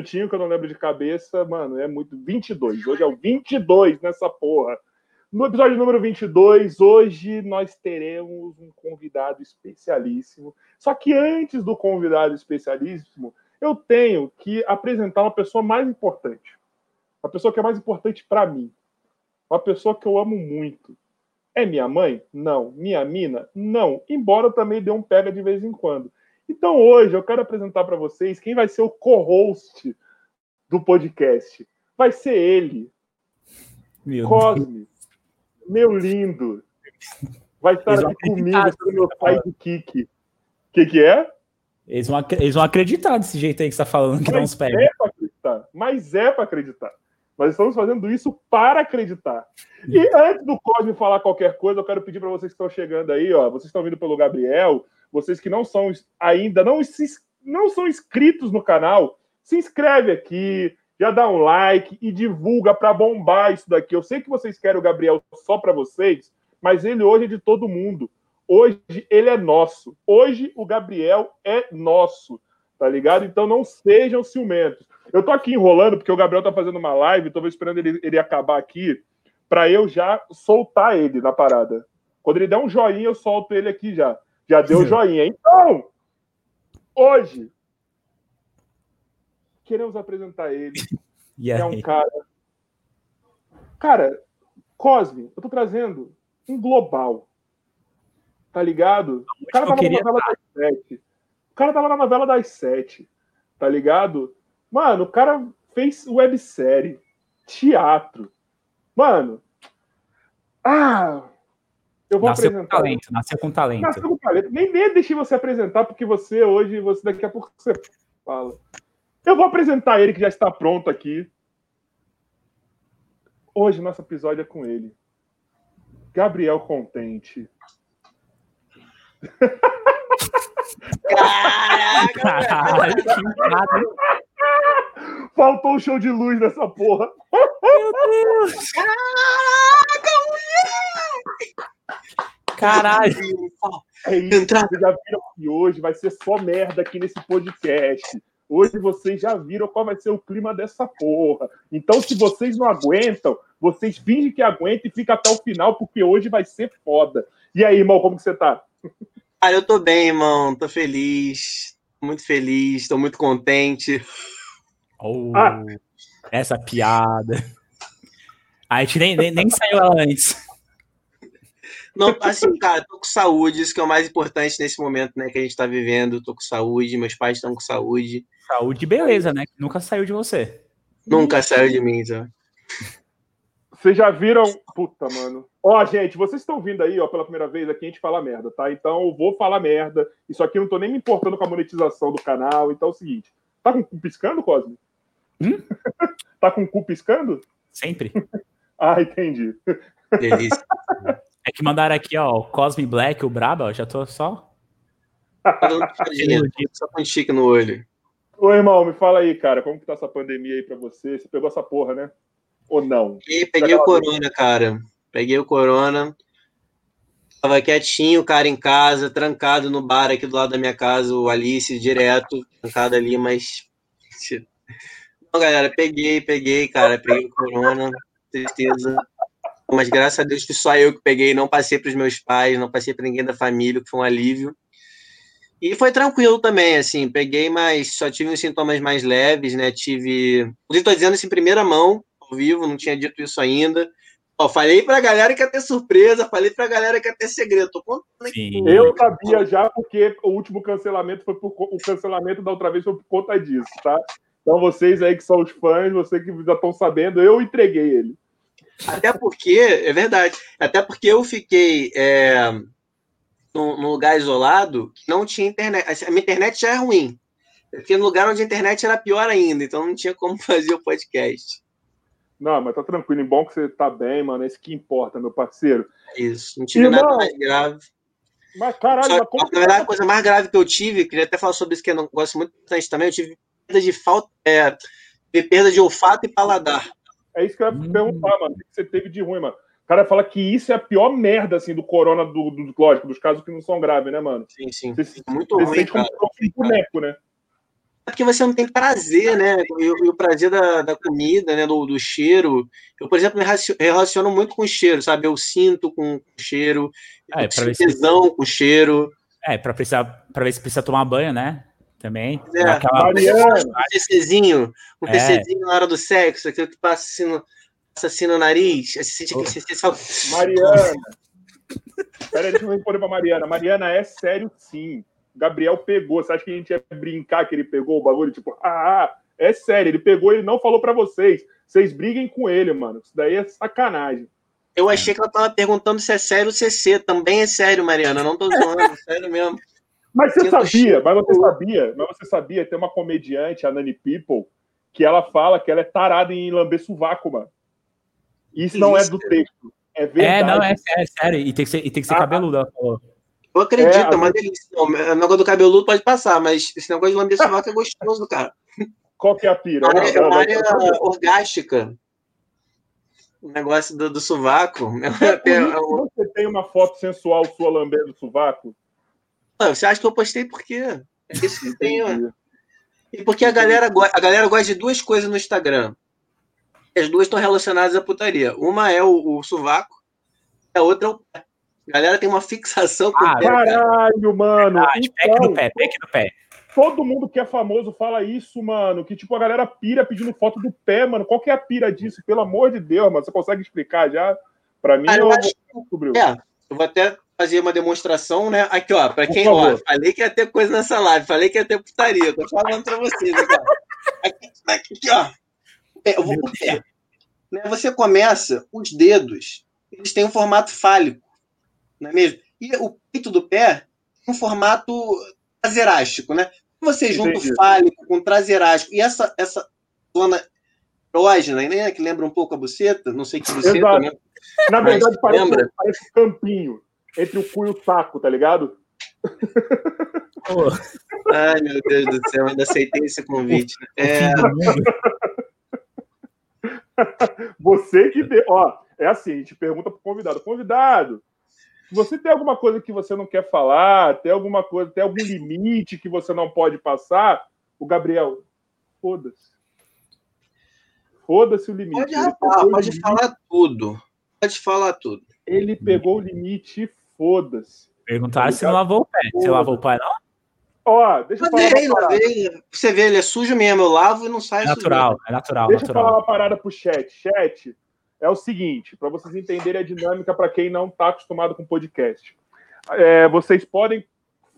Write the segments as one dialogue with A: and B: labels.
A: minutinho que eu não lembro de cabeça. Mano, é muito. 22. Hoje é o 22 nessa porra. No episódio número 22, hoje nós teremos um convidado especialíssimo. Só que antes do convidado especialíssimo, eu tenho que apresentar uma pessoa mais importante. Uma pessoa que é mais importante para mim. Uma pessoa que eu amo muito. É minha mãe? Não. Minha mina? Não. Embora também dê um pega de vez em quando. Então hoje eu quero apresentar para vocês quem vai ser o co-host do podcast. Vai ser ele, Meu Cosme. Deus meu lindo, vai estar aqui comigo, sendo meu pai do Kiki. O que, que é?
B: Eles vão, eles vão acreditar desse jeito aí que você está falando, que
A: Mas
B: não os pega.
A: É para acreditar. Mas é para acreditar. Nós estamos fazendo isso para acreditar. E antes do Cosme falar qualquer coisa, eu quero pedir para vocês que estão chegando aí, ó, vocês estão vindo pelo Gabriel, vocês que não são ainda não, não são inscritos no canal, se inscreve aqui, já dá um like e divulga para bombar isso daqui. Eu sei que vocês querem o Gabriel só para vocês, mas ele hoje é de todo mundo. Hoje ele é nosso. Hoje o Gabriel é nosso, tá ligado? Então não sejam ciumentos. Eu tô aqui enrolando porque o Gabriel tá fazendo uma live, tô esperando ele, ele acabar aqui para eu já soltar ele na parada. Quando ele der um joinha, eu solto ele aqui já. Já deu joinha. Então, hoje queremos apresentar ele. é um cara. Cara, Cosme, eu tô trazendo um global. Tá ligado? O cara tava na novela das sete. O cara tava na novela das sete. Tá ligado? Mano, o cara fez websérie, teatro. Mano. Ah! Eu vou
B: nasceu
A: apresentar.
B: Com talento, nasceu com talento. Nasceu com
A: talento. Nem, nem deixei você apresentar, porque você hoje, você daqui a pouco você fala. Eu vou apresentar ele que já está pronto aqui. Hoje nosso episódio é com ele. Gabriel Contente. Caralho, Faltou um show de luz nessa porra. Meu Deus!
B: Caraca, Caralho!
A: É isso, vocês já viram que hoje vai ser só merda aqui nesse podcast. Hoje vocês já viram qual vai ser o clima dessa porra. Então, se vocês não aguentam, vocês fingem que aguentam e fica até o final, porque hoje vai ser foda. E aí, irmão, como que você tá?
C: Ah, eu tô bem, irmão. Tô feliz. Muito feliz, tô muito contente.
B: Oh, ah. Essa piada. A gente nem, nem, nem saiu ela antes.
C: Não, assim, cara, tô com saúde, isso que é o mais importante nesse momento, né, que a gente tá vivendo. Tô com saúde, meus pais estão com saúde.
B: Saúde e beleza, né? Nunca saiu de você.
C: Nunca saiu de mim, já.
A: Vocês já viram. Puta, mano. Ó, gente, vocês estão vindo aí, ó, pela primeira vez aqui, a gente fala merda, tá? Então eu vou falar merda. Isso aqui eu não tô nem me importando com a monetização do canal. Então é o seguinte. Tá com o cu piscando, Cosme? Hum? tá com o cu piscando?
B: Sempre.
A: ah, entendi.
C: Delícia.
B: É que mandaram aqui, ó, o Cosme Black, o Braba, ó, já tô só.
C: só com chique no olho.
A: Ô, irmão, me fala aí, cara, como que tá essa pandemia aí pra você? Você pegou essa porra, né? Ou não?
C: E peguei o corona, cara. Peguei o corona. Tava quietinho, cara, em casa, trancado no bar aqui do lado da minha casa, o Alice, direto, trancado ali, mas. Não, galera, peguei, peguei, cara, peguei o corona, tristeza mas graças a Deus que só eu que peguei, não passei para os meus pais, não passei para ninguém da família, que foi um alívio. E foi tranquilo também, assim, peguei, mas só tive uns sintomas mais leves, né? Tive. Estou dizendo isso em primeira mão, ao vivo, não tinha dito isso ainda. Ó, falei pra galera que ia ter surpresa, falei pra galera que ia ter segredo. Tô contando
A: aqui. Eu sabia já, porque o último cancelamento foi por o cancelamento da outra vez foi por conta disso, tá? Então vocês aí que são os fãs, vocês que já estão sabendo, eu entreguei ele.
C: Até porque, é verdade, até porque eu fiquei é, num, num, lugar isolado que não tinha internet. A minha internet já é ruim. Eu fiquei no lugar onde a internet era pior ainda, então não tinha como fazer o podcast.
A: Não, mas tá tranquilo. Bom que você tá bem, mano. É isso que importa, meu parceiro.
C: Isso, não tive Irmão, nada mais grave.
A: Mas caralho, Só, mas
C: como... Na verdade, a coisa mais grave que eu tive, queria até falar sobre isso que eu não gosto muito bastante também, eu tive perda de falta, é, perda de olfato e paladar.
A: É isso que eu ia hum. perguntar, mano. O que você teve de ruim, mano? O cara fala que isso é a pior merda, assim, do corona, do, do, lógico, dos casos que não são graves, né, mano?
C: Sim, sim. Você, muito você ruim, sente
A: como um boneco, né?
C: É porque você não tem prazer, né? E, e o prazer da, da comida, né? Do, do, cheiro. Eu, por exemplo, me relaciono muito com o cheiro, sabe? Eu sinto com o cheiro,
B: é,
C: eu tesão se... com o cheiro.
B: É, pra, precisar, pra ver se precisa tomar banho, né? Também.
C: É, aquela... Mariana. Um TCzinho, um é. TCzinho na hora do sexo, aquilo que passa assim no, passa assim no nariz. Você sente que você só...
A: Mariana. Peraí, deixa eu responder pra Mariana. Mariana, é sério sim. Gabriel pegou. Você acha que a gente ia brincar que ele pegou o bagulho? Tipo, ah, é sério, ele pegou, ele não falou para vocês. Vocês briguem com ele, mano. Isso daí é sacanagem.
C: Eu achei que ela tava perguntando se é sério o CC. Também é sério, Mariana. Não tô zoando, é sério mesmo.
A: Mas você sabia, mas você sabia, mas você sabia, tem uma comediante, a Nani People, que ela fala que ela é tarada em lamber sovaco, mano. Isso não é do texto. É verdade.
B: É, não, é, é sério. E tem que ser, e tem que ser ah, cabeludo, ela falou.
C: Eu acredito, é, é uma delícia. O negócio do cabeludo pode passar, mas esse negócio de lamber sovaco é gostoso, cara.
A: Qual que é a pira?
C: É uma área orgástica. O negócio do, do sovaco.
A: É você tem uma foto sensual sua lambendo sovaco?
C: Você acha que eu postei por quê? É isso que tem, E porque a galera, a galera gosta de duas coisas no Instagram. As duas estão relacionadas à putaria. Uma é o, o sovaco, a outra é o pé. A galera tem uma fixação
A: com ah, o pé. Caralho, mano. Ah,
B: então, pack no pé, pack no pé.
A: Todo mundo que é famoso fala isso, mano. Que tipo, a galera pira pedindo foto do pé, mano. Qual que é a pira disso? Pelo amor de Deus, mano. Você consegue explicar já? Pra mim, ah, eu,
C: eu, é, eu vou até fazer uma demonstração, né? Aqui, ó, pra quem, ó, falei que ia ter coisa nessa live, falei que ia ter putaria. Tô falando pra vocês aqui, ó. Aqui, aqui ó. Eu vou pro pé. Né? Você começa, os dedos, eles têm um formato fálico não é mesmo? E o peito do pé um formato traserástico, né? Você junta o fálico com o traserástico e essa, essa zona erógena, né, que lembra um pouco a buceta, não sei que buceta, Exato. né?
A: Na verdade, parece, lembra? parece campinho entre o cu e o saco, tá ligado?
C: Oh. Ai, meu Deus do céu, ainda aceitei esse convite. É...
A: Você que deu, ó, é assim, a gente pergunta pro convidado, convidado, você tem alguma coisa que você não quer falar, tem alguma coisa, tem algum limite que você não pode passar, o Gabriel, foda-se. Foda-se o limite.
C: Pode, rapaz, pode limite. falar tudo. Pode falar tudo.
A: Ele pegou o limite e foda-se.
B: Perguntaram se não lavou o pé. Você lavou o pé, não?
A: Ó, deixa eu
C: falar. Lavei, Você vê, ele é sujo mesmo. Eu lavo e não sai
B: é natural, sujo. É natural,
A: Deixa
B: natural.
A: eu falar uma parada pro chat. Chat, é o seguinte, para vocês entenderem a dinâmica para quem não está acostumado com podcast. É, vocês podem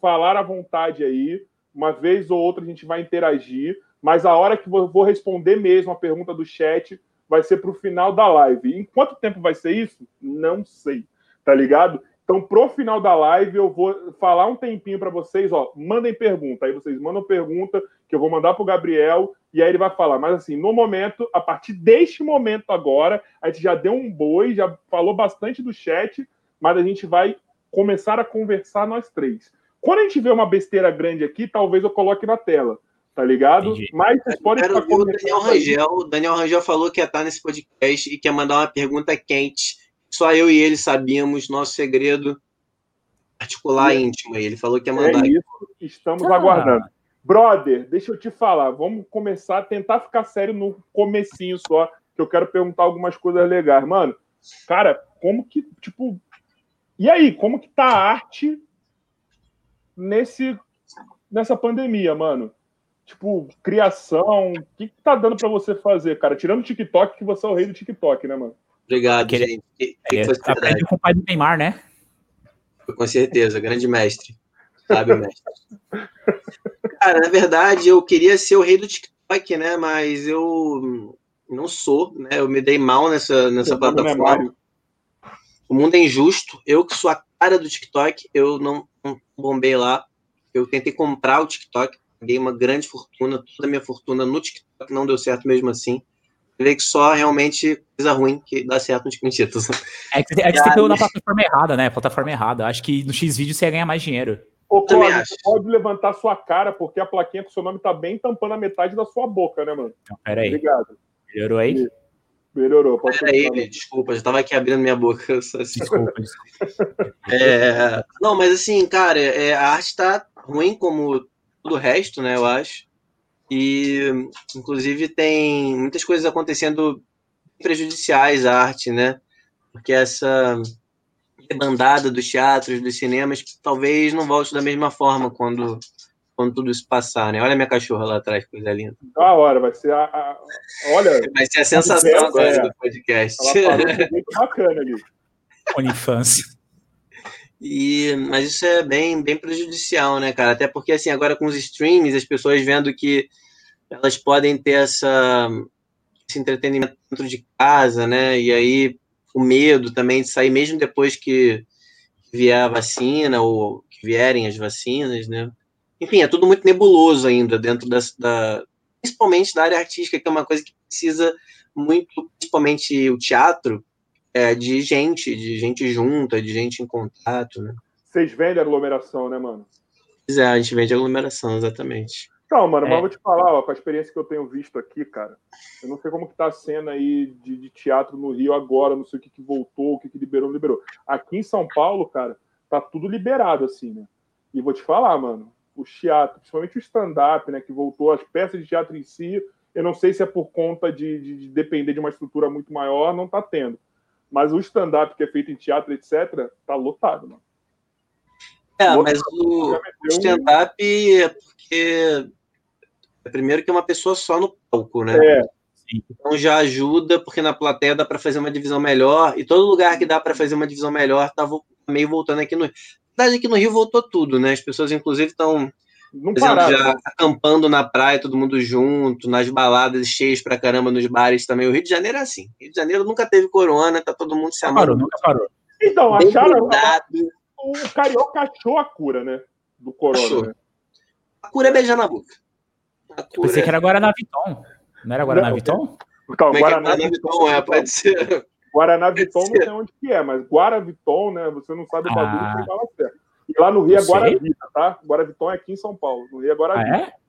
A: falar à vontade aí, uma vez ou outra a gente vai interagir, mas a hora que eu vou responder mesmo a pergunta do chat vai ser para o final da live. Em quanto tempo vai ser isso? Não sei, tá ligado? Então, pro final da live, eu vou falar um tempinho para vocês, ó, mandem pergunta. Aí vocês mandam pergunta que eu vou mandar pro Gabriel e aí ele vai falar. Mas assim, no momento, a partir deste momento agora, a gente já deu um boi, já falou bastante do chat, mas a gente vai começar a conversar nós três. Quando a gente vê uma besteira grande aqui, talvez eu coloque na tela, tá ligado?
C: Entendi. Mas vocês podem ficar o Daniel Rangel, o Daniel Rangel falou que ia estar nesse podcast e quer mandar uma pergunta quente. Só eu e ele sabíamos nosso segredo particular íntimo. Ele falou que ia mandar.
A: É isso, estamos ah. aguardando. Brother, deixa eu te falar, vamos começar a tentar ficar sério no comecinho só, que eu quero perguntar algumas coisas legais. Mano, cara, como que, tipo... E aí, como que tá a arte nesse, nessa pandemia, mano? Tipo, criação, o que, que tá dando para você fazer, cara? Tirando o TikTok, que você é o rei do TikTok, né, mano?
C: Obrigado, Aquele, gente.
B: Que, que é, aprende com o pai do Neymar, né?
C: Com certeza, grande mestre. Sabe, mestre. Cara, na verdade, eu queria ser o rei do TikTok, né? Mas eu não sou, né? Eu me dei mal nessa, nessa plataforma. O mundo é injusto. Eu que sou a cara do TikTok, eu não, não bombei lá. Eu tentei comprar o TikTok, paguei uma grande fortuna, toda a minha fortuna no TikTok, não deu certo mesmo assim. Vê que só realmente coisa ruim que dá certo nos títulos.
B: É que, é que você pegou na plataforma errada, né? Plataforma errada. Acho que no X vídeo você ia ganhar mais dinheiro.
A: Ô, Cláudio, você pode levantar sua cara, porque a plaquinha com seu nome tá bem tampando a metade da sua boca, né, mano?
B: Não, pera aí. Obrigado. Melhorou aí?
A: Melhorou, pode
C: Era ele, desculpa, já estava aqui abrindo minha boca. Desculpa. é, não, mas assim, cara, é, a arte está ruim como todo o resto, né, eu acho. E, inclusive, tem muitas coisas acontecendo prejudiciais à arte, né? Porque essa bandada dos teatros, dos cinemas, talvez não volte da mesma forma quando, quando tudo isso passar, né? Olha a minha cachorra lá atrás, coisa linda.
A: Da hora, vai ser a, a olha...
C: Vai ser a sensação agora é. do podcast. Ela
A: muito bacana ali.
B: infância.
C: E, mas isso é bem, bem prejudicial, né, cara? Até porque, assim, agora com os streams, as pessoas vendo que elas podem ter essa, esse entretenimento dentro de casa, né? E aí o medo também de sair, mesmo depois que vier a vacina ou que vierem as vacinas, né? Enfim, é tudo muito nebuloso ainda dentro da, da principalmente da área artística, que é uma coisa que precisa muito, principalmente o teatro, é, de gente, de gente junta, de gente em contato, né?
A: Vocês vendem aglomeração, né, mano?
C: Pois é, a gente vende aglomeração, exatamente.
A: Não, mano, é. mas vou te falar, ó, com a experiência que eu tenho visto aqui, cara, eu não sei como que tá a cena aí de, de teatro no Rio agora, não sei o que, que voltou, o que, que liberou, não liberou. Aqui em São Paulo, cara, tá tudo liberado, assim, né? E vou te falar, mano, o teatro, principalmente o stand-up, né, que voltou, as peças de teatro em si, eu não sei se é por conta de, de, de depender de uma estrutura muito maior, não tá tendo. Mas o stand-up que é feito em teatro, etc., tá lotado, mano.
C: É, mas o stand-up é porque primeiro que é uma pessoa só no palco, né? É. Então já ajuda, porque na plateia dá para fazer uma divisão melhor, e todo lugar que dá para fazer uma divisão melhor tá meio voltando aqui no Rio. Na verdade, aqui no Rio voltou tudo, né? As pessoas, inclusive, estão já acampando na praia, todo mundo junto, nas baladas cheias pra caramba, nos bares também. O Rio de Janeiro é assim. Rio de Janeiro nunca teve corona, tá todo mundo se amando.
B: Parou, nunca parou.
A: Então, acharam. O carioca achou a cura, né? Do corona. Né?
C: A cura é beijar na boca.
B: Cura... Pensei que era Guaraná Viton. Não era Guaraná Viton?
A: Então, Guaraná Viton, é, pode ser. Guaraná Viton não sei onde que é, mas Guaraviton, né? Você não sabe o bagulho ah. que fala certo. E lá no Rio é Guaravita, tá? Guaraviton é aqui em São Paulo. No Rio é Guaravita. Ah,
C: é?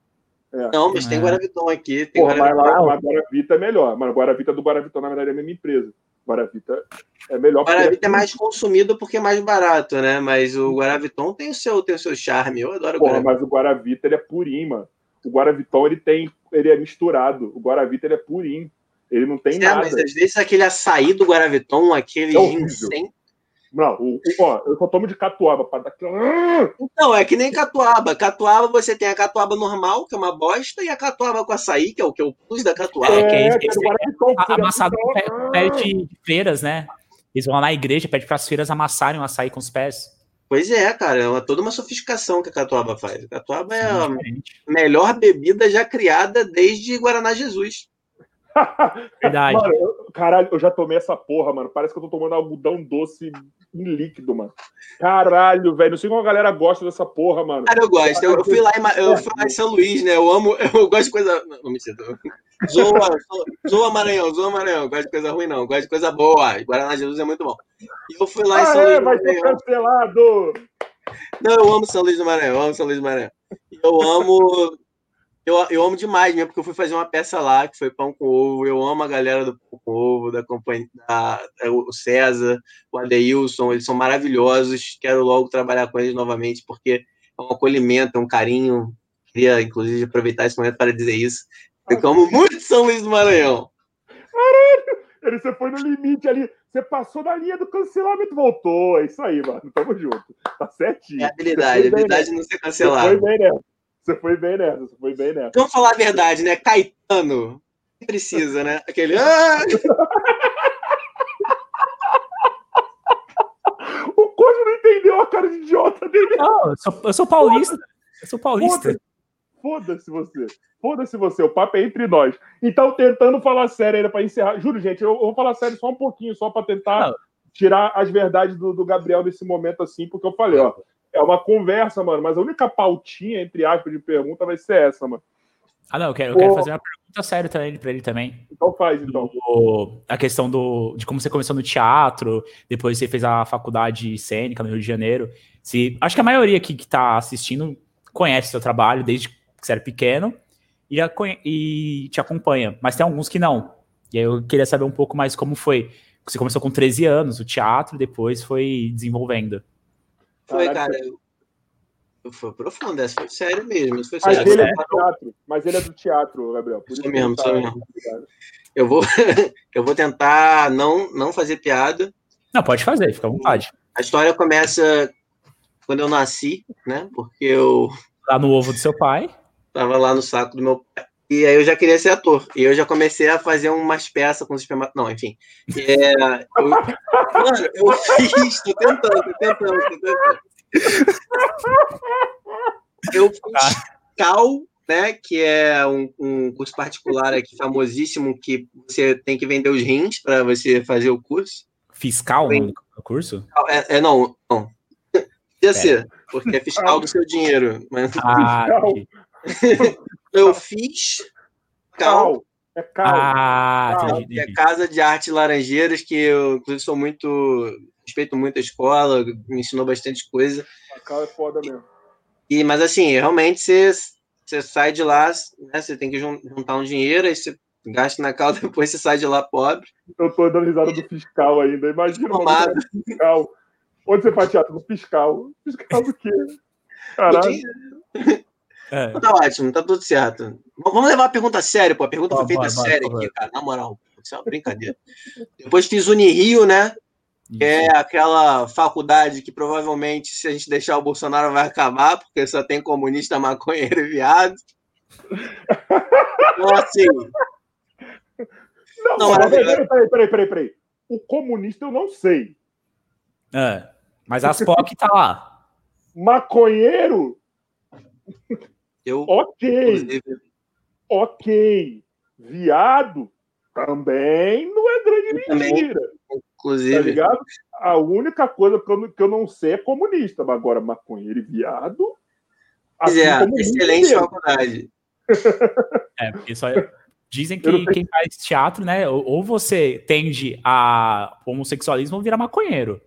C: É. Não, mas tem ah. Guaraviton aqui. Tem
A: Porra, Guaravitão. mas lá, Guaravita é melhor. Mas Guaravita do Guaravitão, na verdade, é a mesma empresa. Guaravita é melhor.
C: Guaravita é mais consumido porque é mais barato, né? Mas o Guaraviton tem o seu, tem o seu charme. Eu adoro
A: Porra, Guaravita. Mas o Guaravita ele é purinho, mano. O Guaravitão ele tem, ele é misturado. O Guaravita ele é purinho. Ele não tem é, nada. Mas
C: às vezes aquele açaí do Guaraviton, aquele é ginseng.
A: Não, o, o, ó, eu só tomo de catuaba para dar
C: Não, é que nem catuaba. Catuaba você tem a catuaba normal, que é uma bosta, e a catuaba com açaí, que é o que eu pus da catuaba. É, que é,
B: é, que é, amassado pede de feiras, né? Eles vão lá na igreja, pede para as feiras amassarem o açaí com os pés.
C: Pois é, cara, é uma, toda uma sofisticação que a catuaba faz. A catuaba é a melhor bebida já criada desde Guaraná Jesus.
A: Verdade. Mano, eu, caralho, eu já tomei essa porra, mano. Parece que eu tô tomando algodão doce em líquido, mano. Caralho, velho. Não sei como a galera gosta dessa porra, mano.
C: Cara, eu gosto. Eu, eu fui, lá em, eu fui lá em São Luís, né? Eu amo, eu gosto de coisa. Não, me sinto. Zoa, zoa Maranhão, zoa Maranhão. Gosto de coisa ruim, não. Gosto de coisa boa. Guaraná Jesus é muito bom. E eu fui lá em São ah, Luís. É,
A: vai ser cancelado!
C: Não, eu amo São Luís do Maranhão. Eu amo São Luís do Maranhão. Eu amo eu, eu amo demais mesmo, porque eu fui fazer uma peça lá, que foi Pão com Ovo. Eu amo a galera do Pão com Ovo, da companhia, da, o César, o Adeilson, eles são maravilhosos. Quero logo trabalhar com eles novamente, porque é um acolhimento, é um carinho. Queria, inclusive, aproveitar esse momento para dizer isso. Eu como muito São Luís do Maranhão.
A: Caralho! Você foi no limite ali. Você passou da linha do cancelamento, voltou. É isso aí, mano. Tamo junto. Tá certinho. É
C: habilidade, habilidade de não ser cancelado. Foi bem, né?
A: Você foi bem nessa, você foi bem nessa.
C: Vamos falar a verdade, né? Caetano. Precisa, né? Aquele. Ah!
A: o Cosmo não entendeu a cara de idiota dele.
B: Não, eu sou, eu sou paulista. Eu sou paulista.
A: Foda-se você. Foda-se você. O papo é entre nós. Então, tentando falar sério ainda para encerrar. Juro, gente, eu, eu, vou falar sério só um pouquinho, só para tentar não. tirar as verdades do, do Gabriel nesse momento, assim, porque eu falei, ó é uma conversa, mano, mas a única pautinha, entre aspas, de pergunta vai ser essa, mano.
B: Ah, não, eu quero, eu quero fazer uma pergunta séria também para ele também.
A: Então faz, então.
B: Do, a questão do, de como você começou no teatro, depois você fez a faculdade cênica no Rio de Janeiro. Se, acho que a maioria aqui que está assistindo conhece seu trabalho desde que você era pequeno e, a, e te acompanha, mas tem alguns que não. E aí eu queria saber um pouco mais como foi. Você começou com 13 anos, o teatro, depois foi desenvolvendo.
C: Foi, cara. Foi profundo, essa foi sério mesmo. Foi
A: mas
C: sério.
A: ele é do teatro, mas ele é do teatro, Gabriel. Por
C: isso mesmo, tá... mesmo. Eu vou, eu vou tentar não, não fazer piada.
B: Não, pode fazer, fica à vontade.
C: A história começa quando eu nasci, né? Porque eu.
B: Lá no ovo do seu pai.
C: Tava lá no saco do meu pai. E aí eu já queria ser ator. E eu já comecei a fazer umas peças com os esperma... Não, enfim. É, eu... Mano, eu fiz, tô tentando, tô tentando, tô tentando. Eu fiz Cal, né? Que é um, um, curso particular aqui famosíssimo que você tem que vender os rins para você fazer o curso.
B: Fiscal Tem... o curso?
C: É, é, não, não. Podia ser, porque é fiscal do seu dinheiro. Mas... Ah, eu fiz Cal.
A: É Cal.
B: Ah,
C: Cal. Entendi, entendi. É Casa de Arte Laranjeiras, que eu, inclusive, sou muito. Respeito muito a escola, me ensinou bastante coisa.
A: A Cal é foda mesmo.
C: E, mas assim, realmente você, você sai de lá, né, você tem que juntar um dinheiro, aí você gasta na Cal, depois você sai de lá pobre.
A: Eu tô dando risada do fiscal ainda. Imagina
C: uma
A: fiscal. Onde você faz teatro? No fiscal. Fiscal do quê? Caralho.
C: É. Tá ótimo, tá tudo certo. Vamos levar a pergunta séria, pô. A pergunta foi feita séria aqui, cara. Na moral, isso é uma brincadeira. Depois fiz Unirio, né? Que é aquela faculdade que provavelmente, se a gente deixar o Bolsonaro, vai acabar, porque só tem comunista, maconheiro e viado. Então, assim.
A: Não, não peraí, peraí, peraí, peraí, peraí. O comunista eu não sei.
B: É, mas as POC tá lá.
A: Maconheiro?
C: Eu,
A: ok. Inclusive... Ok. Viado também não é grande mentira.
C: Inclusive.
A: Tá ligado? A única coisa que eu, não, que eu não sei é comunista, mas agora maconheiro e viado.
C: Assim é, excelente faculdade.
B: É, porque só dizem que quem faz teatro, né? Ou você tende a homossexualismo ou vira maconheiro.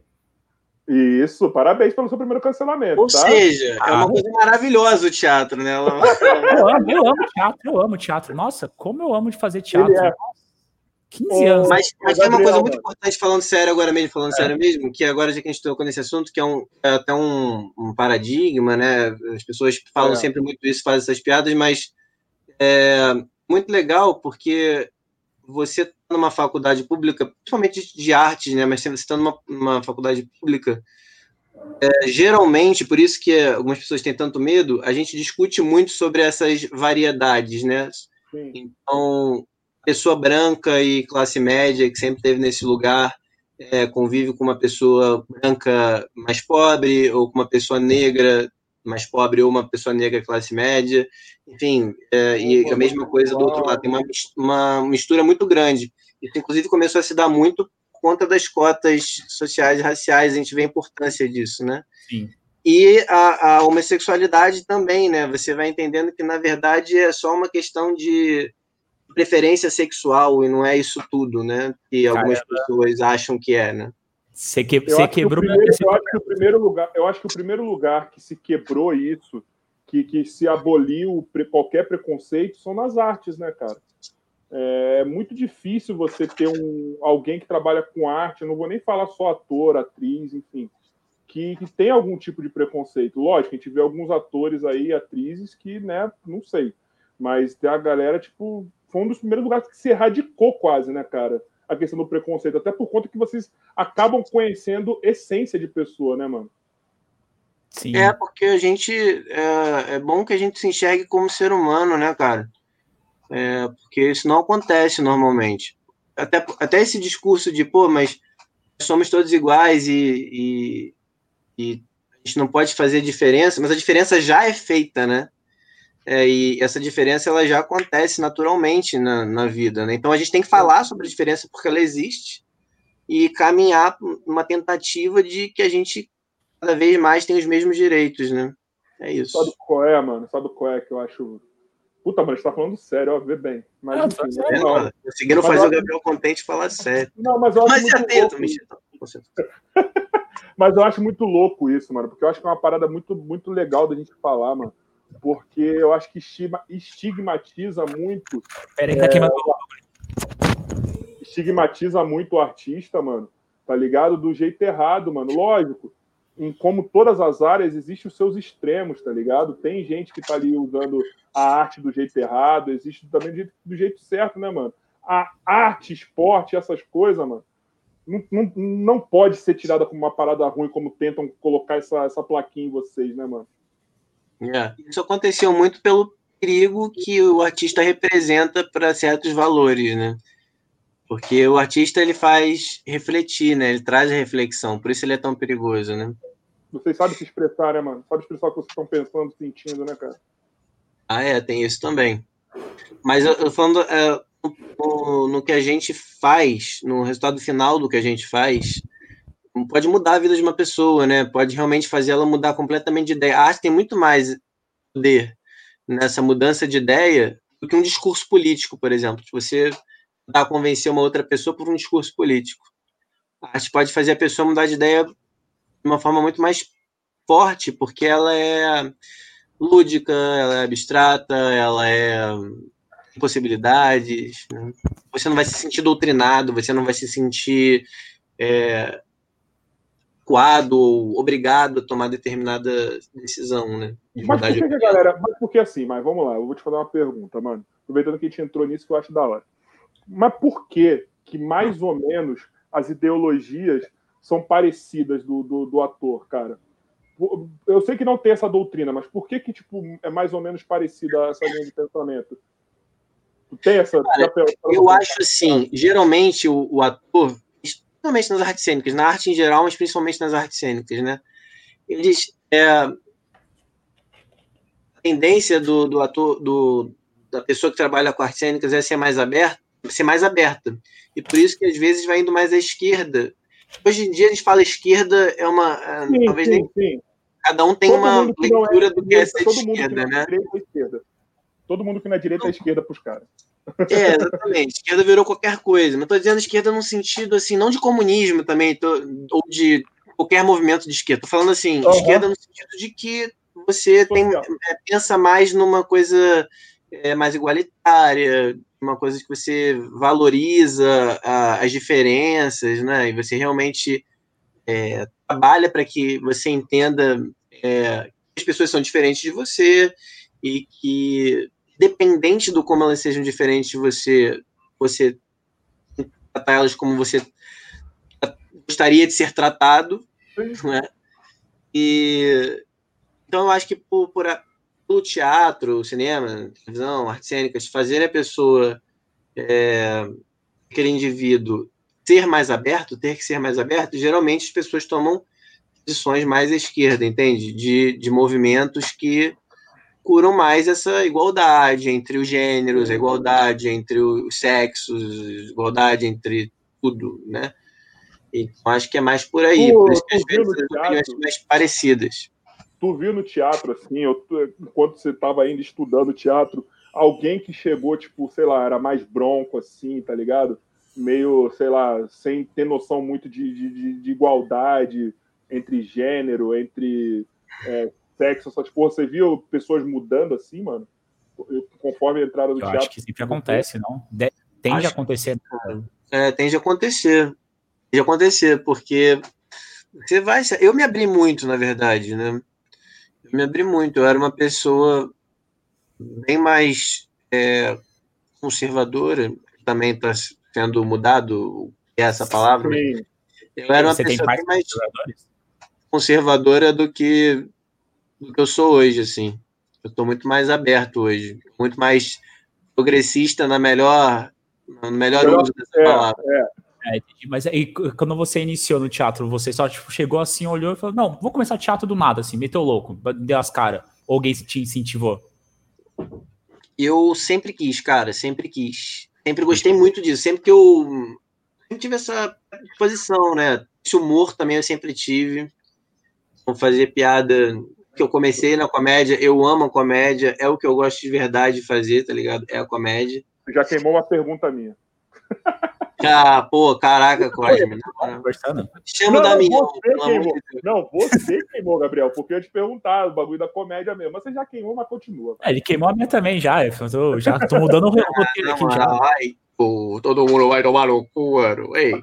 A: Isso, parabéns pelo seu primeiro cancelamento.
C: Ou
A: tá?
C: seja, é uma ah. coisa maravilhosa o teatro, né? Eu
B: amo, eu amo teatro, eu amo teatro. Nossa, como eu amo de fazer teatro. É. 15 anos.
C: Mas, mas tem uma coisa muito importante, falando sério agora mesmo, falando é. sério mesmo, que agora já que a gente tocou nesse assunto, que é, um, é até um, um paradigma, né? As pessoas falam é. sempre muito isso, fazem essas piadas, mas é muito legal porque você numa faculdade pública, principalmente de artes, né? Mas você está numa, numa faculdade pública, é, geralmente, por isso que algumas pessoas têm tanto medo, a gente discute muito sobre essas variedades, né? Sim. Então, pessoa branca e classe média que sempre teve nesse lugar é, convive com uma pessoa branca mais pobre ou com uma pessoa negra mais pobre ou uma pessoa negra classe média, enfim, é, e a mesma coisa do outro lado, tem uma, uma mistura muito grande. Isso, inclusive, começou a se dar muito por conta das cotas sociais e raciais, a gente vê a importância disso, né?
B: Sim.
C: E a, a homossexualidade também, né? Você vai entendendo que, na verdade, é só uma questão de preferência sexual e não é isso tudo, né? Que algumas Caramba. pessoas acham que é, né?
B: Você, que, você quebrou.
A: Que primeiro, eu acho que o primeiro lugar, eu acho que o primeiro lugar que se quebrou isso, que, que se aboliu qualquer preconceito, são nas artes, né, cara? É muito difícil você ter um, alguém que trabalha com arte, eu não vou nem falar só ator, atriz, enfim, que, que tem algum tipo de preconceito. Lógico, a gente vê alguns atores aí, atrizes, que, né, não sei. Mas tem a galera, tipo, foi um dos primeiros lugares que se erradicou quase, né, cara? A questão do preconceito, até por conta que vocês acabam conhecendo essência de pessoa, né, mano?
C: Sim. É, porque a gente. É, é bom que a gente se enxergue como ser humano, né, cara? É, porque isso não acontece normalmente. Até, até esse discurso de, pô, mas somos todos iguais e, e, e a gente não pode fazer diferença, mas a diferença já é feita, né? É, e essa diferença ela já acontece naturalmente na, na vida. Né? Então a gente tem que falar sobre a diferença porque ela existe e caminhar numa tentativa de que a gente cada vez mais tenha os mesmos direitos, né? É isso.
A: Sabe qual é, mano? Sabe qual é que eu acho. Puta, mas tá falando sério, ó, vê bem. Mas,
C: não, enfim, é, não. Conseguiram fazer eu... o Gabriel contente falar sério.
A: Não, mas eu acho mas muito atento, mas eu acho muito louco isso, mano, porque eu acho que é uma parada muito, muito legal da gente falar, mano porque eu acho que estigmatiza muito.
B: Peraí, tá é... queimando.
A: estigmatiza muito o artista, mano, tá ligado? Do jeito errado, mano. Lógico, em como todas as áreas, existem os seus extremos, tá ligado? Tem gente que tá ali usando a arte do jeito errado, existe também do jeito, do jeito certo, né, mano? A arte, esporte, essas coisas, mano, não, não, não pode ser tirada como uma parada ruim, como tentam colocar essa, essa plaquinha em vocês, né, mano?
C: É. Isso aconteceu muito pelo perigo que o artista representa para certos valores, né? Porque o artista ele faz refletir, né? Ele traz a reflexão, por isso ele é tão perigoso, né?
A: Vocês sabem se expressar, né, mano? Sabe expressar o que vocês estão pensando, sentindo, né, cara?
C: Ah, é, tem isso também. Mas eu, eu falando é, no, no, que a gente faz, no resultado final do que a gente faz, pode mudar a vida de uma pessoa, né? Pode realmente fazer ela mudar completamente de ideia. A arte tem muito mais poder nessa mudança de ideia do que um discurso político, por exemplo. Se você tentar convencer uma outra pessoa por um discurso político. A arte pode fazer a pessoa mudar de ideia de uma forma muito mais forte, porque ela é lúdica, ela é abstrata, ela é possibilidades. Né? Você não vai se sentir doutrinado, você não vai se sentir é, coado ou obrigado a tomar determinada decisão, né?
A: De mas por que, que galera, mas por que assim? Mas vamos lá, eu vou te fazer uma pergunta, mano. Aproveitando que a gente entrou nisso, que eu acho da hora. Mas por que que mais ou menos as ideologias são parecidas do, do, do ator, cara? Eu sei que não tem essa doutrina, mas por que que tipo é mais ou menos parecida essa linha de pensamento?
C: tem essa? Cara, eu acho assim, geralmente o, o ator principalmente nas artes cênicas, na arte em geral, mas principalmente nas artes cênicas, né? Eles. É, a tendência do, do ator, do, da pessoa que trabalha com artes cênicas é ser mais aberta, ser mais aberta. E por isso que às vezes vai indo mais à esquerda. Hoje em dia a gente fala esquerda, é uma. É, sim, talvez sim, nem. Sim. Cada um tem todo uma é leitura é, do que é ser esquerda, né?
A: Esquerda. Todo mundo que na direita é esquerda para os caras.
C: É, exatamente. esquerda virou qualquer coisa. Mas estou dizendo esquerda num sentido assim, não de comunismo também, tô, ou de qualquer movimento de esquerda. Estou falando assim, uhum. esquerda no sentido de que você tem, é, pensa mais numa coisa é, mais igualitária, uma coisa que você valoriza a, as diferenças, né? E você realmente é, trabalha para que você entenda é, que as pessoas são diferentes de você e que dependente do como elas sejam diferentes você, você tratar elas como você gostaria de ser tratado, né? E então eu acho que por, por pelo teatro, cinema, televisão, artes cênicas, fazer a pessoa, é, aquele indivíduo, ser mais aberto, ter que ser mais aberto, geralmente as pessoas tomam posições mais à esquerda, entende? De, de movimentos que procuram mais essa igualdade entre os gêneros, a igualdade entre os sexos, igualdade entre tudo, né? Então acho que é mais por aí, tu, por isso que às vezes as opiniões são mais parecidas.
A: Tu viu no teatro, assim, eu, enquanto você estava ainda estudando teatro, alguém que chegou, tipo, sei lá, era mais bronco, assim, tá ligado? Meio, sei lá, sem ter noção muito de, de, de igualdade entre gênero, entre é, sexo, essas porra, você viu pessoas mudando assim, mano? Conforme a entrada do
B: Eu
A: teatro.
B: Acho que sempre acontece, não? De... Tende acho... a acontecer.
C: É, tende a acontecer. Tende a acontecer, porque você vai. Eu me abri muito, na verdade, né? Eu me abri muito. Eu era uma pessoa bem mais é, conservadora, também está sendo mudado é essa palavra. Sim. Eu era uma Você pessoa bem mais conservadora do que do que eu sou hoje, assim. Eu estou muito mais aberto hoje, muito mais progressista na melhor, no melhor uso dessa é, palavra. É.
B: É, mas aí, quando você iniciou no teatro, você só tipo, chegou assim, olhou e falou: Não, vou começar teatro do nada, assim, meteu louco, deu as caras. Ou alguém te incentivou?
C: Eu sempre quis, cara, sempre quis. Sempre gostei muito disso. Sempre que eu sempre tive essa posição, né? Esse humor também eu sempre tive. Vou fazer piada que eu comecei na comédia, eu amo a comédia, é o que eu gosto de verdade de fazer, tá ligado? É a comédia.
A: Já queimou uma pergunta minha.
C: Ah, pô, caraca, Cosme.
B: Conversando.
C: Chama de Deus.
A: Não, você queimou, Gabriel, porque eu ia te perguntar o bagulho da comédia mesmo. Mas você já queimou, mas continua.
B: É, ele queimou a minha também já. Eu tô, já tô mudando o roteiro
C: Na
B: aqui já.
C: ai, pô, todo mundo vai tomar no cu, mano. Ei,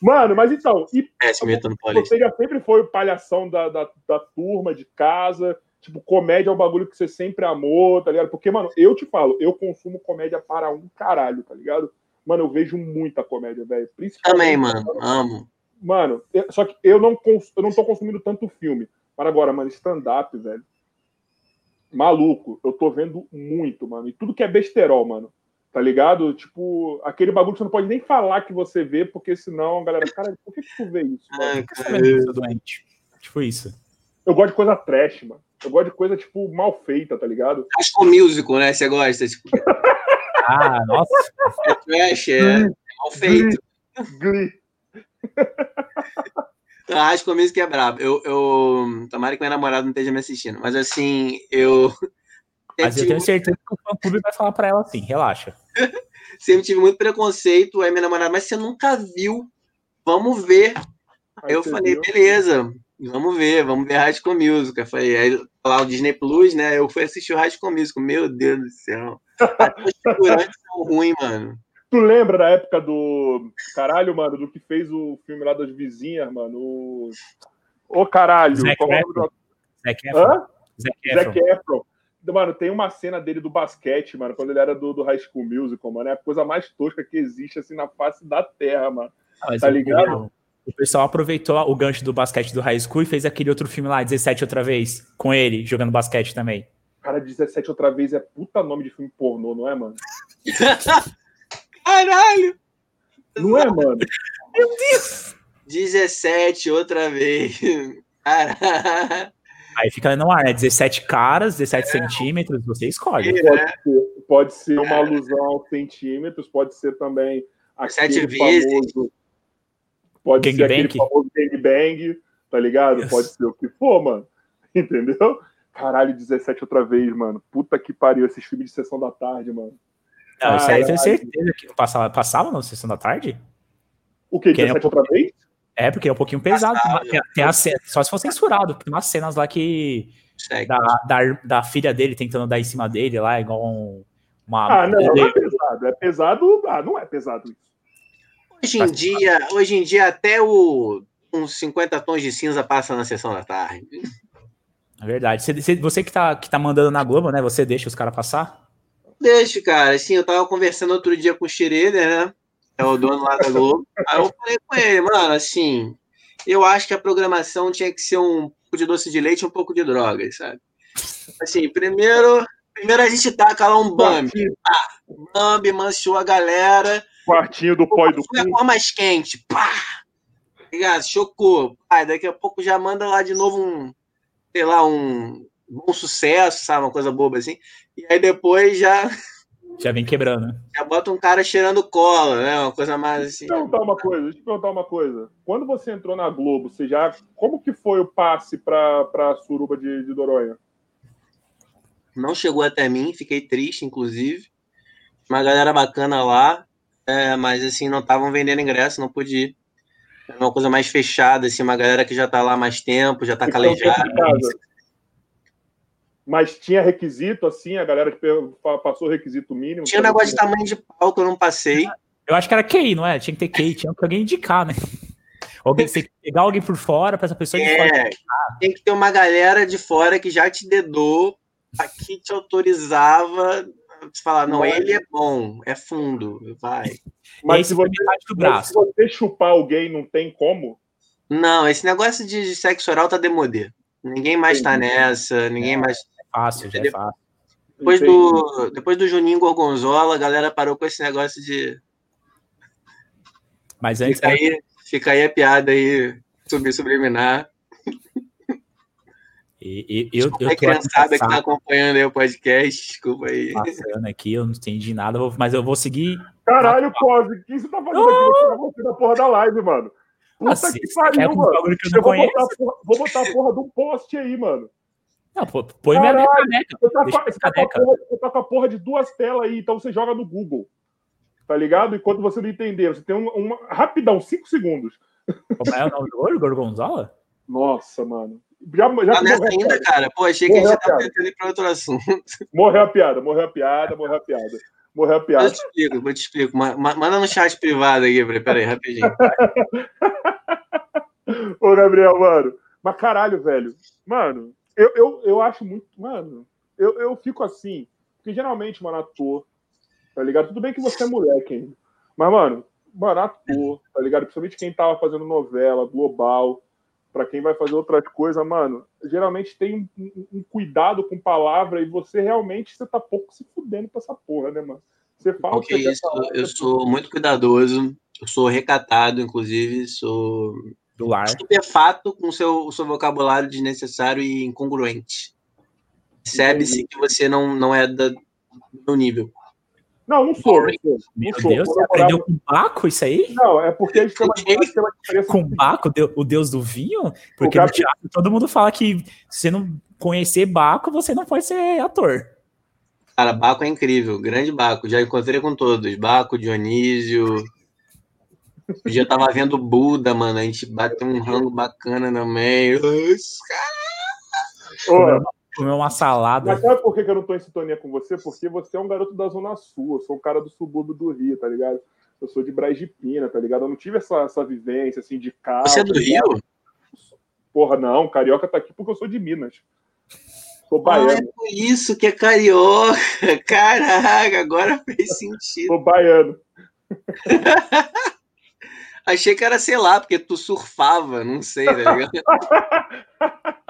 A: Mano, mas então, e
C: imitando paulista.
A: você já sempre foi o palhação da, da, da turma de casa? Tipo, comédia é um bagulho que você sempre amou, tá ligado? Porque, mano, eu te falo, eu consumo comédia para um caralho, tá ligado? Mano, eu vejo muita comédia, velho. Principalmente.
C: Também, mano, amo.
A: Mano, só que eu não, cons- eu não tô consumindo tanto filme. Mas agora, mano, stand-up, velho. Maluco, eu tô vendo muito, mano. E tudo que é besterol, mano. Tá ligado? Tipo, aquele bagulho que você não pode nem falar que você vê, porque senão a galera, cara, por que, que tu vê isso? mano?
B: Que sou doente? Tipo isso.
A: Eu gosto de coisa trash, mano. Eu gosto de coisa, tipo, mal feita, tá ligado?
C: Acho que o musical, né? Você gosta? Tipo,
B: Ah, nossa.
C: é trash, é, é mal feito.
A: Glee.
C: Acho que o musical é brabo. Eu, eu... Tomara que minha namorada não esteja me assistindo. Mas assim, eu.
B: Mas eu tenho certeza que o fã clube vai falar pra ela assim, relaxa.
C: sempre tive muito preconceito. Aí minha namorada, mas você nunca viu? Vamos ver. Aí eu falei,
A: viu?
C: beleza, vamos ver, vamos ver High School Musical. Eu falei, aí lá o Disney Plus, né? Eu fui assistir o High School Musical. Meu Deus do céu. Até Os figurantes são ruins, mano.
A: Tu lembra da época do. Caralho, mano, do que fez o filme lá das vizinhas, mano? O. Ô, caralho.
B: Zac Efron.
A: Hã?
B: Zac Efron.
A: Zac Efron. Mano, tem uma cena dele do basquete, mano, quando ele era do, do High School Musical, mano. É a coisa mais tosca que existe, assim, na face da terra, mano.
B: Ah, mas
A: Tá ligado?
B: O pessoal aproveitou o gancho do basquete do High School e fez aquele outro filme lá, 17 outra vez, com ele, jogando basquete também.
A: Cara, 17 outra vez é puta nome de filme pornô, não é, mano?
C: Caralho!
A: Não é, mano?
C: 17 outra vez. Caralho.
B: Aí fica no ar, né? 17 caras, 17 centímetros, você escolhe.
A: Pode ser, pode ser uma alusão aos centímetros, pode ser também aquele
C: vezes.
A: famoso. Pode ser
B: Gangbang.
A: aquele famoso gangbang, tá ligado?
B: Yes.
A: Pode ser o que for, mano. Entendeu? Caralho, 17 outra vez, mano. Puta que pariu, esses filmes de sessão da tarde, mano.
B: Não, isso aí eu tenho certeza que não passava. Passava na sessão da tarde?
A: O que?
B: Quem é
A: 17
B: o-
A: outra vez?
B: É, porque é um pouquinho pesado. Tem, tem a cena- só se for censurado, tem umas cenas lá que.
C: Segue.
B: Da, da, da filha dele tentando dar em cima dele lá, igual um, uma.
A: Ah, não, não é pesado. É pesado. Ah, não é pesado isso.
C: Hoje em dia, hoje em dia até o uns 50 tons de cinza passa na sessão da tarde.
B: É verdade. Você, você- você que, tá, que tá mandando na Globo, né? Você deixa os caras passar?
C: Deixa, cara. Assim, eu tava conversando outro dia com o Schroeder, né? É o dono lá da Globo. Aí eu falei com ele, mano, assim, eu acho que a programação tinha que ser um pouco de doce de leite e um pouco de drogas, sabe? Assim, primeiro, primeiro a gente taca lá um Bambi.
A: Quartinho,
C: Bambi manchou a galera.
A: quartinho do pó e do
C: a
A: cu.
C: cor mais quente. Pá! Ligado? Chocou. Aí daqui a pouco já manda lá de novo um, sei lá, um bom sucesso, sabe? Uma coisa boba assim. E aí depois já,
B: Já vem quebrando. né?
C: já bota um cara cheirando cola, né? Uma coisa mais assim.
A: Deixa eu te perguntar uma coisa, deixa eu te perguntar uma coisa. Quando você entrou na Globo, você já. Como que foi o passe pra, pra suruba de, de Doronha?
C: Não chegou até mim, fiquei triste, inclusive. Uma galera bacana lá, é, mas assim, não estavam vendendo ingresso, não pude ir. É uma coisa mais fechada, assim, uma galera que já tá lá há mais tempo, já tá calejada.
A: Mas tinha requisito, assim, a galera passou o requisito mínimo.
C: Tinha um negócio de tamanho de pau que eu não passei.
B: Eu acho que era QI, não é? Tinha que ter QI, tinha que alguém indicar, né? Alguém, você tem que pegar alguém por fora pra essa pessoa fora.
C: É, tem que ter uma galera de fora que já te dedou, que te autorizava a falar, não,
A: Mas-
C: ele é bom, é fundo, vai.
A: Mas se você, se você chupar alguém, não tem como.
C: Não, esse negócio de, sexo oral tá demodê. Ninguém mais tá nessa, ninguém mais.
B: É fácil, já é fácil.
C: Depois do, depois do Juninho Gorgonzola, a galera parou com esse negócio de.
B: Mas antes,
C: Fica aí, fica aí a piada aí, subir subliminar.
B: e- e- eu, eu, aqui
C: criançada que tá
B: passando,
C: acompanhando aí o podcast, desculpa aí.
B: passando aqui, eu não entendi nada, mas eu vou seguir.
A: Caralho, Pose, o que você tá fazendo aqui? Você tá você da porra da live, mano. Puta
B: Nossa,
A: que
B: quer
A: pariu, mano.
B: que eu
A: Eu vou
B: conheço?
A: botar, a porra, vou botar a porra de um post aí, mano.
B: Não, pô, põe minha caneca.
A: Você tá, com, você, tá com a
B: caneca.
A: porra, você tá com a porra de duas telas aí, então você joga no Google. tá ligado? E quando você não entender, você tem uma, uma rapidão, cinco segundos.
B: Como é o nome do olho, Gorgonzola?
A: Nossa, mano. Já, já
C: Tá nessa ainda, cara? Pô, achei que a
A: Morreu
C: gente
A: a
C: tava
A: piada.
C: tentando ir pra outro assunto.
A: Morreu a piada, morreu a piada, morreu a piada. Morreu a
C: Eu
A: piada.
C: te explico, eu te explico. Ma- ma- Manda no chat privado aqui, peraí, peraí, rapidinho.
A: Ô, Gabriel, mano. Mas caralho, velho. Mano, eu, eu, eu acho muito. Mano, eu, eu fico assim. Porque geralmente, mano, ator, tá ligado? Tudo bem que você é moleque ainda. Mas, mano, mano, ator, tá ligado? Principalmente quem tava fazendo novela, global, pra quem vai fazer outras coisas, mano, geralmente tem um, um- um cuidado com palavra e você realmente você tá pouco se fudendo pra essa porra, né, mano? Você fala o
C: Porque
A: que você
C: isso,
A: falar,
C: eu sou muito cuidadoso, eu sou recatado, inclusive, sou
B: Do lar.
C: estupefato com o seu, seu vocabulário desnecessário e incongruente. Percebe-se que você não, não é da, do meu nível.
A: Não, não sou, não sou.
B: Meu
A: Não sou.
B: Deus, você
A: morava-
B: aprendeu com Baco isso aí?
A: Não, é porque a gente tem uma, tem diferença.
B: Com Baco, o deus do vinho? Porque no teatro todo mundo fala que se você não conhecer Baco, você não pode ser ator.
C: Cara, Baco é incrível, grande Baco. Já encontrei com todos. Baco, Dionísio. Um dia eu tava vendo Buda, mano. A gente bateu um rango bacana no meio.
A: Ô,
B: Comeu uma salada.
A: mas sabe por que eu não tô em sintonia com você? Porque você é um garoto da Zona Sul, eu sou um cara do subúrbio do Rio, tá ligado? Eu sou de Braz de Pina, tá ligado? Eu não tive essa, essa vivência, assim, de carro.
C: Você é do
A: tá ligado?
C: Rio?
A: Porra, não, carioca tá aqui porque eu sou de Minas. Sou
C: Ah,
A: baiano,
C: é por isso que é carioca. Caraca, agora fez sentido.
A: sou baiano.
C: Achei que era, sei lá, porque tu surfava, não sei, tá ligado?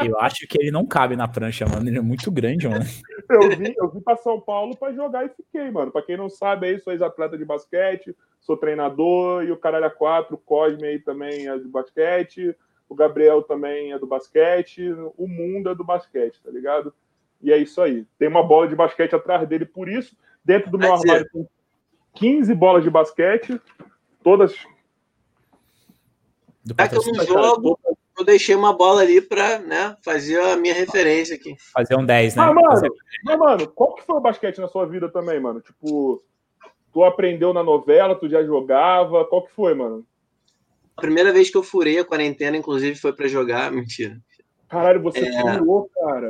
B: Eu acho que ele não cabe na prancha, mano. Ele é muito grande, mano.
A: Eu vim, eu vim pra São Paulo pra jogar e fiquei, mano. Pra quem não sabe aí, sou ex-atleta de basquete, sou treinador e o Caralho a 4, o Cosme aí também é de basquete, o Gabriel também é do basquete, o mundo é do basquete, tá ligado? E é isso aí. Tem uma bola de basquete atrás dele, por isso, dentro do meu
C: dizer-
A: armário tem 15 bolas de basquete, todas.
B: Do
C: Já que eu não jogo, eu deixei uma bola ali pra né, fazer a minha referência aqui.
B: Fazer um 10, né?
A: Ah, mano,
B: Fazer-
A: mas, mano, qual que foi o basquete na sua vida também, mano? Tipo, tu aprendeu na novela, tu já jogava, qual que foi, mano?
C: A primeira vez que eu furei a quarentena, inclusive, foi pra jogar. Mentira.
A: Caralho, você
C: É.
A: furou, cara.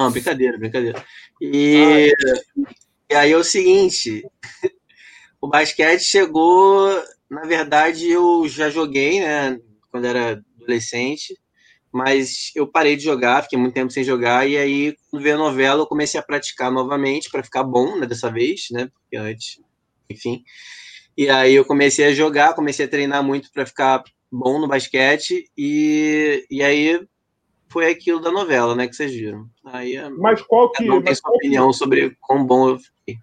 C: Não, brincadeira, brincadeira. E, e aí é o seguinte: o basquete chegou. Na verdade, eu já joguei, né? Quando era adolescente, mas eu parei de jogar, fiquei muito tempo sem jogar, e aí, quando veio a novela, eu comecei a praticar novamente para ficar bom, né? Dessa vez, né? Porque antes, enfim. E aí eu comecei a jogar, comecei a treinar muito para ficar bom no basquete, e, e aí foi aquilo da novela, né? Que vocês viram. Aí é-
A: Mas qual que,
C: um tem sua
A: qual que,
C: opinião sobre quão bom eu fiquei.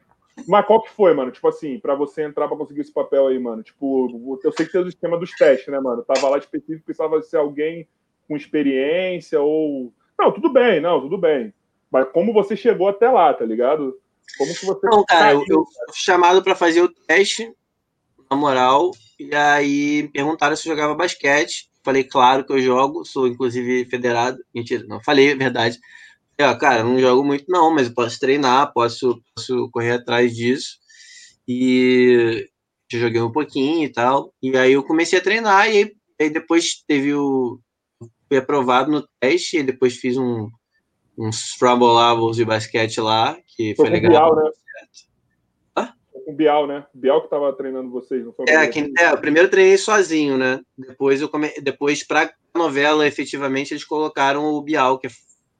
A: Mas qual que foi, mano? Tipo assim, pra você entrar pra conseguir esse papel aí, mano. Tipo, eu sei que tem o esquema dos testes, né, mano? Tava lá específico, precisava ser alguém com experiência ou. Não, tudo bem, não, tudo bem. Mas como você chegou até lá, tá ligado? Como que você.
C: Não, cara, eu, eu fui chamado para fazer o teste, na moral, e aí me perguntaram se eu jogava basquete. Falei, claro que eu jogo, sou inclusive federado. Mentira, não, falei a verdade. Eu, cara, não jogo muito, não, mas eu posso treinar, posso, posso correr atrás disso. E já joguei um pouquinho e tal. E aí eu comecei a treinar, e aí, aí depois teve o. Fui aprovado no teste, e depois fiz um, uns Rumble Levels de basquete lá, que
A: Foi
C: foi legal.
A: Bial, né?
C: Hã?
A: Foi com o Bial, né? O Bial que tava treinando vocês, não foi?
C: É, quem, é, primeiro eu treinei sozinho, né? Depois eu come... depois pra novela, efetivamente, eles colocaram o Bial, que é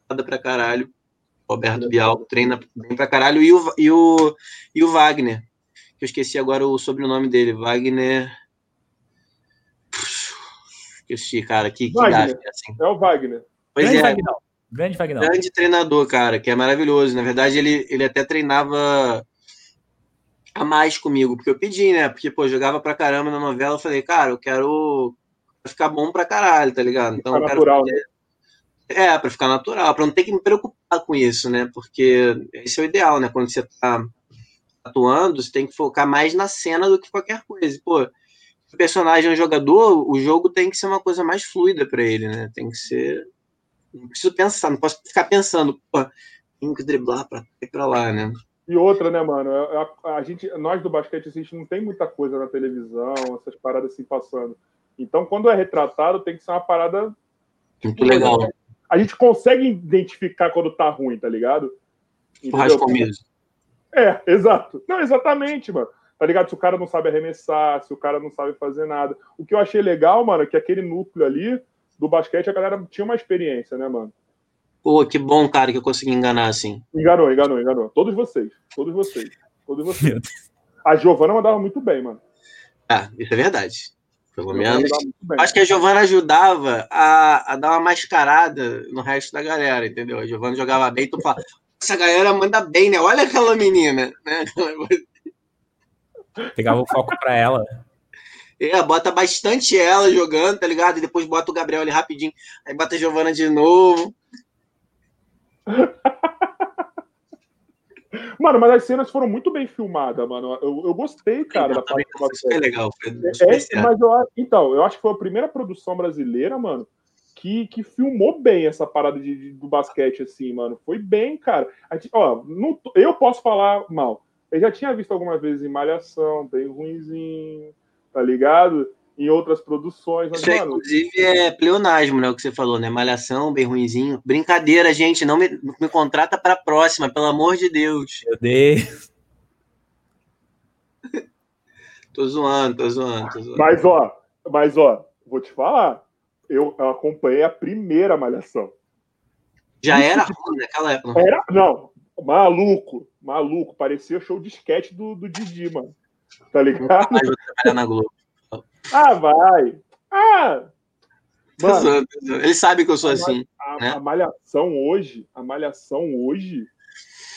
C: foda pra caralho. Roberto Bial treina bem pra caralho. E o, e o, e o Wagner, que eu esqueci agora o sobrenome dele. Wagner. Esqueci, cara. Que, que
A: Wagner.
C: gafe, assim.
A: É o Wagner.
C: Pois
B: Grande
C: é,
B: Vagnão. Grande Vagnão.
C: grande treinador, cara, que é maravilhoso. Na verdade, ele, ele até treinava a mais comigo, porque eu pedi, né? Porque, pô, jogava pra caramba na novela, eu falei, cara, eu quero ficar bom pra caralho, tá ligado? Então,
A: Ficar
C: eu quero
A: natural,
C: fazer- É, pra ficar natural, pra não ter que me preocupar com isso, né? Porque esse é o ideal, né? Quando você tá atuando, você tem que focar mais na cena do que qualquer coisa. Pô, se o personagem é um jogador, o jogo tem que ser uma coisa mais fluida pra ele, né? Tem que ser. Não preciso pensar, não posso ficar pensando, pô, tem que driblar pra cá e pra lá, né?
A: E outra, né, mano? A, a, gente, nós do basquete, a gente não tem muita coisa na televisão, essas paradas assim passando. Então, quando é retratado, tem que ser uma parada.
C: Muito legal.
A: A gente consegue identificar quando tá ruim, tá ligado?
C: Churrasco mesmo.
A: É, exato. Não, exatamente, mano. Tá ligado? Se o cara não sabe arremessar, se o cara não sabe fazer nada. O que eu achei legal, mano, é que aquele núcleo ali do basquete, a galera tinha uma experiência, né, mano?
C: Pô, que bom, cara, que eu consegui enganar assim.
A: Enganou, enganou, enganou. Todos vocês. Todos vocês. Todos vocês. A Giovana mandava muito bem, mano.
C: Ah, isso é verdade. Pelo menos. Acho que a Giovana ajudava a, a dar uma mascarada no resto da galera, entendeu? A Giovana jogava bem, tu fala, essa galera manda bem, né? Olha aquela menina, né?
B: Pegava o foco pra ela.
C: É, bota bastante ela jogando, tá ligado? E depois bota o Gabriel ali rapidinho. Aí bota a Giovana de novo.
A: Mano, mas as cenas foram muito bem filmadas, mano. Eu, eu gostei, cara, da parte
C: Foi legal.
A: É, mas eu, então, eu acho que foi a primeira produção brasileira, mano, que, que filmou bem essa parada de, de do basquete, assim, mano. Foi bem, cara. Gente, ó, não, eu posso falar mal. Eu já tinha visto algumas vezes em Malhação, bem ruimzinho, tá ligado? Em outras produções.
C: Isso, inclusive, é pleonasmo, né? O que você falou, né? Malhação, bem ruinzinho. Brincadeira, gente. Não me, me contrata para a próxima, pelo amor de Deus.
B: Meu Deus.
C: tô zoando, tô zoando, tô zoando.
A: Mas, ó, mas, ó, vou te falar. Eu, acompanhei a primeira Malhação.
C: Já Isso era ruim naquela época?
A: Era, não. Maluco, maluco. Parecia show de sketch do, do Didi, mano. Tá ligado?
C: Mas eu trabalhar na Globo.
A: Ah, vai. Ah!
C: Mano, ele sabe que eu sou assim.
A: A,
C: né?
A: a, malhação hoje, a malhação hoje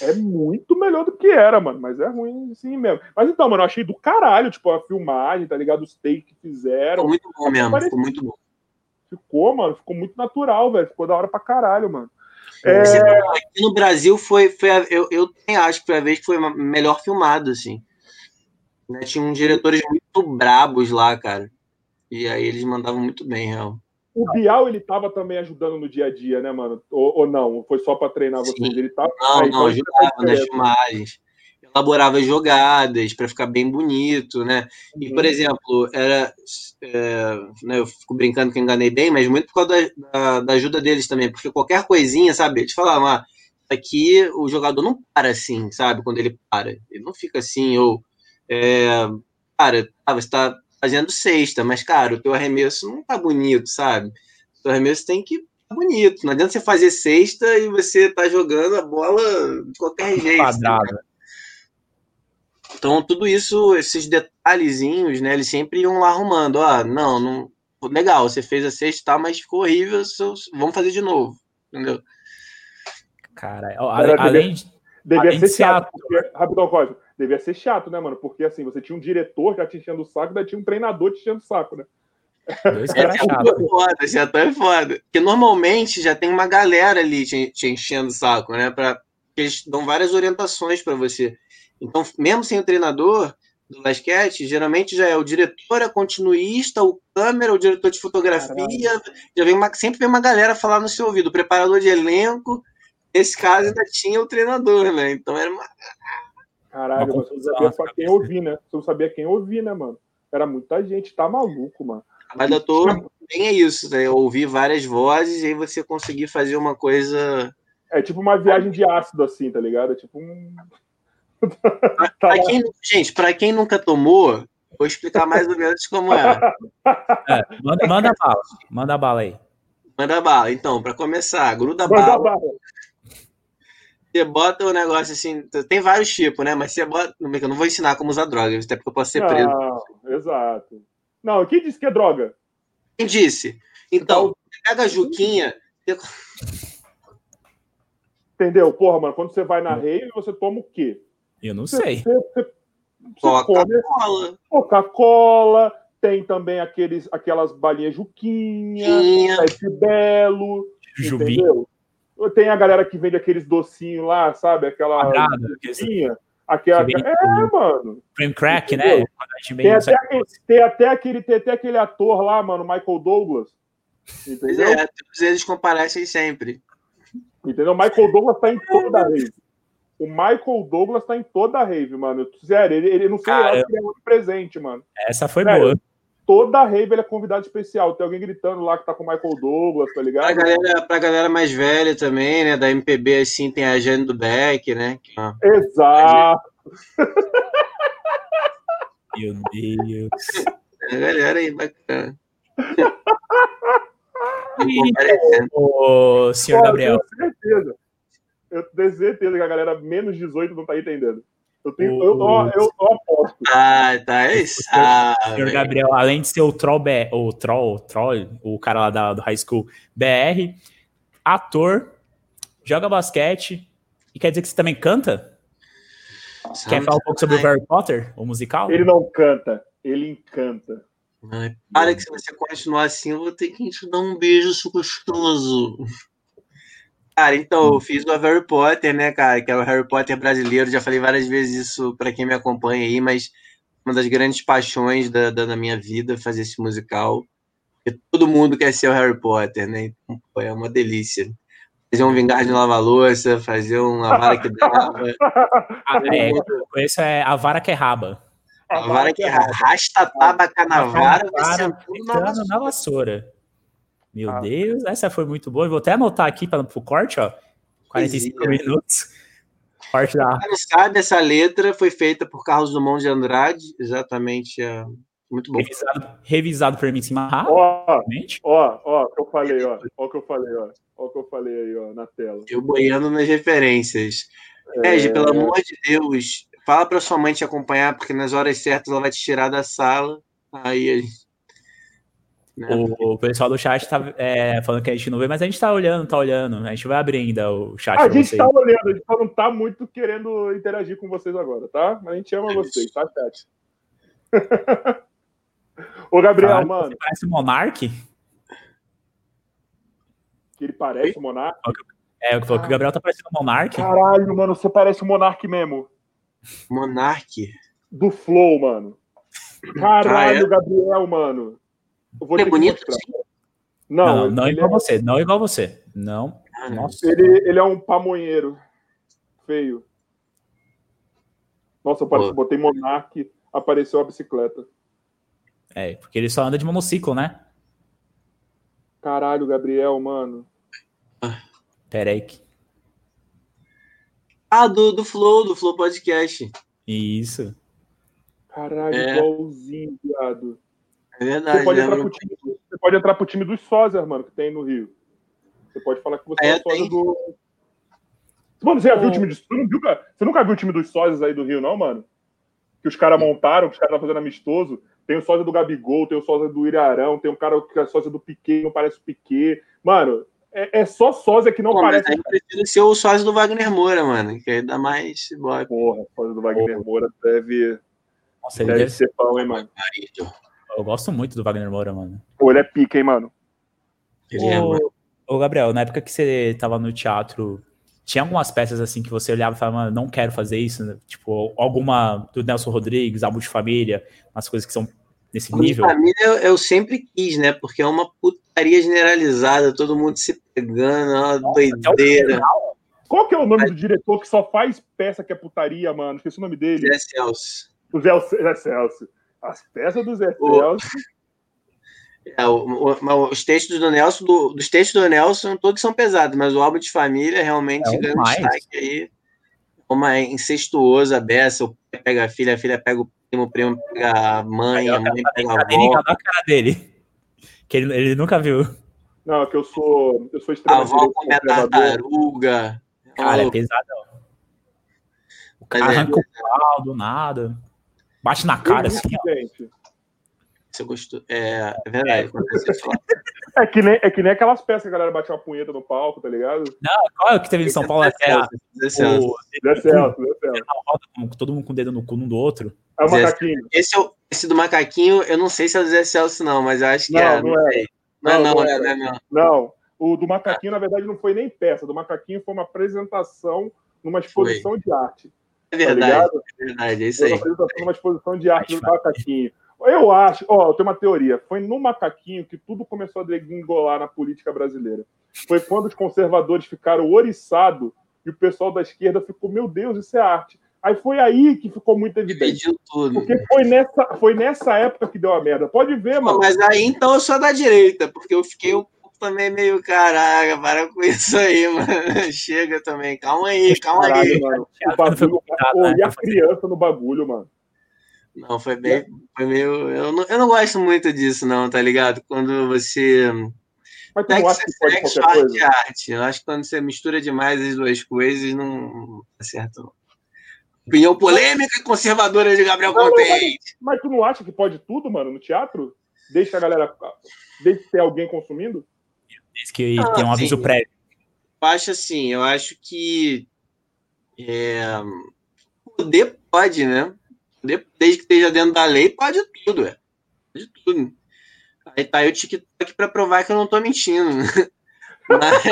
A: é muito melhor do que era, mano. Mas é ruim sim mesmo. Mas então, mano, eu achei do caralho, tipo, a filmagem, tá ligado? Os takes que fizeram.
C: Ficou muito bom mesmo, ficou muito bom.
A: Ficou, mano, ficou muito natural, velho. Ficou da hora pra caralho, mano.
C: É... Aqui no Brasil foi, foi a, eu, eu acho que foi a vez que foi melhor filmado, assim. Né? Tinha uns diretores muito brabos lá, cara. E aí eles mandavam muito bem, real.
A: O Bial, ele tava também ajudando no dia a dia, né, mano? Ou, ou não? Foi só para treinar Sim. vocês? Ele tava...
C: Não, aí, não, ajudava nas filmagens. Elaborava jogadas para ficar bem bonito, né? E, por uhum. exemplo, era. É, né, eu fico brincando que eu enganei bem, mas muito por causa da, da, da ajuda deles também, porque qualquer coisinha, sabe? Eles falavam, ah, aqui o jogador não para assim, sabe? Quando ele para. Ele não fica assim, ou é, cara, tá, você tá fazendo sexta, mas, cara, o teu arremesso não tá bonito, sabe? O teu arremesso tem que tá bonito. Não adianta você fazer sexta e você tá jogando a bola de qualquer jeito. Quadrada. Né? Então, tudo isso, esses detalhezinhos, né, eles sempre iam lá arrumando. Ah, não, não. Legal, você fez a sexta, mas ficou horrível, vamos fazer de novo. Entendeu?
B: Cara, além de.
A: Devia além ser de chato. Porque, rapidão, Código devia ser chato, né, mano? Porque assim, você tinha um diretor já te enchendo o saco, daí tinha um treinador te enchendo o saco, né?
C: Dois é, é foda, já tá é foda. Porque normalmente já tem uma galera ali te, te enchendo o saco, né? Pra, eles dão várias orientações para você. Então, mesmo sem o treinador do basquete, geralmente já é o diretor, a continuista, o câmera, o diretor de fotografia. Caralho. Já vem uma, sempre vem uma galera falar no seu ouvido, o preparador de elenco. Nesse caso ainda tinha o treinador, né? Então era uma
A: Caralho, você não sabia pra quem ouvir, né? Você não sabia quem ouvir, né, mano? Era muita gente, tá maluco, mano.
C: Mas eu tô. Bem é isso, né? Ouvir várias vozes e aí você conseguir fazer uma coisa.
A: É tipo uma viagem de ácido, assim, tá ligado? É tipo um.
C: pra quem, gente, pra quem nunca tomou, vou explicar mais ou menos como é.
B: é manda, manda bala, manda bala aí.
C: Manda bala. Então, para começar, gruda manda bala. bala você bota o negócio assim, tem vários tipos, né? Mas você bota. Eu não vou ensinar como usar droga, até porque eu posso ser preso.
A: Não, exato. Não, quem disse que é droga?
C: Quem disse? Então, então pega a Juquinha.
A: Entendeu? Porra, mano, quando você vai na rei, você toma o quê?
B: Eu não sei.
A: Você,
C: Coca-Cola.
A: Coca-Cola, tem também aqueles, aquelas balinhas Juquinha, Pet Belo.
B: Jujubi. Entendeu?
A: Tem a galera que vende aqueles docinhos lá, sabe? Aquela docinha. Aquela, é, mano.
B: Frame crack, né?
A: Tem até, aquele, tem até, aquele, tem até aquele ator lá, mano, Michael Douglas. Entendeu? É,
C: todos eles comparecem sempre.
A: Entendeu? Michael Douglas tá em toda a rede. O Michael Douglas tá em toda a rave, mano. Sério, ele, ele não sei
B: Cara,
A: lá se ele é um presente, mano.
B: Essa foi
A: Sério,
B: boa.
A: Toda a rave ele é convidado especial. Tem alguém gritando lá que tá com o Michael Douglas, tá
C: Pra
A: ligado?
C: galera, pra galera mais velha também, né? Da MPB, assim, tem a Jane do Beck, né?
A: Exato.
B: Meu Deus.
C: A galera aí, bacana.
B: E, ô, senhor Gabriel,
A: Eu tenho certeza. Eu tenho certeza que a galera menos 18 não tá entendendo. Eu, tenho,
B: O-
A: eu, eu, eu aposto.
C: Ah, tá. É isso. Ah,
B: senhor
C: velho.
B: Gabriel, além de ser o troll, B- o troll, troll, o cara lá da, do High School BR, ator, joga basquete, e quer dizer que você também canta? Quer falar um pouco sobre o Harry Potter, o musical?
A: Ele não canta, ele encanta.
C: Ai, Para que se você continuar assim, eu vou ter que te dar um beijo gostoso. Cara, então, eu fiz o Harry Potter, né, cara? Que é o Harry Potter brasileiro. Já falei várias vezes isso pra quem me acompanha aí, mas uma das grandes paixões da, da, da minha vida é fazer esse musical. Porque todo mundo quer ser o Harry Potter, né? Então, pô, é uma delícia. Fazer um vingar de lava-louça, fazer uma vara que dava.
B: É, eu conheço é a vara que é raba.
C: A vara que arrasta a tabaca na vara, vai sentando na
B: vassoura. Meu
A: Ah.
B: Deus, essa foi muito boa. Eu Vou até anotar aqui para o corte, ó. 45
C: Poesia.
B: minutos. Corte da.
C: Sabe, essa letra foi feita por Carlos Drummond de Andrade, exatamente. é, muito bom.
B: Revisado, revisado por mim cima
A: Ó, ó, ó, o que eu falei, ó. Ó o que eu falei, ó. Ó o que eu falei aí, ó, na tela.
C: Eu boiando nas referências.
A: É,
C: pelo amor de Deus, fala pra sua mãe te acompanhar, porque nas horas certas ela vai te tirar da sala. Aí a gente- né?
B: O, o pessoal do chat tá é, falando que a gente não vê, mas a gente tá olhando, tá olhando. A gente vai abrir ainda o chat
A: A gente
B: vocês.
A: tá olhando, a gente não tá muito querendo interagir com vocês agora, tá? Mas a gente ama vocês, tá, chat? Ô, Gabriel, mano,
B: Você parece um Monark?
A: que ele parece o Monark.
B: É, o que falou que o Gabriel tá parecendo um Monark.
A: Caralho, mano, você parece o Monark mesmo.
C: Monark.
A: Do Flow, mano. Caralho,
C: Ah, é?
A: Gabriel, mano. Eu vou
C: Ele é bonito?
A: Não,
B: Não, não, igual você, não igual você. Não.
C: Ah,
B: Nossa.
A: ele, ele é um pamonheiro. Feio. Nossa, eu parece, botei Monark, apareceu a bicicleta.
B: É, porque ele só anda de monociclo, né?
A: Caralho, Gabriel, mano.
B: Pera aí. que-
C: Ah, do, do Flow, do Flow Podcast.
B: Isso.
A: Caralho,
C: É.
A: igualzinho, viado.
C: É verdade.
A: Você pode,
C: né?
A: entrar pro time, você pode entrar pro time dos sósias, mano, que tem no Rio. Você pode falar que você é,
C: É,
A: o sósia
C: tem.
A: do. Mano, você já viu o time de. Você, não viu, cara? você nunca viu o time dos sósias aí do Rio, não, mano? Que os caras montaram, que os caras estão fazendo amistoso. Tem o sósia do Gabigol, tem o sósia do Iriarão, tem um cara que é sósia do Piquet, não parece o Piquet. Mano, é, é só sósia que não
C: Pô, mas
A: parece.
C: aí eu prefiro ser o sócio do Wagner Moura, mano. Que aí dá mais.
A: Porra, sósia do Wagner Moura deve,
B: Nossa,
A: deve
B: deve ser...
A: ser pão, hein, mano?
C: marido.
B: Eu gosto muito do Wagner Moura, mano.
A: Pô, ele é pica, hein, mano?
C: Ele é, mano.
B: Ô, Gabriel, na época que você tava no teatro, tinha algumas peças assim que você olhava e falava, mano, não quero fazer isso, né? Tipo, alguma do Nelson Rodrigues, Álbum de Família, umas coisas que são nesse nível.
C: família eu, eu sempre quis, né? Porque é uma putaria generalizada, todo mundo se pegando, é uma
B: o
C: doideira.
A: Qual que é o nome do diretor que só faz peça que é putaria, mano? Esqueci o nome dele.
C: Zé Celso.
A: O Zé, Zé Celso. As peças do Zé. Celso.
C: É, o- o- os textos do Nelson, do- dos textos do Nelson, todos são pesados, mas o álbum de família realmente
B: É
C: ganha um
B: mais.
C: destaque aí. Uma incestuosa beça, o pai pega a filha, a filha pega o primo, o primo pega a mãe, a mãe pega a
B: tá
C: avó,
B: na cara dele. Que ele, ele nunca viu.
A: Não, que eu sou, eu sou
C: a avó come a tartaruga.
B: Cara, é pesadão. O cara
C: é-
B: arranca o pau do nada. Bate na cara, assim, ó.
C: Você gostou? É, é verdade.
A: É que, nem, é que nem aquelas peças que a galera bate uma punheta no palco, tá ligado?
B: Qual é o que teve em São Paulo? O, com todo mundo com o dedo no cu um do outro.
A: É o macaquinho.
C: Esse, é o- esse do macaquinho, eu não sei se é o Zé Celso, não, mas eu acho que
A: Não,
C: é.
A: não
C: Não,
A: é.
C: Não, é
A: Não,
C: não,
A: não
C: é,
A: é.
C: não, é, não.
A: Não, o do macaquinho, na verdade, não foi nem peça. Do macaquinho foi uma apresentação numa exposição de arte.
C: É
A: Tá
C: verdade,
A: ligado?
C: é verdade, é isso
A: uma
C: aí.
A: apresentação numa exposição de arte do
B: Acho,
A: macaquinho. Eu acho, ó, eu tenho uma teoria. Foi no macaquinho que tudo começou a degringolar na política brasileira. Foi quando os conservadores ficaram oriçados E o pessoal da esquerda ficou, meu Deus, isso é arte. Aí foi aí que ficou muito evidente.
C: tudo.
A: Porque foi nessa, foi nessa época que deu a merda. Pode ver, mano.
C: Mas aí então eu sou da direita, porque eu fiquei um também meio, caraca, para com isso aí, mano. Chega também. Calma aí, calma
A: Caralho,
C: aí.
A: mano. O bagulho, e a criança no bagulho, mano.
C: Não, foi bem. Foi meio. Eu não, eu não gosto muito disso, não, tá ligado? Quando você.
A: Mas tu
C: Não é
A: acha que pode
C: segue
A: qualquer
C: arte
A: coisa?
C: e arte. Eu acho que quando você mistura demais as duas coisas, não tá certo, não. Opinião polêmica e conservadora de Gabriel
A: não,
C: Contente.
A: Mas tu não acha que pode tudo, mano, no teatro? Deixa a galera. Deixa ter alguém consumindo?
B: Diz que
C: Ah,
B: tem um aviso
C: sim.
B: prévio.
C: Eu acho assim, eu acho que é, poder pode, né? Poder, desde que esteja dentro da lei, pode tudo, é. Pode tudo. Aí tá aí o TikTok pra provar que eu não tô mentindo. Mas,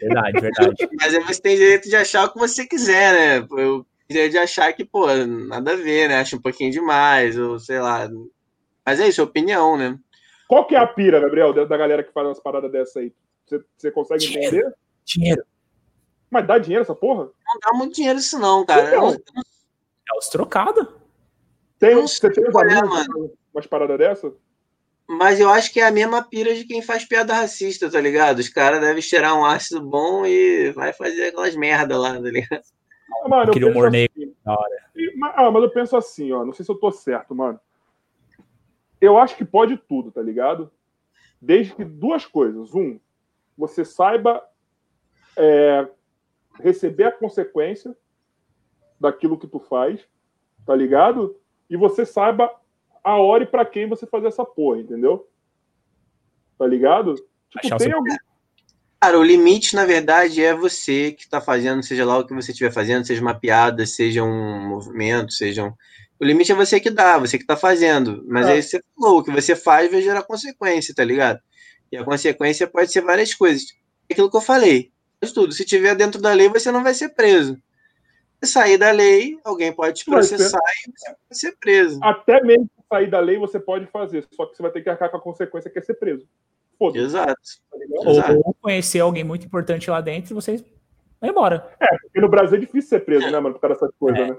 B: Verdade, verdade.
C: mas você tem direito de achar o que você quiser, né? Eu direito de achar que, pô, nada a ver, né? Acho um pouquinho demais, ou sei lá. Mas é isso, é opinião, né?
A: Qual que é a pira, Gabriel, da galera que faz umas paradas dessa aí? Você, você consegue
B: Dinheiro.
A: entender?
B: Dinheiro.
A: Mas dá dinheiro essa porra?
C: Não dá muito dinheiro isso, não, cara.
A: Então.
B: É os trocados.
A: Tem, você tem uns
C: é, mano.
A: umas paradas dessa?
C: Mas eu acho que é a mesma pira de quem faz piada racista, tá ligado? Os caras devem cheirar um ácido bom e vai fazer aquelas merda lá, tá ligado?
A: Ah, Mano,
B: Aquele negro.
A: assim,
B: hora.
A: Ah, mas eu penso assim, ó. Não sei se eu tô certo, mano. Eu acho que pode tudo, tá ligado? Desde que duas coisas. Um, você saiba é, receber a consequência daquilo que tu faz, tá ligado? E você saiba a hora e pra quem você fazer essa porra, entendeu? Tá ligado? Tipo, tem algum.
C: Cara, o limite, na verdade, é você que tá fazendo, seja lá o que você estiver fazendo, seja uma piada, seja um movimento, seja um. O limite é você que dá, você que tá fazendo. Mas
A: É.
C: aí você falou, o que você faz vai gerar consequência, tá ligado? E a consequência pode ser várias coisas. É Aquilo que eu falei. Faz tudo. Se tiver dentro da lei, você não vai ser preso. Se sair da lei, alguém pode te
A: ser.
C: processar e você vai ser preso.
A: Até mesmo sair da lei você pode fazer, só que você vai ter que arcar com a consequência que é ser preso. Foda-se,
C: Exato.
A: tá?
C: Exato.
B: Ou conhecer alguém muito importante lá dentro e vocês vai embora.
A: Porque no Brasil é difícil ser preso, né, mano? Por causa dessas coisas,
B: É.
A: né?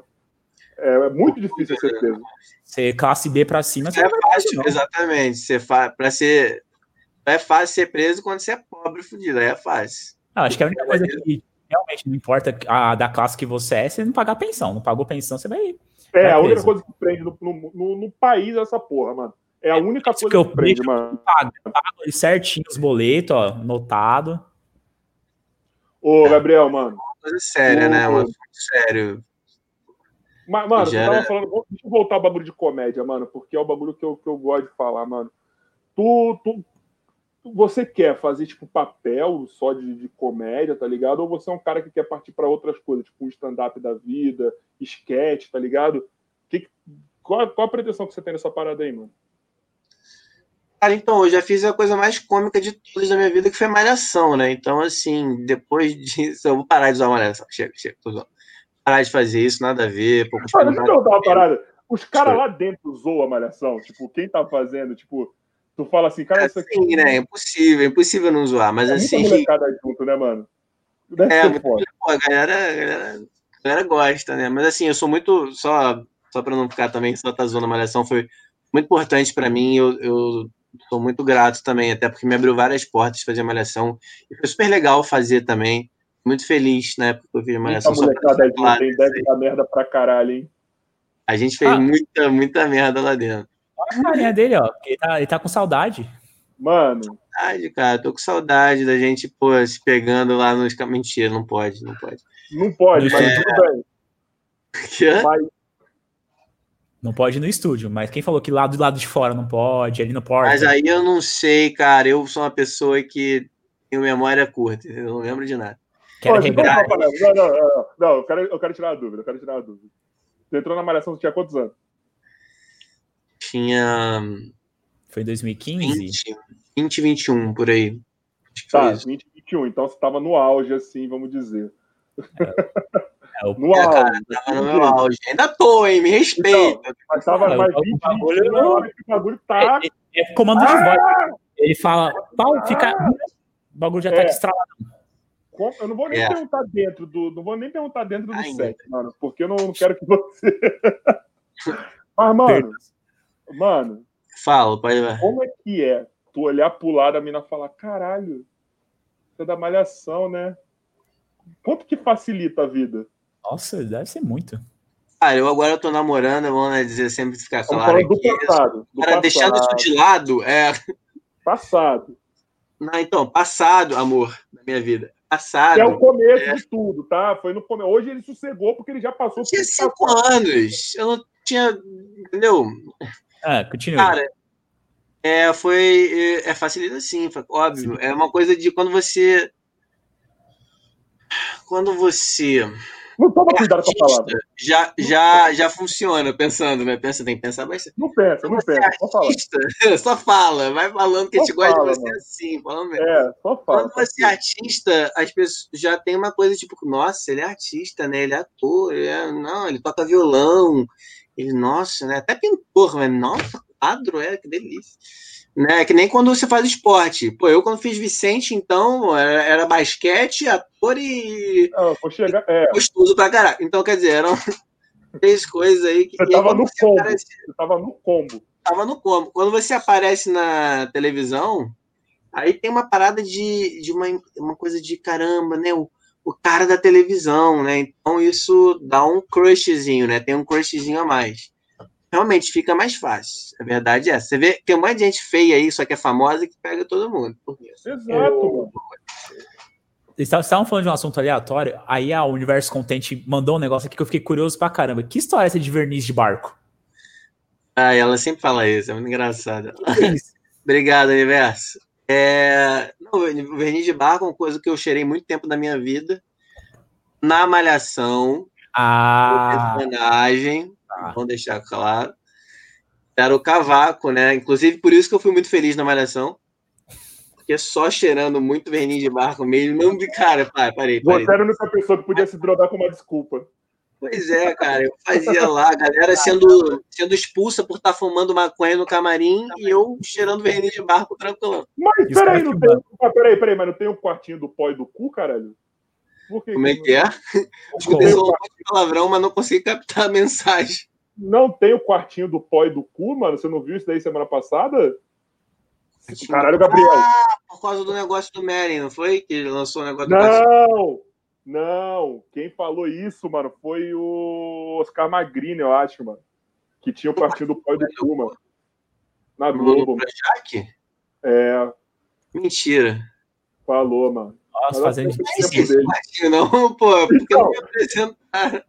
A: É, é muito difícil ser preso.
B: Você classe B pra cima, você
C: É
B: não preso,
C: fácil,
B: não.
C: exatamente. Você fa... Pra ser. É fácil ser preso quando você é pobre, fudido. Aí é fácil.
B: Ah, acho que a única coisa que realmente não importa a da classe que você é, você não pagar pensão. Não pagou pensão, você vai.
A: É,
B: Vai
A: a única coisa que prende no, no, no- no país é essa porra, mano. É a única
B: isso
A: coisa
B: que eu
A: que prende, mano.
B: Paga ali certinho os boletos, ó, notado.
A: Ô, Gabriel, mano.
C: Coisa séria, né? assunto sério.
A: Mas, mano,
C: Gera-
A: tava falando. Deixa eu voltar ao bagulho de comédia, mano, porque é o bagulho que eu, que eu gosto de falar, mano. Tu, tu, você quer fazer, tipo, papel só de, de comédia, tá ligado? Ou você é um cara que quer partir pra outras coisas, tipo um stand-up da vida, sketch, tá ligado? Que, qual, qual a pretensão que você tem nessa parada aí, mano?
C: Cara, então, eu já fiz a coisa mais cômica de todas da minha vida, que foi malhação, né? Então, assim, depois disso, eu vou parar de usar malhação. Chega, chega, tô zoando. Parar de fazer isso, nada a ver. Poucos
A: Ah, deixa eu perguntar uma parada. Os caras
C: Sim.
A: lá dentro zoam a malhação? Tipo, quem tá fazendo, tipo, tu fala assim, cara, isso aqui
C: Assim, né? É impossível, é impossível não zoar, mas
A: é muita
C: assim.
A: molecada junto, né, mano? Deve
C: É, pô, a galera, a galera, a galera gosta, né? Mas assim, eu sou muito. Só, só pra não ficar também, só tá zoando a malhação, foi muito importante pra mim. Eu, eu sou muito grato também, até porque me abriu várias portas fazer malhação. E foi super legal fazer também. Muito feliz na época que eu
A: Muita
C: malhação. Pra
A: molecada
C: isso
A: Deve
C: aí.
A: dar merda pra caralho, hein?
C: A gente fez
B: Ah.
C: muita, muita merda lá dentro.
B: Olha a carinha dele, ó. Ele tá, ele tá com saudade.
A: Mano,
C: Saudade, cara, tô com saudade da gente, pô, se pegando lá nos. Mentira, não pode, não pode.
A: não pode, mas
C: É.
A: tudo bem. Mas,
B: Não pode ir no estúdio, mas quem falou que lá do lado de fora não pode, ali no porta.
C: Mas aí eu não sei, cara. Eu sou uma pessoa que tenho memória curta, eu não lembro de nada.
B: Quero.
A: Não, não, não, não, não, eu quero, eu quero tirar a dúvida, eu quero tirar a dúvida. Você entrou na malhação, você tinha quantos anos?
C: Tinha
B: Foi em 2015?
C: 20, 20 21 por aí. Acho
A: Tá,
C: foi isso.
A: 20, 21, então você tava no auge, assim, vamos dizer.
B: É, o-
A: No
C: É, cara,
A: auge.
C: Tava no meu auge. Ainda tô, hein? Me respeita.
A: Mas tava
B: Ah,
A: mais
B: o
A: 20,
B: bagulho-
A: 21, na hora que o bagulho tá.
B: É, é comando de voz. Ele fala, pau, fica. O bagulho já tá
A: É.
B: estralado.
A: Eu não vou nem
C: É.
A: perguntar dentro do. Não vou nem perguntar dentro do
C: Ainda.
A: set, mano, porque eu não, não quero que você. Mas, mano, mano,
C: Fala, ver.
A: como é que é tu olhar pro lado a mina falar, caralho, você é da malhação, né? Quanto que facilita a vida?
B: Nossa, deve ser muito.
C: Cara, eu agora tô namorando, vamos né, dizer sempre ficar claro
A: falando do
C: aqui.
A: passado. Do
C: Cara, deixando
A: passado,
C: isso de lado, é.
A: passado.
C: Não, então, passado, amor, na minha vida.
A: Que
C: Passado.
A: é o começo
C: É.
A: de tudo, tá? Foi no começo. Hoje ele sossegou porque ele já passou
C: Eu
A: por
C: tinha cinco anos. Eu não tinha. Entendeu?
B: Ah, continua.
C: Cara, é, foi. É, é facilita sim, óbvio. É uma coisa de quando você. Quando você.
A: Não toma cuidado com a palavra.
C: Já, já, já funciona pensando, né? Pensa, tem que pensar bastante.
A: Não pensa, não pensa.
C: é
A: Só fala.
C: só fala, vai falando que a
A: Só
C: gente gosta
A: fala,
C: de você
A: mano.
C: assim, falando mesmo.
A: É, só fala.
C: Quando você é artista, as pessoas já tem uma coisa tipo, nossa, ele é artista, né? Ele é ator, ele é, não, ele toca violão, ele, nossa, né? Até pintor, mas nossa, quadro, é, que delícia. Né? Que nem quando você faz esporte. Pô, eu quando fiz Vicente, então, era, era basquete, ator e
A: Ah, vou chegar. É,
C: gostoso pra caralho. Então, quer dizer, eram três coisas aí que
A: Você
C: aí,
A: tava
C: quando
A: no
C: você
A: combo.
C: aparece-
A: você tava no combo.
C: tava no como. Quando você aparece na televisão, aí tem uma parada de, de uma, uma coisa de caramba, né? O, o cara da televisão, né? Então isso dá um crushzinho, né? Tem um crushzinho a mais. Realmente fica mais fácil. A verdade é essa. Você vê, tem um monte de gente feia aí, só que é famosa, que pega todo mundo. Por isso.
A: Exato,
B: estavam- falando de um assunto aleatório, aí a Universo Content mandou um negócio aqui que eu fiquei curioso pra caramba. Que história é essa de verniz de barco?
C: Ah, ela sempre fala isso, é muito
B: que é?
C: Obrigado, universo. É... Não, o verniz de barco é uma coisa que eu cheirei muito tempo da minha vida. Na Malhação,
B: Ah,
C: personagem,
B: Tá.
C: vamos deixar claro. Era o cavaco, né? Inclusive, por isso que eu fui muito feliz na Malhação. Porque só cheirando muito verniz de barco mesmo. Não vi, cara, parei, parei. parei.
A: Você era a única pessoa que podia se drogar com uma desculpa.
C: Pois é, cara, eu fazia lá, a galera sendo, sendo expulsa por estar fumando maconha no camarim e eu cheirando verniz de barco tranquilão.
A: Mas peraí,
B: caras
A: não tem. Ah, peraí, peraí, mas não tem o quartinho do pó e do cu, caralho? Que
C: Como é que é? Escutei só um palavrão, mas não consegui captar a mensagem.
A: Não tem o quartinho do pó e do cu, mano? Você não viu isso daí semana passada? Caralho, Gabriel.
C: Ah, por causa do negócio do Merin, não foi? Que ele lançou o negócio do
A: Não! Não! Quem falou isso, mano, foi o Oscar Magrini, eu acho, mano. Que tinha o quartinho do pó e do cu, mano. Na Globo. É,
C: Mentira.
A: falou, mano.
B: Nossa,
A: Mas
B: fazendo
A: eu
C: Não é pô, porque não me apresentaram.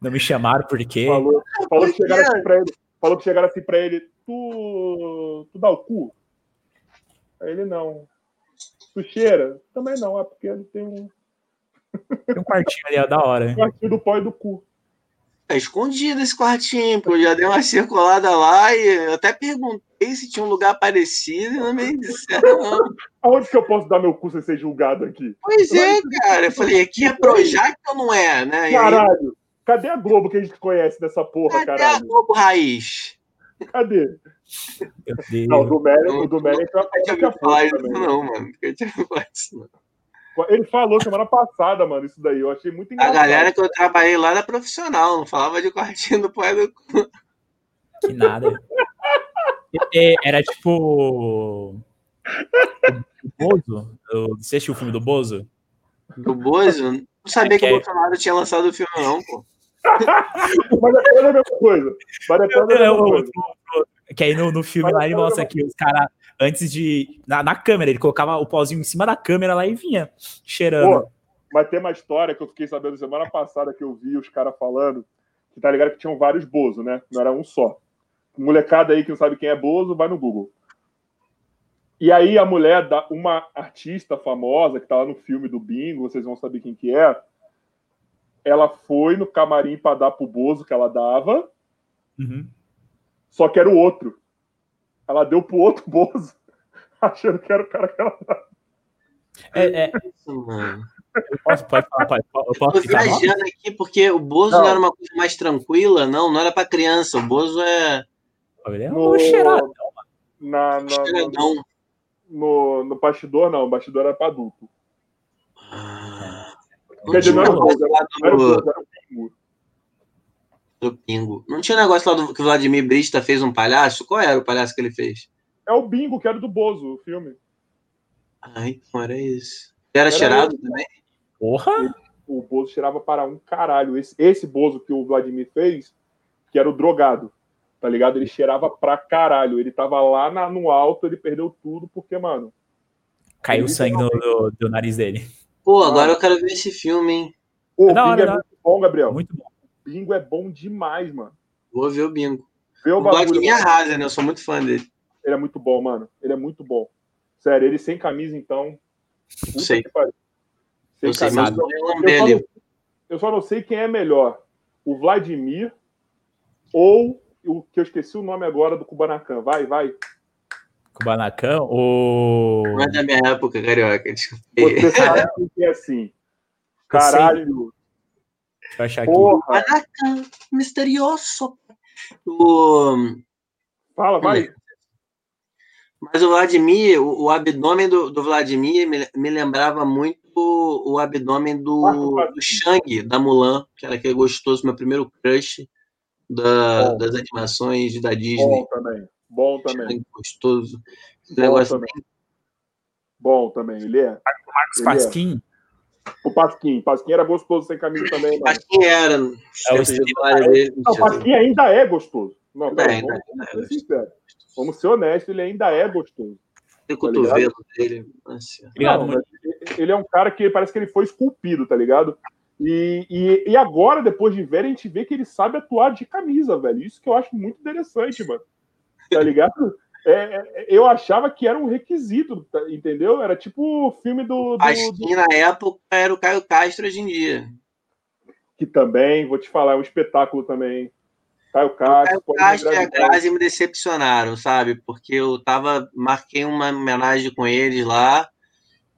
B: Não me chamaram porque.
A: Falou, falou que
C: Por quê?
A: chegaram assim pra ele. Falou que chegaram assim pra ele. Tu. Tu dá o cu? Aí ele não. Tu cheira? Também não, é porque ele tem um
B: Tem um quartinho ali, ó, da hora. né?
A: quartinho do pó e do cu.
C: É escondido esse quartinho, pô. Eu já dei uma circulada lá e eu até perguntei se tinha um lugar parecido e não me disseram, não.
A: Aonde que eu posso dar meu cu sem ser julgado aqui?
C: Pois é, cara. Eu falei, aqui é Projac ou não é, né? Aí,
A: Caralho! Cadê a Globo que a gente conhece dessa porra,
C: cadê a
A: caralho?
C: Globo Raiz?
A: Cadê? Não, o do
C: Não,
A: o do a
C: ouvido falar
A: pouco
C: isso,
A: também.
C: não, mano. Nunca tinha falar isso, não.
A: Ele falou semana passada, mano, isso daí. Eu achei muito
C: A
A: engraçado.
C: galera que eu trabalhei lá era profissional, não falava de quartinho do pai do cu.
B: Que nada. Era tipo. O Bozo? Você assistiu o filme do Bozo?
C: Do Bozo. Não sabia que
B: É.
C: o Bolsonaro tinha lançado o filme, não, pô.
A: Mas é a mesma coisa. Mas é a mesma
B: eu-
A: coisa.
B: Que aí no, no filme lá ele mostra que os caras, antes de. Na, na câmera, ele colocava o pauzinho em cima da câmera lá e vinha cheirando.
A: Pô, mas tem uma história que eu fiquei sabendo semana passada que eu vi os caras falando, que tá ligado que tinham vários Bozo, né? Não era um só. Molecada aí que não sabe quem é Bozo, vai no Google. E aí a mulher, da, uma artista famosa que tá lá no filme do Bingo, vocês vão saber quem que é, ela foi no camarim pra dar pro Bozo que ela dava,
B: Uhum.
A: só que era o outro. Ela deu pro outro Bozo, achando que era o cara que ela.
B: É, é,
C: Isso, mano.
B: eu posso, pode falar, pode, eu
C: Eu
B: posso
C: tô
B: ficar nome?
C: viajando aqui porque o Bozo
A: Não.
C: não. era uma coisa mais tranquila, não, não era pra criança. O Bozo é
B: Ele é
A: No-
B: um cheirado.
A: Na, na- no,
C: cheiradão.
A: no, no bastidor, não. O bastidor era pra adulto. Quer dizer, não era o Bozo, Não era o Bozo, era o Pingo.
C: Do Pingo. Não tinha negócio lá do que o Vladimir Brista fez um palhaço? Qual era o palhaço que ele fez?
A: É o Bingo, que era do Bozo, o filme.
C: Ah, então era isso. Ele era,
A: Era
C: cheirado também?
B: Porra!
A: O Bozo cheirava para um caralho. Esse, esse Bozo que o Vladimir fez, que era o drogado, tá ligado? Ele cheirava pra caralho. Ele tava lá na- no alto, ele perdeu tudo, porque, mano,
B: Caiu sangue no, do, do nariz dele.
C: Pô, agora eu quero ver esse filme, hein?
A: o
B: É da
A: Bingo
B: hora,
A: é
B: da
A: muito bom, Gabriel.
B: Muito bom.
A: O Bingo é bom demais, mano.
C: Vou ver o bingo.
A: Vê o
C: O
A: bagulho.
C: Vladimir arrasa, né? Eu sou muito fã dele.
A: Ele é muito bom, mano. Ele é muito bom. Sério, ele sem camisa, então. Puta
C: Sei.
A: Sem
C: Eu sei,
A: camisa,
C: mas
A: eu- só não, eu só não sei quem é melhor. O Vladimir ou o que eu esqueci o nome agora do Kubanacan. Vai, vai.
B: Kubanacan, o.
C: Não é da minha época, carioca. Desculpa.
A: Você sabe que é assim. Caralho.
B: Deixa eu achar aqui.
A: Porra.
C: Caraca, misterioso. O...
A: Fala, vai.
C: Mas o Vladimir, o, o abdômen do, do Vladimir me, me lembrava muito o, o abdômen do, do Shang, da Mulan, que era aquele gostoso, meu primeiro crush da, das animações da Disney.
A: Bom também. Bom também.
C: Shang gostoso. Esse
A: Bom
C: negócio
A: também. Bom também. Ele é.
B: Marcos
A: ele é.
B: Pasquim.
A: O Pasquim. Pasquim era gostoso sem camisa também,
C: quem era?
B: É o
C: dele.
A: Não, o Pasquim ainda é gostoso. Não, pera,
C: é, ainda
A: vamos,
C: é,
A: vamos
C: é
A: ser sinceros. Vamos ser honestos, ele ainda é gostoso.
C: O cotovelo dele.
B: Obrigado,
A: Não, ele é um cara que parece que ele foi esculpido, tá ligado? E, e, e agora, depois de ver, a gente vê que ele sabe atuar de camisa, velho. Isso que eu acho muito interessante, mano. Tá ligado? É, é, eu achava que era um requisito, tá- entendeu? Era tipo o filme do, do,
C: na época era o Caio Castro hoje em dia.
A: Que também, vou te falar, é um espetáculo também. Caio
C: O
A: Castro.
C: Caio
A: pode
C: Castro e a Grazi me decepcionaram, sabe? Porque eu tava, marquei uma homenagem com eles lá,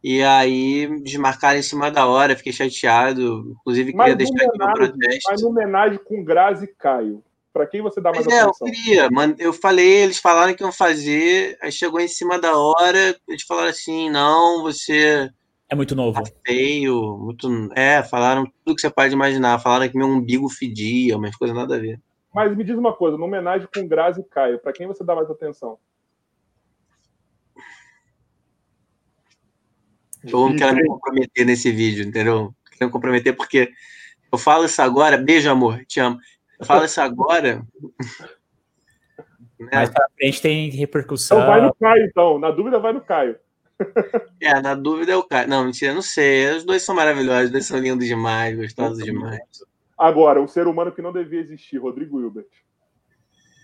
C: e aí desmarcaram em cima da hora, fiquei chateado. Inclusive, queria deixar aqui meu protesto.
A: mas homenagem com Grazi e Caio. Pra quem você dá mais
C: Mas é, eu
A: atenção?
C: queria, mano. Eu falei, eles falaram que iam fazer, aí chegou em cima da hora, eles falaram assim, não, você
B: É muito novo.
C: feio, muito. É, falaram tudo que você pode imaginar. Falaram que meu umbigo fedia, umas coisas nada a ver.
A: Mas me diz uma coisa, no homenagem com Grazi e Caio, pra quem você dá mais atenção?
C: Eu não quero me comprometer nesse vídeo, entendeu? Quero me comprometer porque eu falo isso agora, beijo, amor, te amo. Eu falo isso agora. né?
B: Mais pra frente tem repercussão.
A: Então vai no Caio, então. Na dúvida, vai no Caio.
C: É, na dúvida é o cara. Não, mentira, não sei. Os dois são maravilhosos, os dois são lindos demais, gostosos demais.
A: Agora, um ser humano que não devia existir, Rodrigo Hilbert.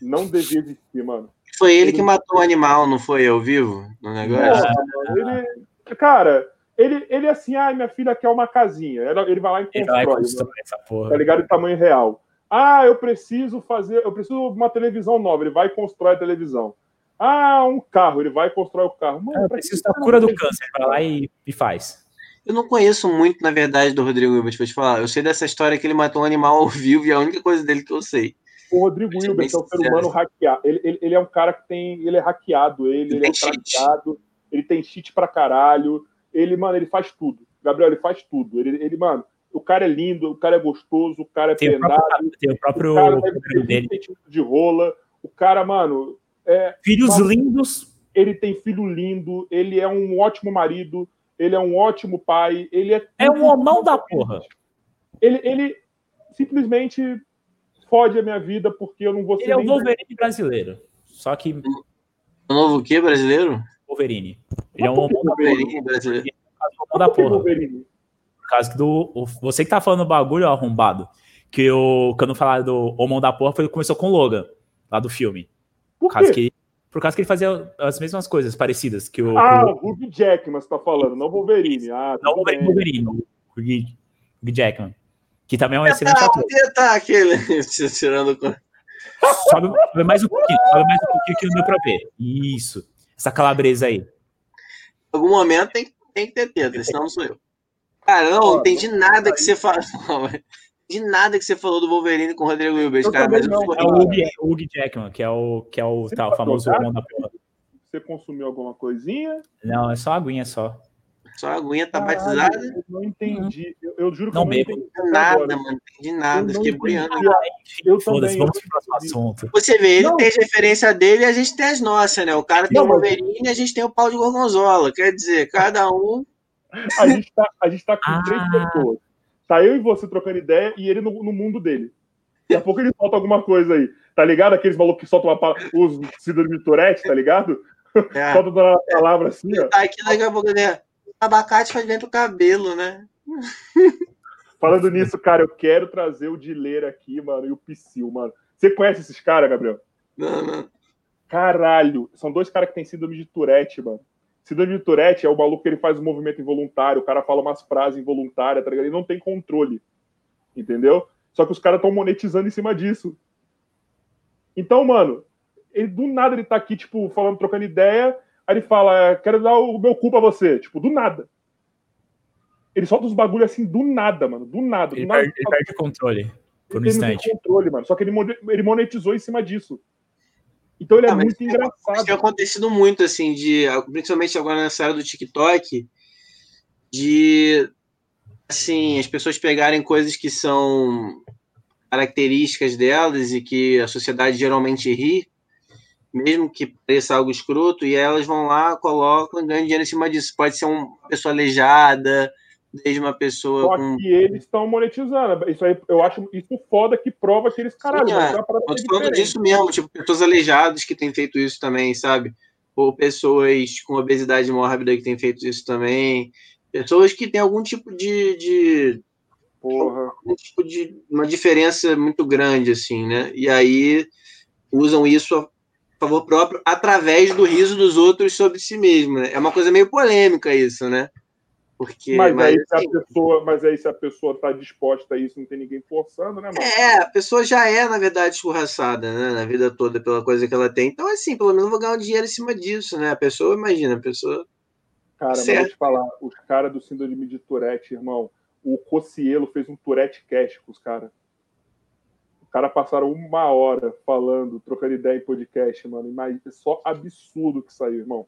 A: Não devia existir, mano.
C: Foi ele que matou o animal, não foi eu vivo no negócio?
A: Mano, ele, cara, ele, ele assim, ah, minha filha quer uma casinha. Ele vai lá e
B: Ele vai
A: constrói,
B: essa
A: tá
B: porra.
A: ligado? Em tamanho real. Ah, eu preciso fazer, eu preciso de uma televisão nova. Ele vai constrói a televisão. Ah, um carro, ele vai constrói o carro. Mano,
B: Eu
A: pra
B: preciso da
A: você
B: cura do câncer. Vai lá e, e faz.
C: Eu não conheço muito, na verdade, do Rodrigo Hilbert, vou te falar. Eu sei dessa história que ele matou um animal ao vivo e é a única coisa dele que eu sei.
A: O Rodrigo Hilbert é um ser humano hackeado. Ele, ele, ele é um cara que tem. Ele é hackeado, ele,
C: Ele
A: ele, é traqueado, ele tem cheat pra caralho. Ele, mano, ele faz tudo. Gabriel, ele faz tudo. Ele, ele mano, o cara é lindo, o cara é gostoso, o cara é
B: Tem o
A: prendado,
B: próprio, tem o próprio
A: o cara deve
B: dele.
A: 20 centímetros de rola. O cara, mano, é,
B: Filhos
A: Mas-
B: lindos.
A: ele tem filho lindo, ele é um ótimo marido, ele é um ótimo pai, ele é.
B: É um homão
A: que
B: da porra.
A: Ele, ele simplesmente fode a minha vida porque eu não vou ser
B: Ele é o Wolverine brasileiro. Só que
C: O novo o quê, brasileiro?
B: Wolverine. Ele é um homão
A: que
B: da
A: Wolverine?
C: Wolverine brasileiro.
B: homão da
A: Por que
B: porra.
A: Wolverine?
B: Por causa do. o- Você que tá falando do bagulho, ó, arrombado. Que o. Quando falaram do homão da porra, foi, começou com o Logan, lá do filme.
A: Por
B: Por causa
A: quê?
B: que, por causa que ele fazia as mesmas coisas parecidas que o.
A: Ah, o Hugh Jackman você tá falando, não Wolverine. Ah,
B: não o. Wolverine, o Hugh Jackman. Que também é um excelente
C: Ah,
B: ator.
C: podia tá aquele. Tirando com.
B: Sobe, sobe mais um pouquinho, sobe mais um pouquinho que não deu pra ver. Isso. Essa calabresa aí.
C: Em algum momento tem, tem que ter teta, senão não sou eu. Cara, não, não entendi nada que você falou. Não, de nada que você falou do Wolverine com o Rodrigo Hilbert,
A: Eu
C: cara. Mas
A: não,
B: É o. Hugh, Jackman, que é o, que é o, tá, o famoso homão da porra.
A: Você consumiu alguma coisinha?
B: Não, é só aguinha só.
C: Só a aguinha tá Caralho, batizada.
A: Eu não entendi. Eu, eu juro que
B: não
A: eu não
B: bebo.
C: entendi. Nada, mano. Não entendi nada. Fiquei boiando.
B: Foda-se, vamos pro próximo assunto.
C: Você vê, ele não. tem as referências dele e a gente tem as nossas, né? O cara tem não, o Wolverine e a gente tem o pau de gorgonzola. Quer dizer, cada um.
A: A gente tá, a gente tá com ah. três pessoas. Tá eu e você trocando ideia e ele no, no mundo dele. Daqui a pouco ele solta alguma coisa aí. Tá ligado? Aqueles malucos que soltam uma, os síndrome de Tourette, tá ligado? É. Solta uma palavra assim, ó.
C: Tá aqui daqui a pouco, né? Abacate faz bem pro cabelo, né?
A: Falando nisso, cara, eu quero trazer o Dileira aqui, mano, e o Psyll, mano. Você conhece esses caras, Gabriel?
C: Não, não.
A: Caralho, são dois caras que têm síndrome de Tourette, mano. Síndrome de Tourette é o maluco que ele faz um movimento involuntário, o cara fala umas frases involuntárias, tá ligado? Ele não tem controle. Entendeu? Só que os caras estão monetizando em cima disso. Então, mano, ele do nada ele tá aqui, tipo, falando, trocando ideia, aí ele fala, é, quero dar o meu cu pra você. Tipo, do nada. Ele solta os bagulho assim do nada, mano. Do nada. Do
B: ele,
A: nada,
B: perde, ele perde controle. Por um instante.
A: controle, mano. Só que ele, ele monetizou em cima disso. Então ele é ah, muito engraçado.
C: Tem acontecido muito, assim, de, principalmente agora nessa área do TikTok, de assim, as pessoas pegarem coisas que são características delas e que a sociedade geralmente ri, mesmo que pareça algo escroto, e elas vão lá, colocam e ganham dinheiro em cima disso. Pode ser uma pessoa aleijada, desde uma pessoa.
A: Só com... que eles estão monetizando. Isso aí, eu acho isso foda que prova que eles, caralho, Sim, é.
C: eu tô falando disso mesmo, tipo, pessoas aleijadas que têm feito isso também, sabe? Ou pessoas com obesidade mórbida que têm feito isso também. Pessoas que têm algum tipo de, de
A: Porra.
C: Um tipo de uma diferença muito grande, assim, né? E aí usam isso a favor próprio através do riso dos outros sobre si mesmo. Né? É uma coisa meio polêmica isso, né? Porque,
A: mas, mas, aí, se a assim pessoa, mas aí se a pessoa está disposta a isso, não tem ninguém forçando, né, mano?
C: É, a pessoa já é, na verdade, escorraçada, né? Na vida toda, pela coisa que ela tem. Então, assim, pelo menos eu vou ganhar um dinheiro em cima disso, né? A pessoa, imagina, a pessoa.
A: Cara, certo. mas vou te falar, os caras do síndrome de Tourette, irmão, o Cocielo fez um Tourette Cast com os caras. Os caras passaram uma hora falando, trocando ideia em podcast, mano. Mas é só absurdo que saiu, irmão.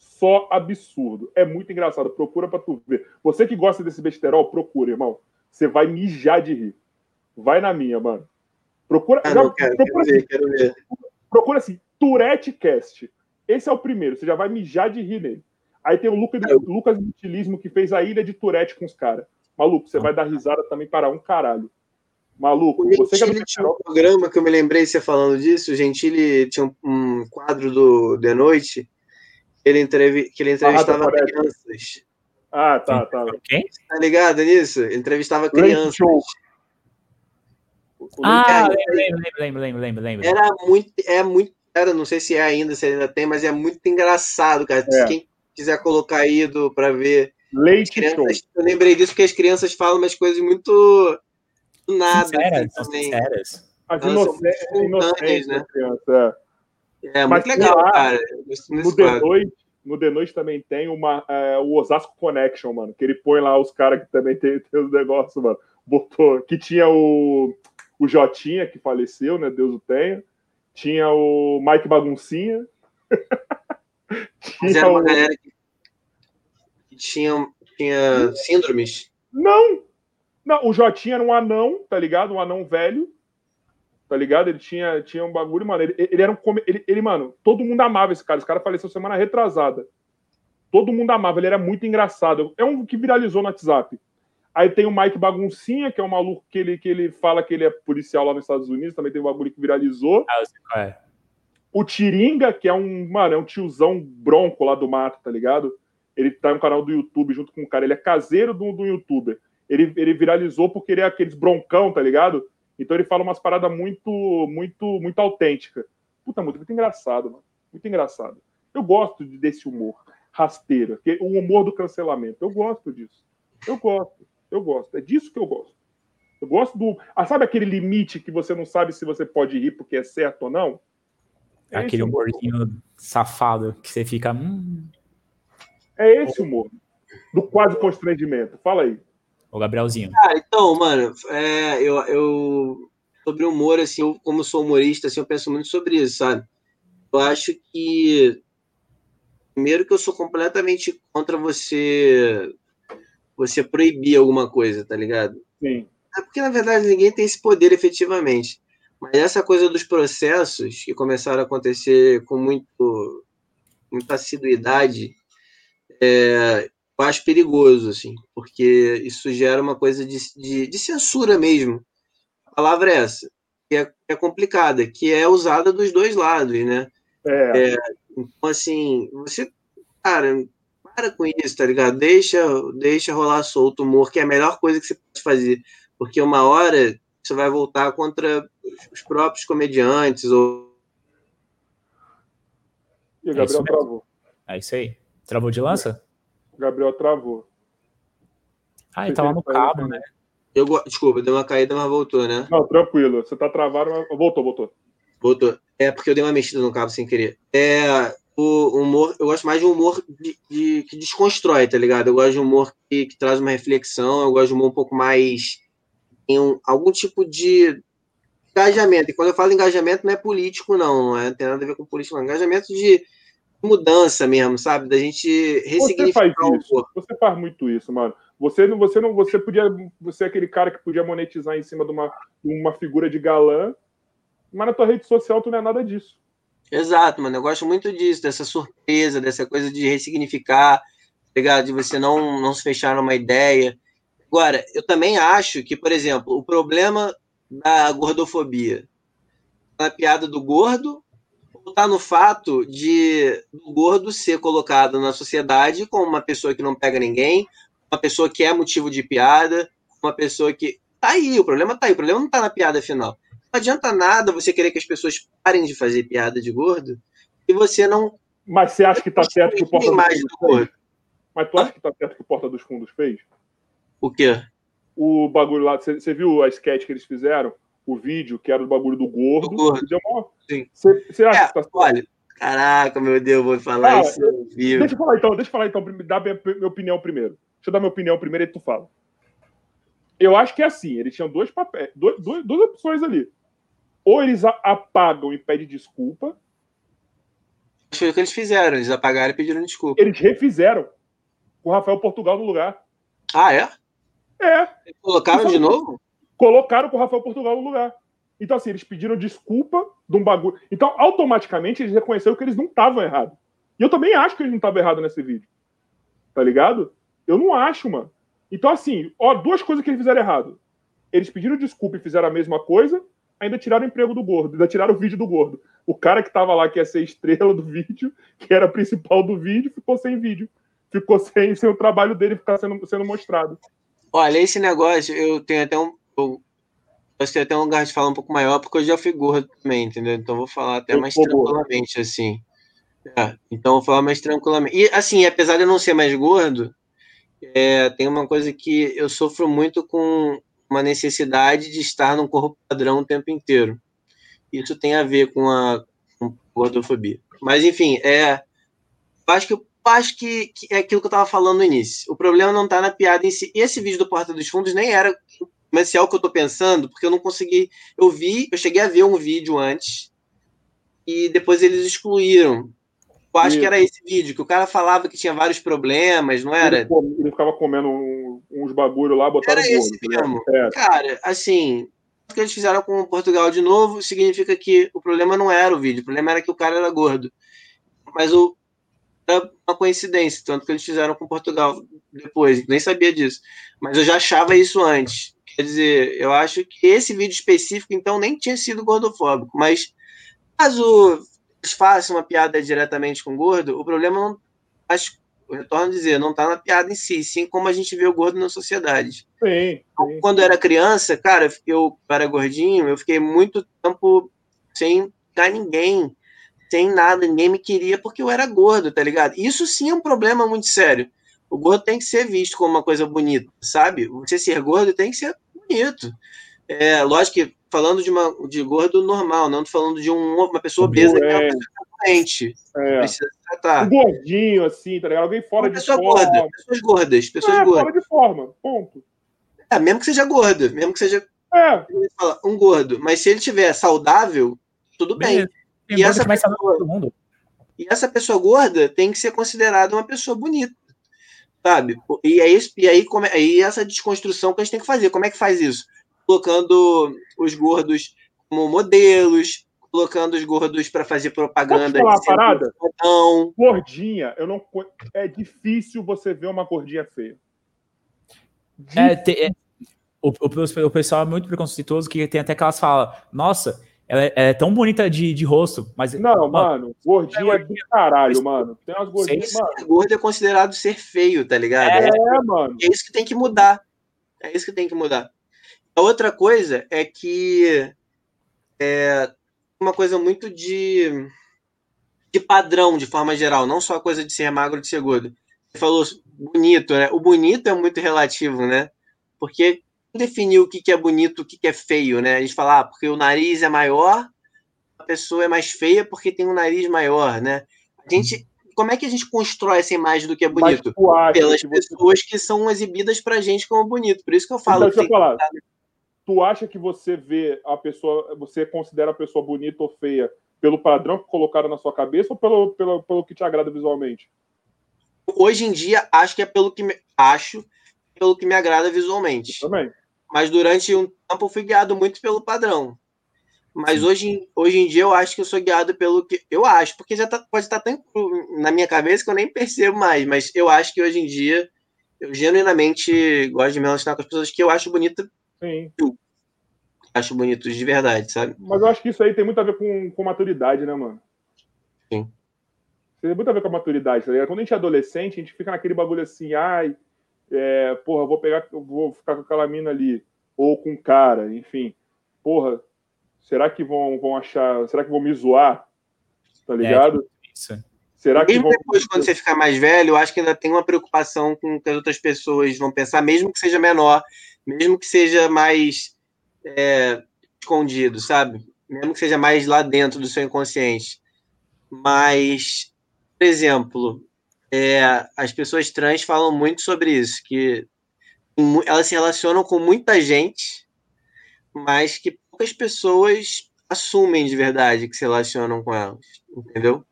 A: Só absurdo. É muito engraçado. Procura pra tu ver. Você que gosta desse besterol, procura, irmão. Você vai mijar de rir. Vai na minha, mano. Procura.
C: Ah, não, quero, procura, quero, assim, ver, quero ver.
A: procura assim, Tourette Cast. Esse é o primeiro. Você já vai mijar de rir nele. Aí tem o Lucas, Lucas Utilismo que fez a Ilha de Tourette com os caras. Maluco, você vai dar risada também para um caralho. Maluco,
C: o você Gentili tinha um programa que eu me lembrei você falando disso. O Gentili tinha um, um quadro do de noite ele entrevi, que ele entrevistava ah, crianças.
A: Ah, tá, tá.
B: Quem?
C: Tá ligado nisso? Ele entrevistava crianças.
B: Ah, lembro, lembro, lembro, lembro, lembro.
C: Era muito, é muito, era, não sei se é ainda, se ainda tem, mas é muito engraçado, cara. É. Quem quiser colocar aí para ver
A: Leite
C: crianças, show. Eu lembrei disso porque as crianças falam umas coisas muito nada.
B: Sinceras, assim, sinceras.
A: As inocentes, né? Criança,
C: é. É muito legal, lá, cara.
A: No D2, no D2 também tem uma, é, o Osasco Connection, mano, que ele põe lá os caras que também tem, tem os negócios, mano. Botou, que tinha o, o Jotinha, que faleceu, né? Deus o tenha. Tinha o Mike Baguncinha.
C: tinha o... uma galera que tinha, tinha síndromes?
A: Não! Não, o Jotinha era um anão, tá ligado? Um anão velho. Tá ligado? Ele tinha, tinha um bagulho, mano. Ele, ele era um. Ele, ele, mano, todo mundo amava esse cara. Esse cara faleceu semana retrasada. Todo mundo amava, ele era muito engraçado. É um que viralizou no WhatsApp. Aí tem o Mike Baguncinha, que é um maluco que ele, que ele fala que ele é policial lá nos Estados Unidos. Também tem um bagulho que viralizou.
B: Ah, eu sei qual é.
A: O Tiringa, que é um, mano, é um tiozão bronco lá do mato, tá ligado? Ele tá no canal do YouTube junto com um cara, ele é caseiro do, do youtuber. Ele, ele viralizou porque ele é aqueles broncão, tá ligado? Então ele fala umas paradas muito, muito, muito autênticas. Puta, muito, muito engraçado, mano. Muito engraçado. Eu gosto desse humor rasteiro, que o humor do cancelamento. Eu gosto disso. Eu gosto. Eu gosto. É disso que eu gosto. Eu gosto do. Ah, sabe aquele limite que você não sabe se você pode rir porque é certo ou não?
B: É aquele humorzinho safado que você fica. Hum,
A: é esse humor. Do quase constrangimento. Fala aí.
B: O Gabrielzinho.
C: Ah, então, mano, é, eu, eu sobre humor, assim, eu, como sou humorista, assim, eu penso muito sobre isso, sabe? Eu acho que Primeiro que eu sou completamente contra você você proibir alguma coisa, tá ligado?
A: Sim.
C: É porque, na verdade, ninguém tem esse poder efetivamente. Mas essa coisa dos processos que começaram a acontecer com muito, muita assiduidade, é, eu acho perigoso, assim, porque isso gera uma coisa de, de, de censura mesmo. A palavra é essa, que é, é, complicada, que é usada dos dois lados, né?
A: É.
C: é então, assim, você, cara, para com isso, tá ligado? Deixa, deixa rolar solto o humor, que é a melhor coisa que você pode fazer. Porque uma hora você vai voltar contra os próprios comediantes. Ou...
A: E o Gabriel é travou.
B: É isso aí. Travou de lança?
A: Gabriel travou.
B: Ah, ele tava no cabo, né?
C: Eu, desculpa, deu uma caída, mas voltou, né?
A: Não, tranquilo. Você tá travado, mas voltou, voltou.
C: Voltou. É porque eu dei uma mexida no cabo sem querer. É, o humor, eu gosto mais de humor de, de, que desconstrói, tá ligado? Eu gosto de humor que, que, traz uma reflexão, eu gosto de humor um pouco mais em um, algum tipo de engajamento. E quando eu falo engajamento, não é político, não, não, é, não tem nada a ver com político, não. Engajamento de mudança mesmo, sabe? Da gente ressignificar
A: você faz isso. Você faz muito isso, mano. Você não, você não, você podia, você é aquele cara que podia monetizar em cima de uma, uma figura de galã, mas na tua rede social tu não é nada disso.
C: Exato, mano. Eu gosto muito disso, dessa surpresa, dessa coisa de ressignificar, tá ligado? De você não, não se fechar numa ideia. Agora, eu também acho que, por exemplo, o problema da gordofobia na piada do gordo ou tá no fato de o gordo ser colocado na sociedade como uma pessoa que não pega ninguém, uma pessoa que é motivo de piada, uma pessoa que. Tá aí, o problema tá aí, o problema não tá na piada final não adianta nada você querer que as pessoas parem de fazer piada de gordo e você não.
A: Mas você acha que tá certo que o Porta dos Fundos fez? Mas tu acha que tá certo que o Porta dos Fundos fez?
C: O quê?
A: O bagulho lá. Você viu a sketch que eles fizeram? O vídeo que era do bagulho do gordo. Do gordo.
C: Sim.
A: Você acha é, que tá?
C: Olha, caraca, meu Deus, vou falar Cara, isso.
A: Deixa eu falar então, deixa eu falar então, dá minha, minha opinião primeiro. Deixa eu dar minha opinião primeiro e tu fala. Eu acho que é assim, eles tinham dois papéis, dois, duas, duas opções ali ou eles apagam e pedem desculpa.
C: Foi o que eles fizeram, eles apagaram e pediram desculpa.
A: Eles refizeram com o Rafael Portugal no lugar.
C: Ah, é?
A: É.
C: Eles colocaram de novo?
A: Colocaram com o Rafael Portugal no lugar. Então, assim, eles pediram desculpa de um bagulho. Então, automaticamente, eles reconheceram que eles não estavam errados. E eu também acho que eles não estavam errados nesse vídeo. Tá ligado? Eu não acho, mano. Então, assim, ó, duas coisas que eles fizeram errado. Eles pediram desculpa e fizeram a mesma coisa, ainda tiraram o emprego do gordo, ainda tiraram o vídeo do gordo. O cara que estava lá, que ia ser estrela do vídeo, que era principal do vídeo, ficou sem vídeo. Ficou sem, sem o trabalho dele ficar sendo, sendo mostrado.
C: Olha, esse negócio, eu tenho até um. Eu, eu tenho até um lugar de falar um pouco maior, porque eu já fui gordo também, entendeu? Então vou falar até eu mais tranquilamente, gordo. assim. É, então vou falar mais tranquilamente. E assim, apesar de eu não ser mais gordo, é, tem uma coisa que eu sofro muito com uma necessidade de estar num corpo padrão o tempo inteiro. Isso tem a ver com a, com gordofobia. Mas, enfim, é, acho que acho que, que, é aquilo que eu estava falando no início. O problema não está na piada em si. E esse vídeo do Porta dos Fundos nem era comercial que eu estou pensando, porque eu não consegui. Eu vi, eu cheguei a ver um vídeo antes e depois eles excluíram. Eu acho que era esse vídeo, que o cara falava que tinha vários problemas, não era?
A: Ele, ele ficava comendo uns bagulho lá, botava
C: Era esse mesmo. É. Cara, assim, o que eles fizeram com Portugal de novo significa que o problema não era o vídeo, o problema era que o cara era gordo. Mas o era uma coincidência, tanto que eles fizeram com Portugal depois, nem sabia disso. Mas eu já achava isso antes. Quer dizer, eu acho que esse vídeo específico, então, nem tinha sido gordofóbico. Mas caso eles façam uma piada diretamente com gordo, o problema não. Acho, eu retorno a dizer, não está na piada em si, sim como a gente vê o gordo na sociedade.
A: Sim,
C: então, sim. Quando eu era criança, cara, eu era gordinho, eu fiquei muito tempo sem ficar ninguém, sem nada, ninguém me queria porque eu era gordo, tá ligado? Isso sim é um problema muito sério. O gordo tem que ser visto como uma coisa bonita, sabe? Você ser gordo tem que ser bonito. É, lógico que falando de, uma, de gordo normal, não tô falando de um, uma pessoa obesa que é uma pessoa doente. É.
A: Precisa tratar. Um gordinho, assim, tá ligado? Alguém fora uma de
C: forma. Gorda, pessoas gordas, pessoas é, gordas.
A: fora de forma, ponto.
C: É, mesmo que seja gordo, mesmo que seja
A: é.
C: um gordo. Mas se ele tiver saudável, tudo bem.
B: E essa, pessoa,
C: E essa pessoa gorda tem que ser considerada uma pessoa bonita, sabe? E aí, e aí, como, é, aí essa desconstrução que a gente tem que fazer. Como é que faz isso? Colocando os gordos como modelos, colocando os gordos para fazer propaganda.
A: Posso falar uma parada? Não. Gordinha, eu não é difícil você ver uma gordinha feia.
B: É, te, é, o, o, o, pessoal é muito preconceituoso que tem até que elas falam, nossa, ela é, é tão bonita de, de rosto, mas.
A: Não, mano, gordinha é do caralho, mano. Tem umas gordinhas.
C: Mano. Gordo é considerado ser feio, tá ligado?
A: É, é, mano.
C: É isso que tem que mudar. É isso que tem que mudar. A outra coisa é que é uma coisa muito de, de padrão, de forma geral, não só a coisa de ser magro de ser gordo. Você falou bonito, né? O bonito é muito relativo, né? Porque definir o que, é bonito, o que, é feio, né? A gente fala, ah, porque o nariz é maior, a pessoa é mais feia porque tem um nariz maior, né? A gente, como é que a gente constrói essa imagem do que é bonito? Pelas que pessoas que são exibidas pra gente como bonito. Por isso que eu falo. Então,
A: que falar. Tu acha que você vê a pessoa, você considera a pessoa bonita ou feia pelo padrão que colocaram na sua cabeça ou pelo, pelo, pelo que te agrada visualmente?
C: Hoje em dia, acho que é pelo que me, acho pelo que me agrada visualmente.
A: Eu também.
C: Mas durante um tempo eu fui guiado muito pelo padrão. Mas hoje, hoje em dia eu acho que eu sou guiado pelo que. Eu acho, porque já tá, pode estar tão na minha cabeça que eu nem percebo mais. Mas eu acho que hoje em dia eu genuinamente gosto de me relacionar com as pessoas que eu acho bonita.
A: Sim.
C: Eu acho bonitos de verdade, sabe?
A: Mas eu acho que isso aí tem muito a ver com, com maturidade, né, mano?
C: Sim.
A: Tem muito a ver com a maturidade, tá ligado? Quando a gente é adolescente, a gente fica naquele bagulho assim, ai, é, porra, vou pegar, vou ficar com aquela mina ali, ou com o cara, enfim. Porra, será que vão, vão achar, será que vão me zoar? Tá é, ligado? É, isso.
C: Será que mesmo vão... depois, quando você ficar mais velho, eu acho que ainda tem uma preocupação com o que as outras pessoas vão pensar, mesmo que seja menor, mesmo que seja mais é, escondido, sabe? Mesmo que seja mais lá dentro do seu inconsciente. Mas, por exemplo, é, as pessoas trans falam muito sobre isso, que elas se relacionam com muita gente, mas que poucas pessoas assumem de verdade que se relacionam com elas, entendeu?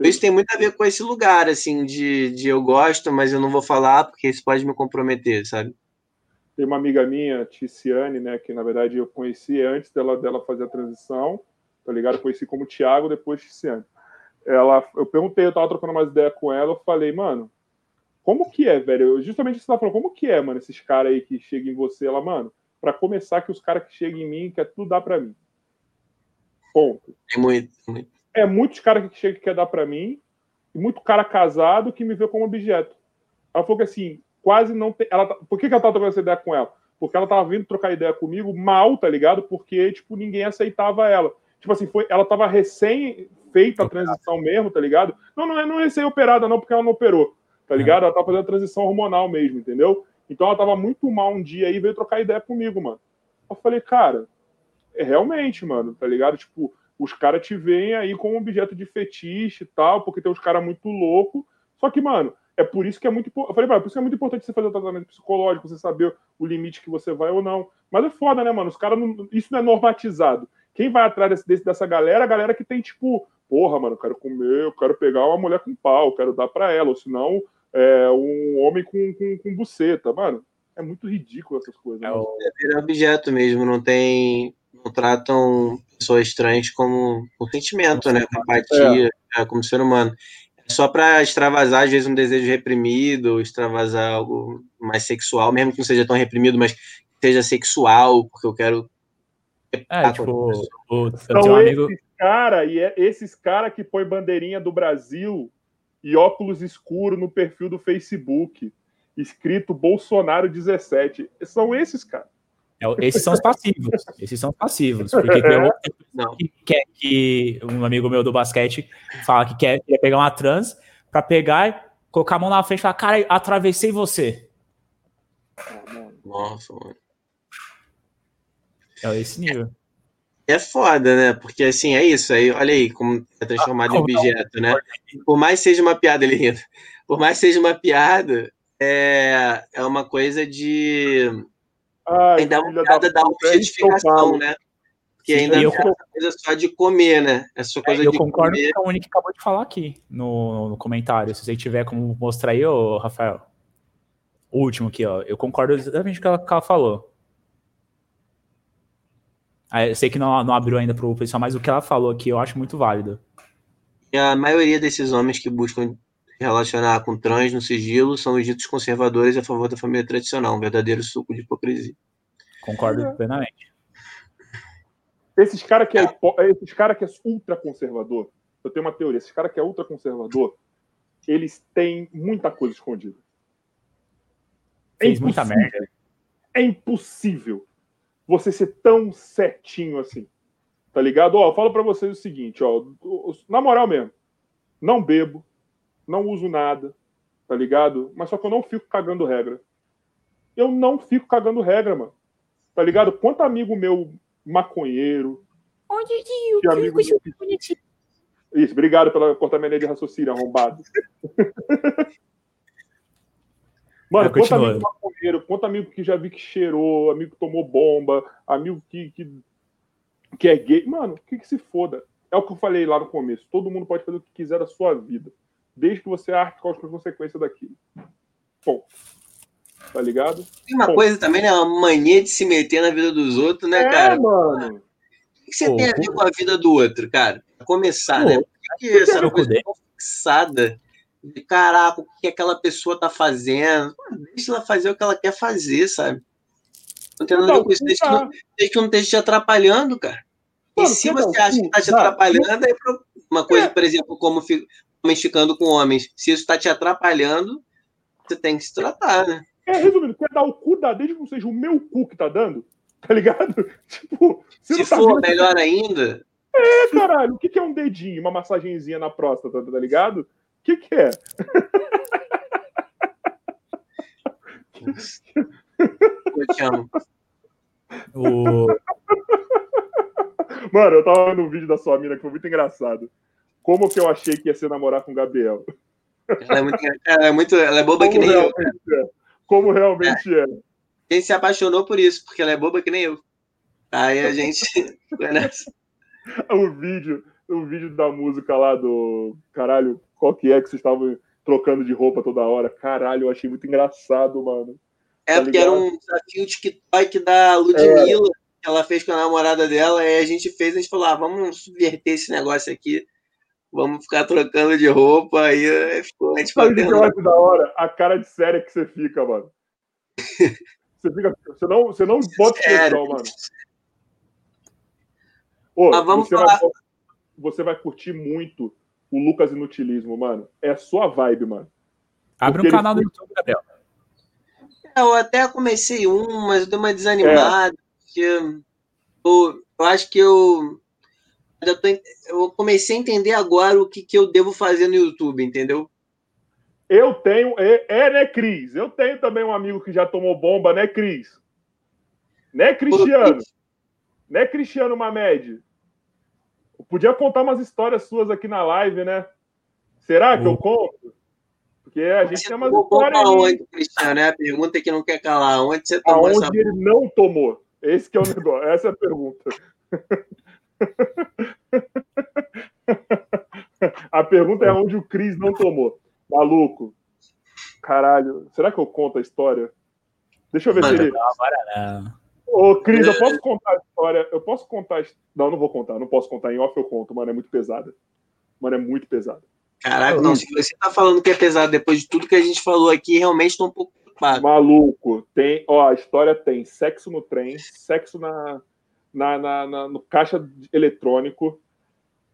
C: Isso tem muito a ver com esse lugar, assim, de, de eu gosto, mas eu não vou falar porque isso pode me comprometer, sabe?
A: Tem uma amiga minha, Ticiane, né, que na verdade eu conheci antes dela, dela fazer a transição, tá ligado? Eu conheci como Thiago, depois Ticiane ela, eu perguntei, eu tava trocando umas ideias com ela, eu falei, mano, como que é, velho? Justamente você tá falando, como que é, mano, esses caras aí que chegam em você, ela, mano, para começar, que os caras que chegam em mim quer tudo dar para mim. Ponto.
C: É muito, muito.
A: É muitos caras que chegam que quer dar para mim, e muito cara casado que me vê como objeto. Ela falou que assim, quase não tem. Ela, tá, por que, que ela tava trocando essa ideia com ela? Porque ela tava vindo trocar ideia comigo mal, tá ligado? Porque, tipo, ninguém aceitava ela. Tipo assim, foi, ela tava recém feita a transição mesmo, tá ligado? Não, não é, não é ser operada, não, porque ela não operou, tá é. ligado? Ela tá fazendo a transição hormonal mesmo, entendeu? Então ela tava muito mal um dia e veio trocar ideia comigo, mano. Eu falei, cara, é realmente, mano, tá ligado? Tipo, os caras te veem aí como objeto de fetiche e tal, porque tem uns caras muito loucos. Só que, mano, é por isso que é muito Eu falei, mano, por isso que é muito importante você fazer o tratamento psicológico, você saber o limite que você vai ou não. Mas é foda, né, mano? Os caras não... Isso não é normatizado. Quem vai atrás desse, dessa galera, a galera que tem, tipo, porra, mano, eu quero comer, eu quero pegar uma mulher com pau, eu quero dar para ela, ou senão é, um homem com, com, com buceta, mano. É muito ridículo essas coisas. É,
C: é objeto mesmo, não tem. Não tratam pessoas trans como um sentimento, né? Com empatia, é. como ser humano. É só para extravasar, às vezes, um desejo reprimido, extravasar algo mais sexual, mesmo que não seja tão reprimido, mas seja sexual, porque eu quero.
B: É, tipo, o,
A: o, tenho um amigo cara, e é esses cara que põe bandeirinha do Brasil e óculos escuros no perfil do Facebook, escrito Bolsonaro 17. São esses, cara.
B: É, esses são os passivos. Esses são os passivos. Porque tem outro que quer que um amigo meu do basquete fala que quer, quer pegar uma trans para pegar e colocar a mão na frente e falar, cara, atravessei você.
C: Nossa, mano.
B: É esse nível.
C: É foda, né? Porque assim, é isso. Aí, olha aí como é transformado em objeto, né? Por mais seja uma piada, lindo. Por mais seja uma piada, é, é uma coisa de. Ai, ainda uma piada da objetificação, né? Sim, ainda eu, é coisa só de comer, né? É só coisa
B: é,
C: eu
B: de concordo comer. com a Uni que acabou de falar aqui no, no comentário. Se você tiver como mostrar aí, ô, Rafael. O último aqui, ó. Eu concordo exatamente com o que que ela falou. Eu sei que não, não abriu ainda para o pessoal, mas o que ela falou aqui eu acho muito válido.
C: E a maioria desses homens que buscam relacionar com trans no sigilo são os ditos conservadores a favor da família tradicional, um verdadeiro suco de hipocrisia.
B: Concordo é. plenamente.
A: Esses caras que, é, esses cara que é ultra conservador, eu tenho uma teoria, esses caras que é ultra conservador, eles têm muita coisa escondida.
B: É Fez muita merda.
A: É impossível você ser tão certinho assim. Tá ligado? Ó, eu falo para vocês o seguinte, ó, na moral mesmo, não bebo, não uso nada, tá ligado? Mas só que eu não fico cagando regra. Eu não fico cagando regra, mano. Tá ligado? Quanto amigo meu maconheiro.
D: Onde eu que amigo
A: meu... Isso, obrigado pela cortar minha linha de raciocínio, arrombado. Mano, quanto amigo maconheiro, quanto amigo que já vi que cheirou, amigo que tomou bomba, amigo que, que, que é gay. Mano, o que, que se foda? É o que eu falei lá no começo. Todo mundo pode fazer o que quiser da sua vida desde que você arque com as consequências daquilo. Bom, tá ligado?
C: Tem uma Bom. coisa também, né? Uma mania de se meter na vida dos outros, né,
A: é,
C: cara?
A: mano.
C: O que você Pô, tem a ver com a vida do outro, cara? Pra começar, Pô, né? Por que, que essa coisa tão fixada de caraca, o que aquela pessoa tá fazendo? Deixa ela fazer o que ela quer fazer, sabe? Não tem nada a ver com isso. Desde que, não, desde que não esteja te atrapalhando, cara. Mano, e se você acha que tá te atrapalhando, é uma coisa, é. por exemplo, como homens ficando com homens. Se isso está te atrapalhando, você tem que se tratar, né?
A: É, resumindo, quer dar o cu, dá desde que não seja o meu cu que tá dando, tá ligado? Tipo,
C: se tá for melhor que... ainda.
A: É, caralho, o que, que é um dedinho, uma massagenzinha na próstata, tá ligado? O que, que é?
C: Eu te amo.
B: O...
A: Mano, eu tava vendo um vídeo da sua mina que foi muito engraçado como que eu achei que ia ser namorar com o Gabriel.
C: Ela é muito, ela é, muito, ela é boba como que nem eu. É.
A: Como realmente é. é.
C: Gente se apaixonou por isso, porque ela é boba que nem eu. Aí a gente
A: o vídeo, o vídeo da música lá do caralho, qual que é que vocês estavam trocando de roupa toda hora? Caralho, eu achei muito engraçado, mano.
C: É tá porque era um desafio TikTok da Ludmilla, é. que ela fez com a namorada dela, e a gente fez, a gente falou, ah, vamos subverter esse negócio aqui vamos ficar trocando de roupa, aí ficou a gente
A: acho da hora? A cara de séria que você fica, mano. você, fica, você não, você não bota expressão, mano. Ô,
C: Mas vamos
A: falar. Vai, você vai curtir muito o Lucas Inutilismo, mano. É a sua vibe, mano.
B: Abre Porque um canal no YouTube, Gabriel.
C: É, eu até comecei um, mas eu dei uma desanimada. É. Porque eu, eu acho que eu eu, tô, eu comecei a entender agora o que, que eu devo fazer no YouTube, entendeu?
A: Eu tenho, é, é, né, Cris? Eu tenho também um amigo que já tomou bomba, né, Cris? Né, Cristiano? Né, Cristiano Mamed? Eu podia contar umas histórias suas aqui na live, né? Será que eu conto? Porque a gente você tem umas histórias.
C: Onde, Cristiano? É a pergunta que não quer calar. Onde você tomou
A: Aonde essa ele não tomou? Esse que é o negócio. Essa é a pergunta. A pergunta é onde o Cris não tomou. Maluco. Caralho. Será que eu conto a história? Deixa eu ver Mano, se ele. Não, agora não. Ô, Cris, eu posso contar a história? Eu posso contar. Não, não vou contar. Não posso contar. Em off eu conto, mano. É muito pesada. Mano, é muito pesada.
C: Caraca, não. Se você tá falando que é pesado depois de tudo que a gente falou aqui, realmente tô um pouco preocupado.
A: Maluco. Tem. Ó, a história tem sexo no trem, sexo na na, na, na no caixa eletrônico,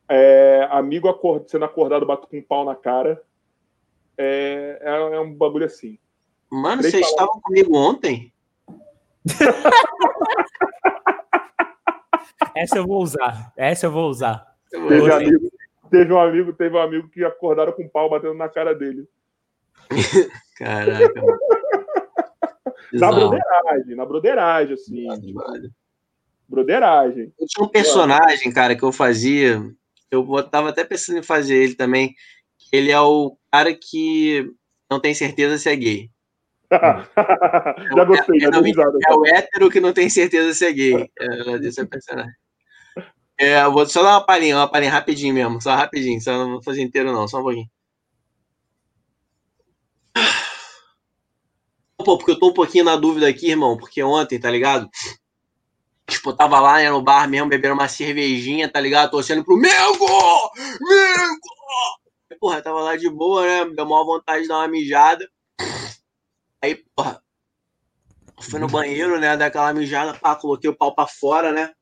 A: é, amigo acord, sendo acordado, bato com um pau na cara. É, é, é um bagulho assim.
C: Mano, vocês estavam comigo ontem?
B: Essa eu vou usar. Essa eu vou usar.
A: Teve, amigo, teve, um amigo, teve um amigo que acordaram com um pau batendo na cara dele.
C: Caraca.
A: na broderagem, na broderagem, assim. Nossa, broderagem.
C: Eu tinha um personagem, cara, que eu fazia, eu tava até pensando em fazer ele também. Ele é o cara que não tem certeza se é gay.
A: já gostei, é,
C: é, é, o hétero que não tem certeza se é gay. Ela disse a personagem. É, vou só dar uma palhinha, uma palhinha rapidinho mesmo, só rapidinho, só não vou fazer inteiro não, só um pouquinho. Pô, porque eu tô um pouquinho na dúvida aqui, irmão, porque ontem, tá ligado? Tipo, eu tava lá né, no bar mesmo, bebendo uma cervejinha, tá ligado? Torcendo pro Mengo! Mengo! Porra, tava lá de boa, né? Deu maior vontade de dar uma mijada. Aí, porra, fui no banheiro, né? Daquela mijada, pá, coloquei o pau pra fora, né?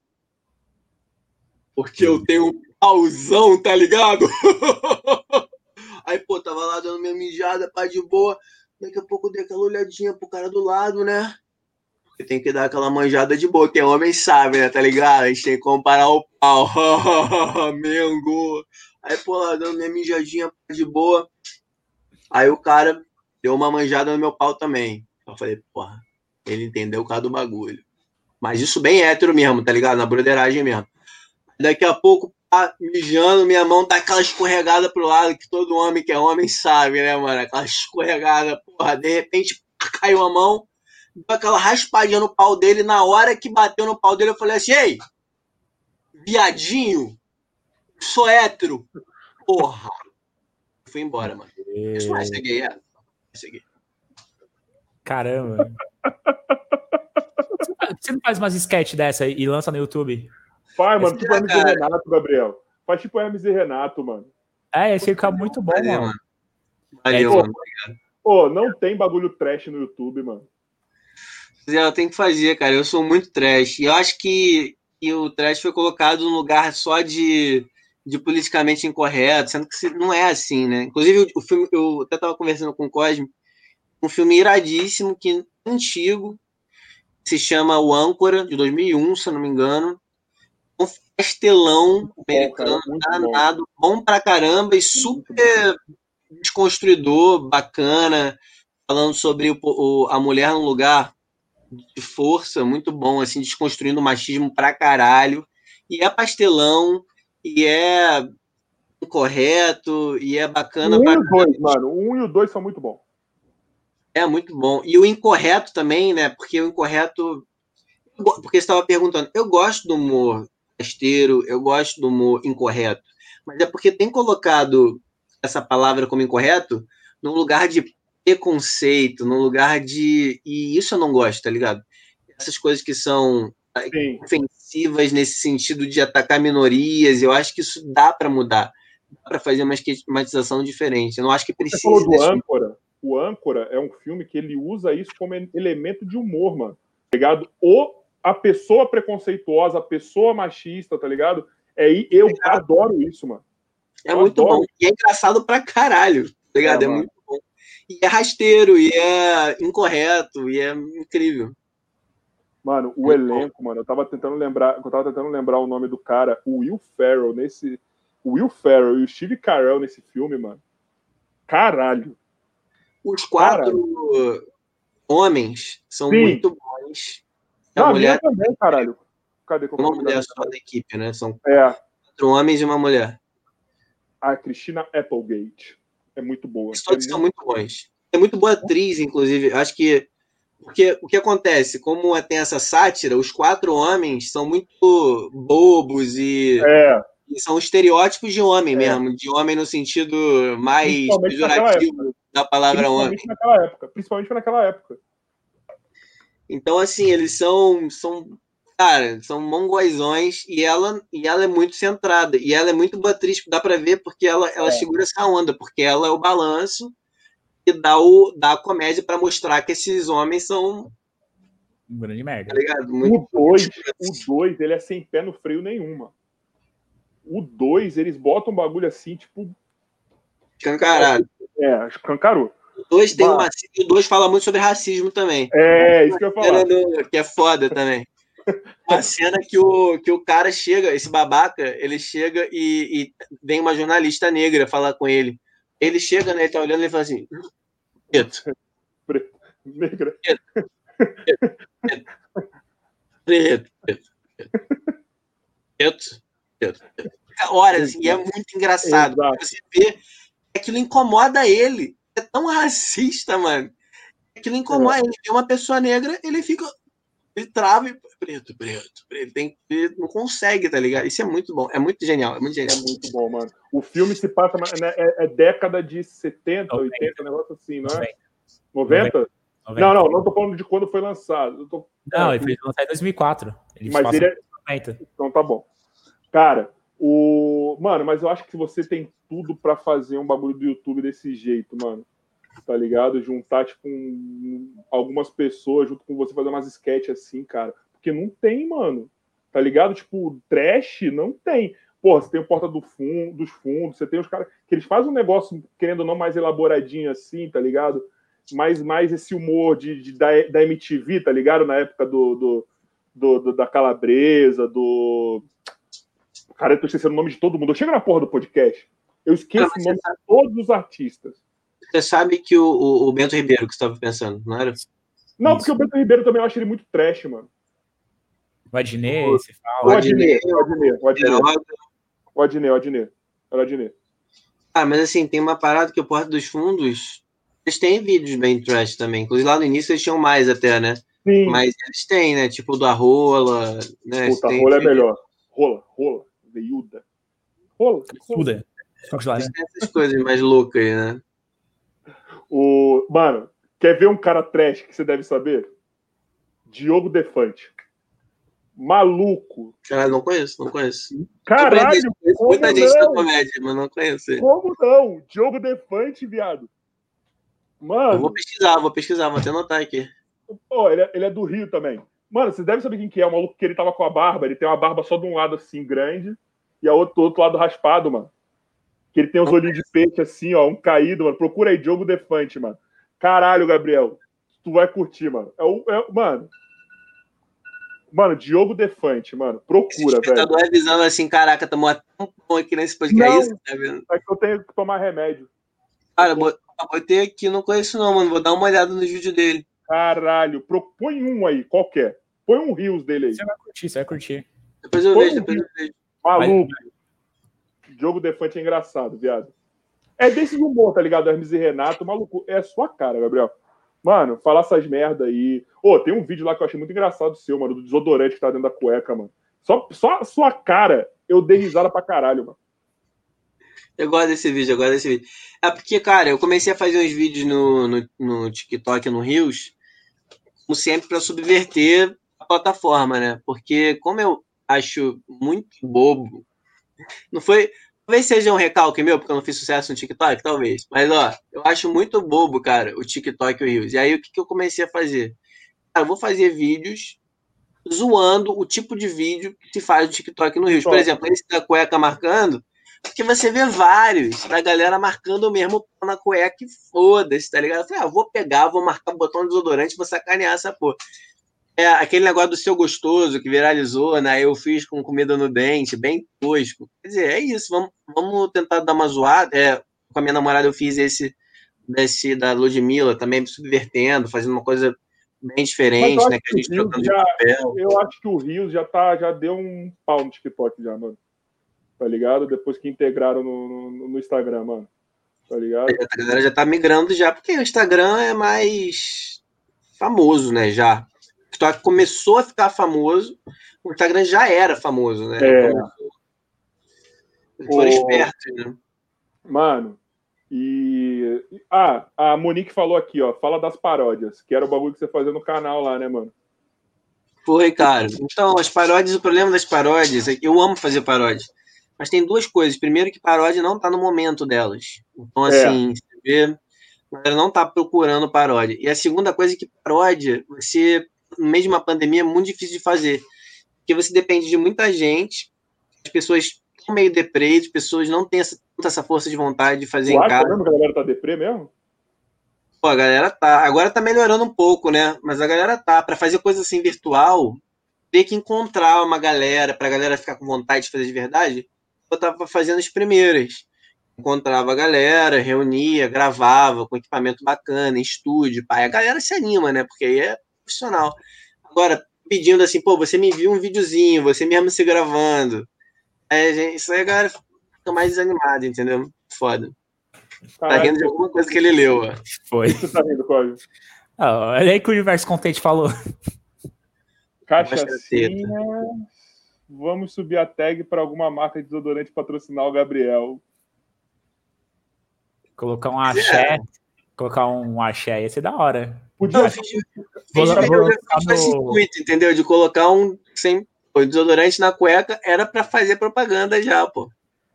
C: Porque eu tenho um pauzão, tá ligado? Aí, pô, tava lá dando minha mijada, pá, de boa. Daqui a pouco dei aquela olhadinha pro cara do lado, né? Porque tem que dar aquela manjada de boa. Quem é homem sabe, né? Tá ligado? A gente tem que comparar o pau. Mengo. Aí, pô, lá dando minha mijadinha de boa. Aí o cara deu uma manjada no meu pau também. Eu falei, porra, ele entendeu o cara do bagulho. Mas isso bem hétero mesmo, tá ligado? Na broderagem mesmo. Daqui a pouco, tá mijando, minha mão dá aquela escorregada pro lado, que todo homem que é homem sabe, né, mano? Aquela escorregada, porra, de repente caiu a mão, deu aquela raspadinha no pau dele. Na hora que bateu no pau dele, eu falei assim: ei, viadinho, sou hétero, porra. Fui embora, mano. Isso não é gay, é. Gay.
B: Caramba. Você não faz umas sketch dessa e lança no YouTube?
A: Faz, mano, tipo Hermes e Renato, Gabriel. Faz tipo Hermes e Renato, mano.
B: É, esse fica muito bom,
C: Valeu,
B: mano.
C: mano. Valeu,
A: É,
C: mano.
A: Pô, não tem bagulho trash no YouTube, mano.
C: Zé, Eu tenho que fazer, cara. Eu sou muito trash. E eu acho que, que o trash foi colocado num lugar só de, de politicamente incorreto, sendo que não é assim, né? Inclusive, o, filme, eu até tava conversando com o Cosme, um filme iradíssimo, que é antigo, se chama O Âncora, de 2001, se eu não me engano. Um pastelão americano,
A: cara, muito bom.
C: danado, bom pra caramba e super desconstruidor, bacana, falando sobre o, o- a mulher no lugar de força, muito bom, assim, desconstruindo o machismo pra caralho. E é pastelão, e é incorreto, e é bacana
A: 1
C: pra
A: e o 2, mano. 1 e o 2 são muito bons.
C: É muito bom. E o incorreto também, né? Porque o incorreto. Porque você estava perguntando, eu gosto do humor rasteiro, eu gosto do humor incorreto. Mas é porque tem colocado essa palavra como incorreto num lugar de preconceito, num lugar de. E isso eu não gosto, tá ligado? Essas coisas que são
A: Sim.
C: Ofensivas nesse sentido de atacar minorias, eu acho que isso dá para mudar. Dá para fazer uma esquematização diferente. Eu não acho que
A: Você
C: precisa.
A: falou do Âncora. O Âncora é um filme que ele usa isso como elemento de humor, mano. Tá ligado? O, a pessoa preconceituosa, a pessoa machista, tá ligado? É, eu adoro isso, mano.
C: É
A: Eu
C: muito
A: adoro.
C: bom. E é engraçado pra caralho, tá ligado?
A: É,
C: É, muito bom. E é rasteiro, e é incorreto, e é incrível.
A: Mano, o elenco, mano, eu tava tentando lembrar, eu tava tentando lembrar o nome do cara, o Will Ferrell nesse, o Will Ferrell e o Steve Carell nesse filme, mano. Caralho.
C: Os quatro homens são
A: Sim.
C: muito bons. A
A: Não, a
C: mulher
A: também, caralho. Cadê que eu
C: uma mulher só da equipe, né? São
A: É,
C: quatro homens e uma mulher.
A: a Christina Applegate. É muito boa.
C: Eles todos
A: É
C: são muito bons. É muito boa atriz, inclusive. Acho que porque o que acontece, como tem essa sátira, os quatro homens são muito bobos e
A: É,
C: E são estereótipos de homem
A: É.
C: mesmo, de homem no sentido mais pejorativo da palavra homem.
A: principalmente naquela época. Principalmente naquela época.
C: Então, assim, eles são, são cara, são mongóizões e ela, e ela é muito centrada. E ela é muito boa atriz, dá pra ver porque ela, ela
A: É.
C: segura essa onda, porque ela é o balanço e dá, o, dá a comédia pra mostrar que esses homens são,
B: Um grande merda.
C: tá
A: O 2, o 2, ele é sem pé no freio nenhuma. O 2, eles botam um bagulho assim, tipo,
C: escancarado.
A: é, escancarou.
C: O dois tem
A: Mano.
C: uma, o dois fala muito sobre racismo também.
A: É, isso que eu ia falar.
C: cena do- que é foda também. A cena que o, que o cara chega, esse babaca, ele chega e, e vem uma jornalista negra falar com ele. Ele chega, né? Ele tá olhando e fala assim: preto,
A: Negra.
C: preto, preto, preto, preto, preto. Fica Horas, assim, e é muito engraçado.
A: Exato.
C: Você vê que aquilo incomoda ele. É tão racista, mano. Aquilo incomoda ele. Vê uma pessoa negra, ele fica ele trava e preto, preto, preto. Tem, ele não consegue, tá ligado? Isso é muito bom, é muito genial, é muito genial.
A: É muito bom, mano. O filme se passa, né, é, é década de 70, 90. 80, um negócio assim, não é? 90? 90? 90. Não, não, não tô falando de quando foi lançado. Tô...
B: Não, ele foi lançado em 2004.
A: Ele mas ele é... 90. Então tá bom. Cara, o... Mano, mas eu acho que você tem tudo para fazer um bagulho do YouTube desse jeito, mano tá ligado? Juntar, tipo, um, algumas pessoas junto com você, fazer umas sketches assim, cara. Porque não tem, mano. Tá ligado? Tipo, trash não tem. Pô, você tem o Porta do fundo, dos Fundos, você tem os caras que eles fazem um negócio, querendo ou não, mais elaboradinho assim, tá ligado? Mais, mais esse humor de, de da, da MTV, tá ligado? Na época do, do, do, do da Calabresa, do. Cara, eu tô esquecendo o nome de todo mundo. Eu chego na porra do podcast, eu esqueço o nome de todos os artistas.
C: Você sabe que o, o, o Bento Ribeiro que você estava pensando, não era?
A: Não, porque o Bento Ribeiro também eu acho ele muito trash, mano.
B: O Adnet, você fala.
A: O Adnet, o Adnet, o Adnet. O Adnet, o Adnet. o Adnet.
C: Ah, mas assim, tem uma parada que o Porta dos Fundos, eles têm vídeos bem trash também. Inclusive lá no início eles tinham mais até, né? Sim. Mas eles têm, né? Tipo do Arrola, né?
A: Puta, Rola é melhor. Rola, rola, veiuda. Rola, rola.
C: Essas coisas mais loucas, né?
A: O, mano, quer ver um cara trash que você deve saber? Diogo Defante. Maluco.
C: Cara, não conheço, não conheço.
A: Caralho!
C: Muita gente da comédia, mas não conheço.
A: Como não? Diogo Defante, viado. Mano.
C: Eu vou pesquisar, vou pesquisar, vou até anotar aqui.
A: Pô, ele é, ele é do Rio também. Mano, você deve saber quem que é. O maluco que ele tava com a barba. Ele tem uma barba só de um lado assim, grande, e a outro, outro lado raspado, mano. Que ele tem os olhinhos de peixe assim, ó, um caído, mano. Procura aí, Diogo Defante, mano. Caralho, Gabriel. Tu vai curtir, mano. É o. É, mano. Mano, Diogo Defante, mano. Procura, velho.
C: Tá avisando assim, caraca, tomou até um pão aqui nesse podcast. Não, é isso, tá vendo?
A: É que eu tenho que tomar remédio.
C: Cara, botei aqui, não conheço não, mano. Vou dar uma olhada no vídeo dele.
A: Caralho, propõe um aí, qualquer. Põe um Rios dele aí.
B: Você vai curtir, você vai curtir.
C: Depois eu Põe vejo, um depois eu vejo.
A: Maluco. Diogo Defante é engraçado, viado. É desse humor, tá ligado? Hermes e Renato, maluco. É a sua cara, Gabriel. Mano, fala essas merda aí. Ô, oh, tem um vídeo lá que eu achei muito engraçado seu, mano, do desodorante que tá dentro da cueca, mano. Só, só a sua cara, eu dei risada pra caralho, mano.
C: Eu gosto desse vídeo, eu gosto desse vídeo. É porque, cara, eu comecei a fazer uns vídeos no, no, no TikTok, no Rios, como sempre, para subverter a plataforma, né? Porque, como eu acho muito bobo, não foi, Talvez seja um recalque meu, porque eu não fiz sucesso no TikTok, talvez. Mas, ó, eu acho muito bobo, cara, o TikTok e o Reels. E aí, o que, que eu comecei a fazer? Cara, eu vou fazer vídeos zoando o tipo de vídeo que se faz no TikTok no Reels. Por exemplo, esse da cueca marcando, porque você vê vários da galera marcando o mesmo na cueca e foda-se, tá ligado? Eu falei, ah, vou pegar, vou marcar o botão desodorante, vou sacanear essa porra. É, aquele negócio do seu gostoso que viralizou, né? Eu fiz com comida no dente, bem tosco. Quer dizer, é isso. Vamos, vamos tentar dar uma zoada. É, com a minha namorada eu fiz esse desse da Ludmilla também subvertendo, fazendo uma coisa bem diferente, né? Que a gente
A: trocando já, papel. Eu acho que o Rios já tá, já deu um pau no TikTok já, mano. Tá ligado? Depois que integraram no, no, no Instagram, mano. Tá ligado?
C: A galera já tá migrando já, porque o Instagram é mais famoso, né? Já. TikTok começou a ficar famoso, o Instagram já era famoso, né? É. Então, foram espertos, né?
A: Mano, e. Ah, a Monique falou aqui, ó. Fala das paródias, que era o bagulho que você fazia no canal lá, né, mano?
C: Foi, cara. Então, as paródias, o problema das paródias é que eu amo fazer paródia. Mas tem duas coisas. Primeiro, que paródia não tá no momento delas. Então, é. assim, é. você vê, a galera não tá procurando paródia. E a segunda coisa é que paródia, você no meio de uma pandemia é muito difícil de fazer. Porque você depende de muita gente, as pessoas estão meio deprê, as pessoas não têm essa, essa força de vontade de fazer
A: tu
C: em casa.
A: Mesmo que a galera tá deprê mesmo?
C: Pô, a galera tá. Agora tá melhorando um pouco, né? Mas a galera tá. Para fazer coisa assim virtual, ter que encontrar uma galera, pra galera ficar com vontade de fazer de verdade, eu tava fazendo as primeiras. Encontrava a galera, reunia, gravava com equipamento bacana, em estúdio, pai. A galera se anima, né? Porque aí é profissional. Agora, pedindo assim, pô, você me envia um videozinho, você mesmo se gravando. É, gente, isso aí a galera fica mais desanimada, entendeu? Foda. Tá rindo de alguma coisa que ele leu, ó.
B: Foi. Tá rindo, Código? Ah, olha aí que o Universo Contente falou.
A: Cachacinha. Vamos subir a tag para alguma marca de desodorante patrocinar o Gabriel.
B: Colocar um axé. É. Colocar um axé ia ser da hora.
C: Podia Não, no... entendeu? De colocar um sem o desodorante na cueca era para fazer propaganda já, pô.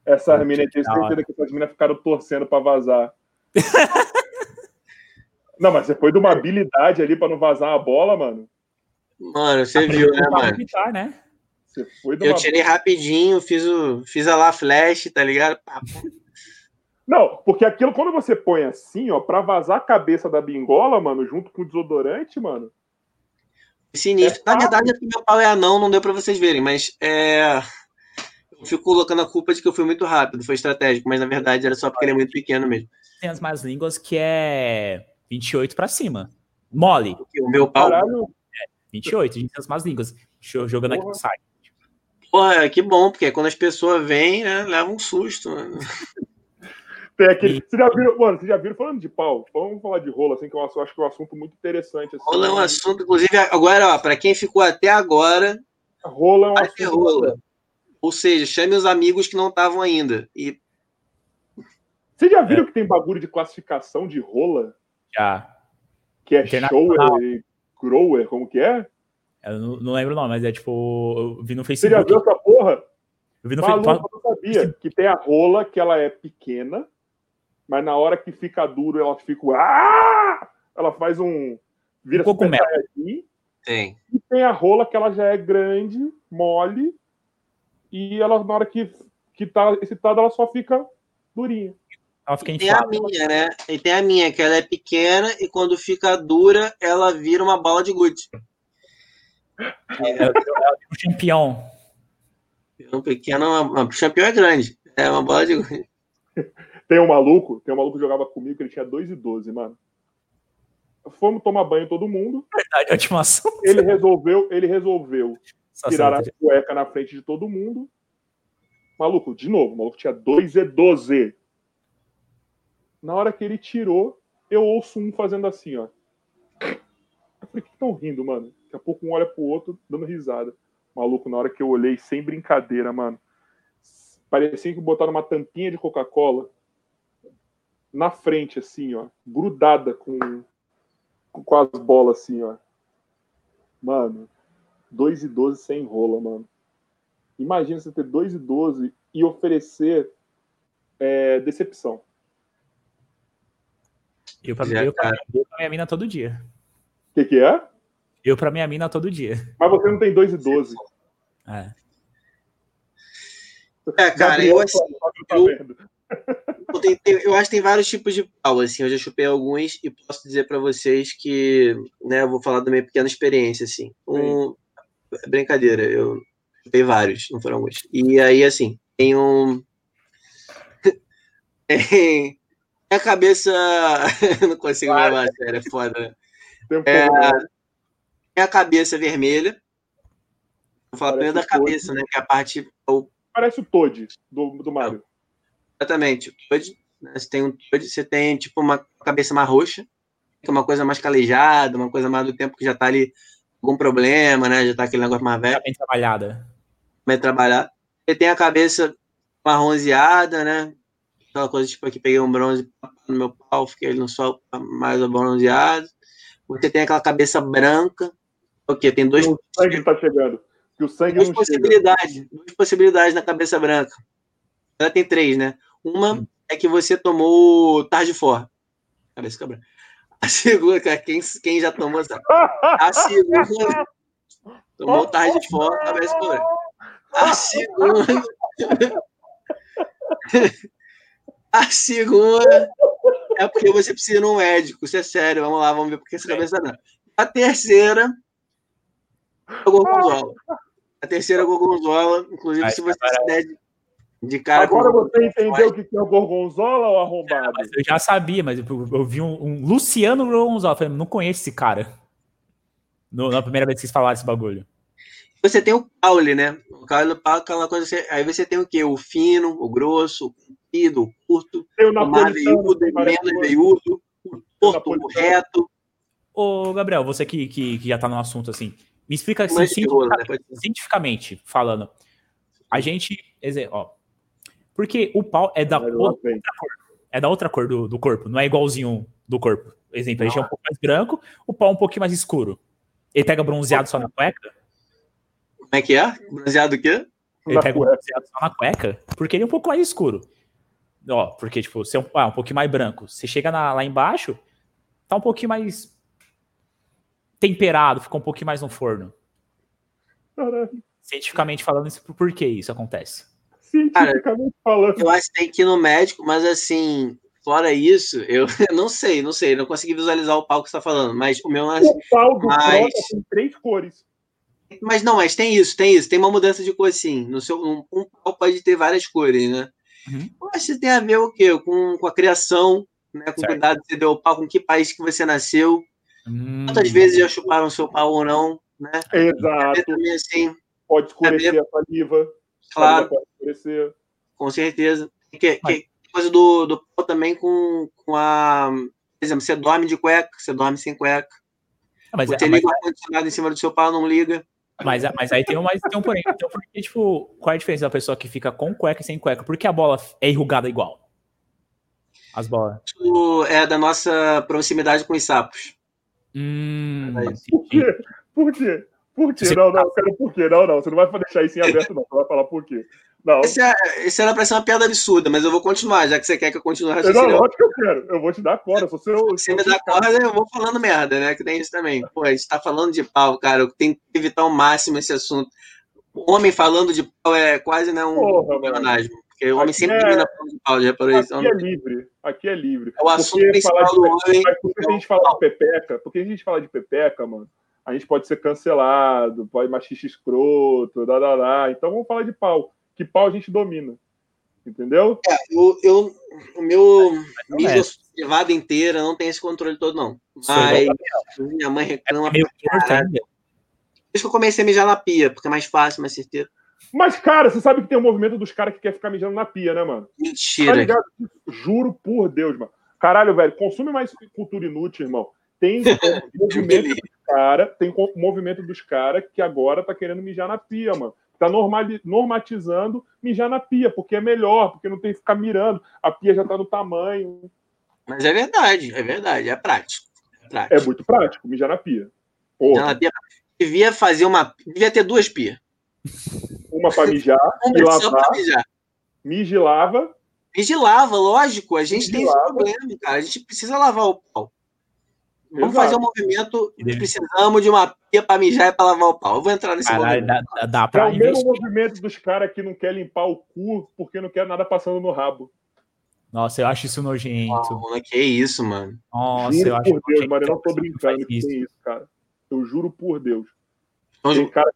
A: Essas meninas, tenho certeza que essas meninas ficaram torcendo para vazar. não, mas você foi de uma habilidade ali para não vazar a bola, mano.
C: Mano, você viu, né, mano? Evitar, né? Você foi de uma... Eu tirei rapidinho, fiz, o, fiz a lá flash, tá ligado?
A: Não, porque aquilo, quando você põe assim, ó, pra vazar a cabeça da bingola, mano, junto com o desodorante, mano.
C: Sinistro. É Na verdade, é meu pau é anão, não deu pra vocês verem, mas é. Eu fico colocando a culpa de que eu fui muito rápido, foi estratégico, mas na verdade era só porque ele é muito pequeno mesmo.
B: Tem as mais línguas que é 28 pra cima. Mole.
C: O meu pau. Caralho.
B: É, 28, a gente tem as mais línguas. Jogando aqui no site.
C: Porra, que bom, porque quando as pessoas vêm, né, leva um susto. Mano.
A: Tem aquele. Vocês já viram, mano, vocês já viram falando de pau? Vamos falar de rola, assim, que eu acho, que é um assunto muito interessante. Assim,
C: rola é um assunto, inclusive, agora, ó, pra quem ficou até agora.
A: Rola é um assunto. Rola.
C: Ou seja, chame os amigos que não estavam ainda. E...
A: Vocês já viram é. que tem bagulho de classificação de rola?
B: Já.
A: Que é shower e grower, como que é?
B: Eu não, não, lembro o nome, mas é tipo. Eu vi no Facebook.
A: Você já viu essa porra? Eu vi no Maluco, Facebook. Eu não sabia que tem a rola que ela é pequena mas na hora que fica duro, ela fica. Ah! Ela faz um.
B: Vira um cogumelo.
C: Aqui. Tem.
A: E tem a rola que ela já é grande, mole, e ela, na hora que, que tá excitada, ela só fica durinha.
B: Ela fica
C: e tem a minha, né? E tem a minha, que ela é pequena e quando fica dura, ela vira uma bola de gude.
B: É, é, o campeão.
C: Um pequeno, o campeão é grande. É uma bola de gude.
A: Tem um maluco, tem um maluco que jogava comigo que ele tinha 2 e 12, mano. Fomos tomar banho todo mundo.
B: Verdade, assunto.
A: Ele resolveu, ele resolveu tirar a cueca na frente de todo mundo. Maluco, de novo, o maluco tinha 2 e 12. Na hora que ele tirou, eu ouço um fazendo assim, ó. Eu falei, que estão rindo, mano? Daqui a pouco um olha pro outro, dando risada. Maluco, na hora que eu olhei, sem brincadeira, mano. Parecia que botaram uma tampinha de Coca-Cola na frente, assim, ó, grudada com, com as bolas, assim, ó. Mano, 2 e 12 sem rola, mano. Imagina você ter 2 e 12 e oferecer é, decepção.
B: Eu pra, eu, pra, eu pra minha mina todo dia.
A: O que, que é?
B: Eu pra minha mina todo dia.
A: Mas você não tem 2 e 12.
B: É.
C: É, cara, eu assim. Eu, eu, acho que tem vários tipos de pau, assim, eu já chupei alguns e posso dizer para vocês que, né, eu vou falar da minha pequena experiência, assim. Um, brincadeira, eu chupei vários, não foram alguns. E aí, assim, tem um. tem a cabeça. não consigo claro. levar a sério, é foda, né? É, tem a cabeça vermelha. Vou falar primeiro da cabeça, né? Que é a parte. O...
A: Parece o Toad do, do Mario.
C: Exatamente. Toad, né, você tem um Toad, você tem tipo uma cabeça mais roxa, que é uma coisa mais calejada, uma coisa mais do tempo que já tá ali algum problema, né? Já tá aquele negócio mais velho. Tá
B: bem trabalhada.
C: Bem trabalhada. Você tem a cabeça marronzeada, né? Aquela coisa tipo aqui, peguei um bronze no meu pau, fiquei no sol mais bronzeado. Você tem aquela cabeça branca. O quê? Tem dois.
A: O sangue tá chegando. Que o sangue
C: duas possibilidades, chega. duas possibilidades na cabeça branca. Ela tem três, né? Uma hum. é que você tomou tarde fora. Cabeça cabra. A segunda, cara, quem, quem já tomou? A segunda tomou tarde fora, cabeça cabra. A segunda. A segunda é porque você precisa de um médico. Isso é sério. Vamos lá, vamos ver porque essa cabeça não. A terceira é o gorgonzola. A terceira é o gorgonzola. Inclusive, se você se der de cara
A: Agora com... você entendeu o que é o Gorgonzola ou arrombado?
B: É, eu já sabia, mas eu, eu vi um, um, Luciano Gorgonzola. Eu falei, não conheço esse cara. No, na primeira vez que vocês falaram esse bagulho.
C: Você tem o caule, né? O caule aquela coisa. Assim, aí você tem o quê? O fino, o grosso, o comprido, o curto,
A: tem o, o mais veiudo,
C: o menos veiudo, o torto, o reto.
B: Ô, Gabriel, você que, que, que já tá no assunto assim, Me explica assim,
C: rola, né?
B: cientificamente, cientificamente falando. A gente. Ó, porque o pau é da, outra,
A: vem.
B: é da outra cor do, do corpo, não é igualzinho do corpo. Exemplo, a gente é um pouco mais branco, o pau é um pouquinho mais escuro. Ele pega bronzeado só na cueca?
C: Como é que é? Bronzeado o quê?
B: Ele
A: Na
B: pega
A: cueca.
B: bronzeado só na cueca? Porque ele é um pouco mais escuro. Ó, porque, tipo, você é um, ah, um pouquinho mais branco. Você chega na- lá embaixo, tá um pouquinho mais temperado, fica um pouquinho mais no forno.
A: Caralho.
B: Cientificamente falando, isso, por que isso acontece?
A: Cientificamente falando.
C: Eu acho que tem que ir no médico, mas assim, fora isso, eu não sei, não sei, não consegui visualizar o pau que você tá falando, mas o meu lance.
A: O pau do
C: Mas-
A: tem três cores.
C: Mas não, mas tem isso, tem isso, tem uma mudança de cor sim. No seu, um, um pau pode ter várias cores, né?
B: Uhum.
C: Eu acho que tem a ver o quê? Com, com a criação, né? Com o
B: Certo.
C: cuidado que você deu ao pau, com que país que você nasceu,
B: Hum,
C: quantas vezes já chuparam seu pau ou não, né? É
A: Exato.
C: também assim,
A: Pode escurecer a saliva.
C: Claro. Com certeza. Que, que coisa do, do pau também com, com a. Por exemplo, você dorme de cueca, você dorme sem cueca.
B: mas,
C: Você
B: mas,
C: liga o ar-condicionado em cima do seu pau, não liga.
B: mas, mas aí tem um, mais, tem um porém. Então, porque, tipo, qual é a diferença da pessoa que fica com cueca e sem cueca? Por que a bola é enrugada igual? As bolas.
C: Isso é da nossa proximidade com os sapos.
B: Hum,
C: Aí.
A: Por quê? Por quê? Por quê?
B: Você-
A: Não, não, cara, por quê? Não, não. Você não vai deixar isso em aberto, não. Você vai falar por quê. Não.
C: Esse, é, esse era pra ser uma piada absurda, mas eu vou continuar, já que você quer que eu continue o
A: Eu, não, lógico que eu quero. Eu vou te dar corda. Se você,
C: Se me dá corda, eu vou falando merda, né? Que tem isso também. Pô, a gente tá falando de pau, cara. Eu tenho que evitar ao máximo esse assunto. O homem falando de pau é quase né, um
A: Porra,
C: personagem. Porque o homem
A: Aqui
C: sempre
A: é-
C: termina falando de pau, já reparou isso?
A: Aqui é livre. Aqui é livre.
C: É o assunto
A: Porque
C: principal
A: falar de
C: do homem.
A: Mas por que a gente fala de pepeca? Porque a gente fala de pepeca, mano. A gente pode ser cancelado, pode machista escroto, dá, dá, dá. Então vamos falar de pau. Que pau a gente domina. Entendeu?
C: Eu, eu, o meu
B: não
C: mídia
B: é.
C: privada inteira não tem esse controle todo, não. Mas
B: igual
C: minha mãe reclama.
B: É.
C: Por isso que eu comecei a mijar na pia, porque é mais fácil, mais certeiro.
A: Mas, cara, você sabe que tem um movimento dos caras que quer ficar mijando na pia, né, mano? Tá
C: Mentira.
A: ligado? Juro por Deus, mano. Caralho, velho, consume mais cultura inútil, irmão. Tem é, movimento cara, tem co- movimento dos caras que agora tá querendo mijar na pia, mano. Tá normatizando mijar na pia, porque é melhor, porque não tem que ficar mirando. A pia já tá no tamanho.
C: Mas é verdade, é verdade, é prático. É, prático.
A: É muito prático mijar na pia. Porra,
C: na pia, devia fazer uma. Devia ter duas pias.
A: uma pra mijar e lavar,
C: mijar.
A: mija e lava.
C: Vigilava, lógico. A gente tem esse problema, cara. A gente precisa lavar o pau. Vamos
A: Exato.
C: fazer um movimento. Precisamos de uma pia para mijar e para lavar o pau. Eu vou entrar nesse
B: Caralho,
C: movimento.
B: dá, dá, dá
A: É
B: pra
A: o mesmo movimento dos caras que não quer limpar o cu porque não quer nada passando no rabo.
B: Nossa, eu acho isso nojento.
C: Mano, que isso, mano.
B: Nossa,
A: juro
B: eu acho
A: por Deus,
B: nojento
A: mano, eu não tô brincando que
B: isso.
A: tem isso, cara. Eu juro por Deus.
C: Então,
A: Tem cara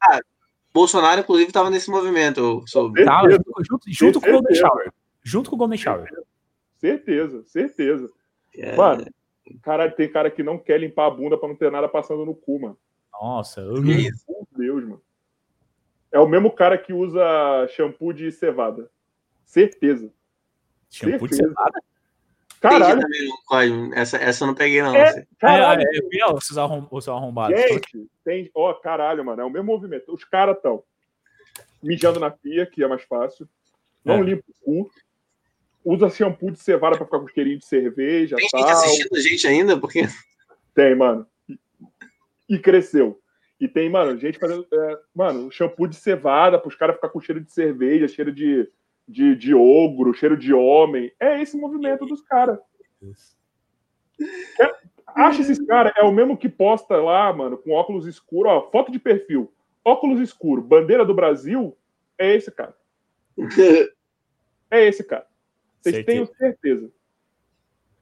C: Bolsonaro, inclusive, estava nesse movimento. Eu soube.
B: Tá,
A: Certeza.
B: junto, junto, com o Golden
A: Certeza.
B: Shower. Junto com o Golden Shower.
A: Certeza, certeza.
C: É,
A: Mano, caralho, tem cara que não quer limpar a bunda pra não ter nada passando no cu, mano.
B: Nossa,
C: isso?
A: Por Deus, mano. É o mesmo cara que usa shampoo de cevada. Certeza.
B: shampoo de
A: certeza.
B: cevada.
C: Entendi
A: Caralho,
C: também. Essa, essa eu não peguei, não.
A: É. caralho.
B: É, é, eu vi ó, os arrom- os arrombados.
A: Gente, tem. Ó, caralho, mano. É o mesmo movimento. Os caras estão mijando na pia, que é mais fácil. Não
B: É.
A: limpa o cu. Usa shampoo de cevada pra ficar com cheirinho de cerveja
C: Tem
A: tal.
C: gente assistindo a gente ainda? Porque
A: Tem, mano. E, e cresceu. E tem, mano, gente fazendo. é, mano, shampoo de cevada pros caras ficar com cheiro de cerveja, cheiro de, de, de ogro, cheiro de homem. É esse movimento dos caras. Acha esses caras, é o mesmo que posta lá, mano, com óculos escuros, ó, foto de perfil, óculos escuro, bandeira do Brasil, é esse cara. É esse cara. Vocês
B: Certeza.
A: tenham certeza.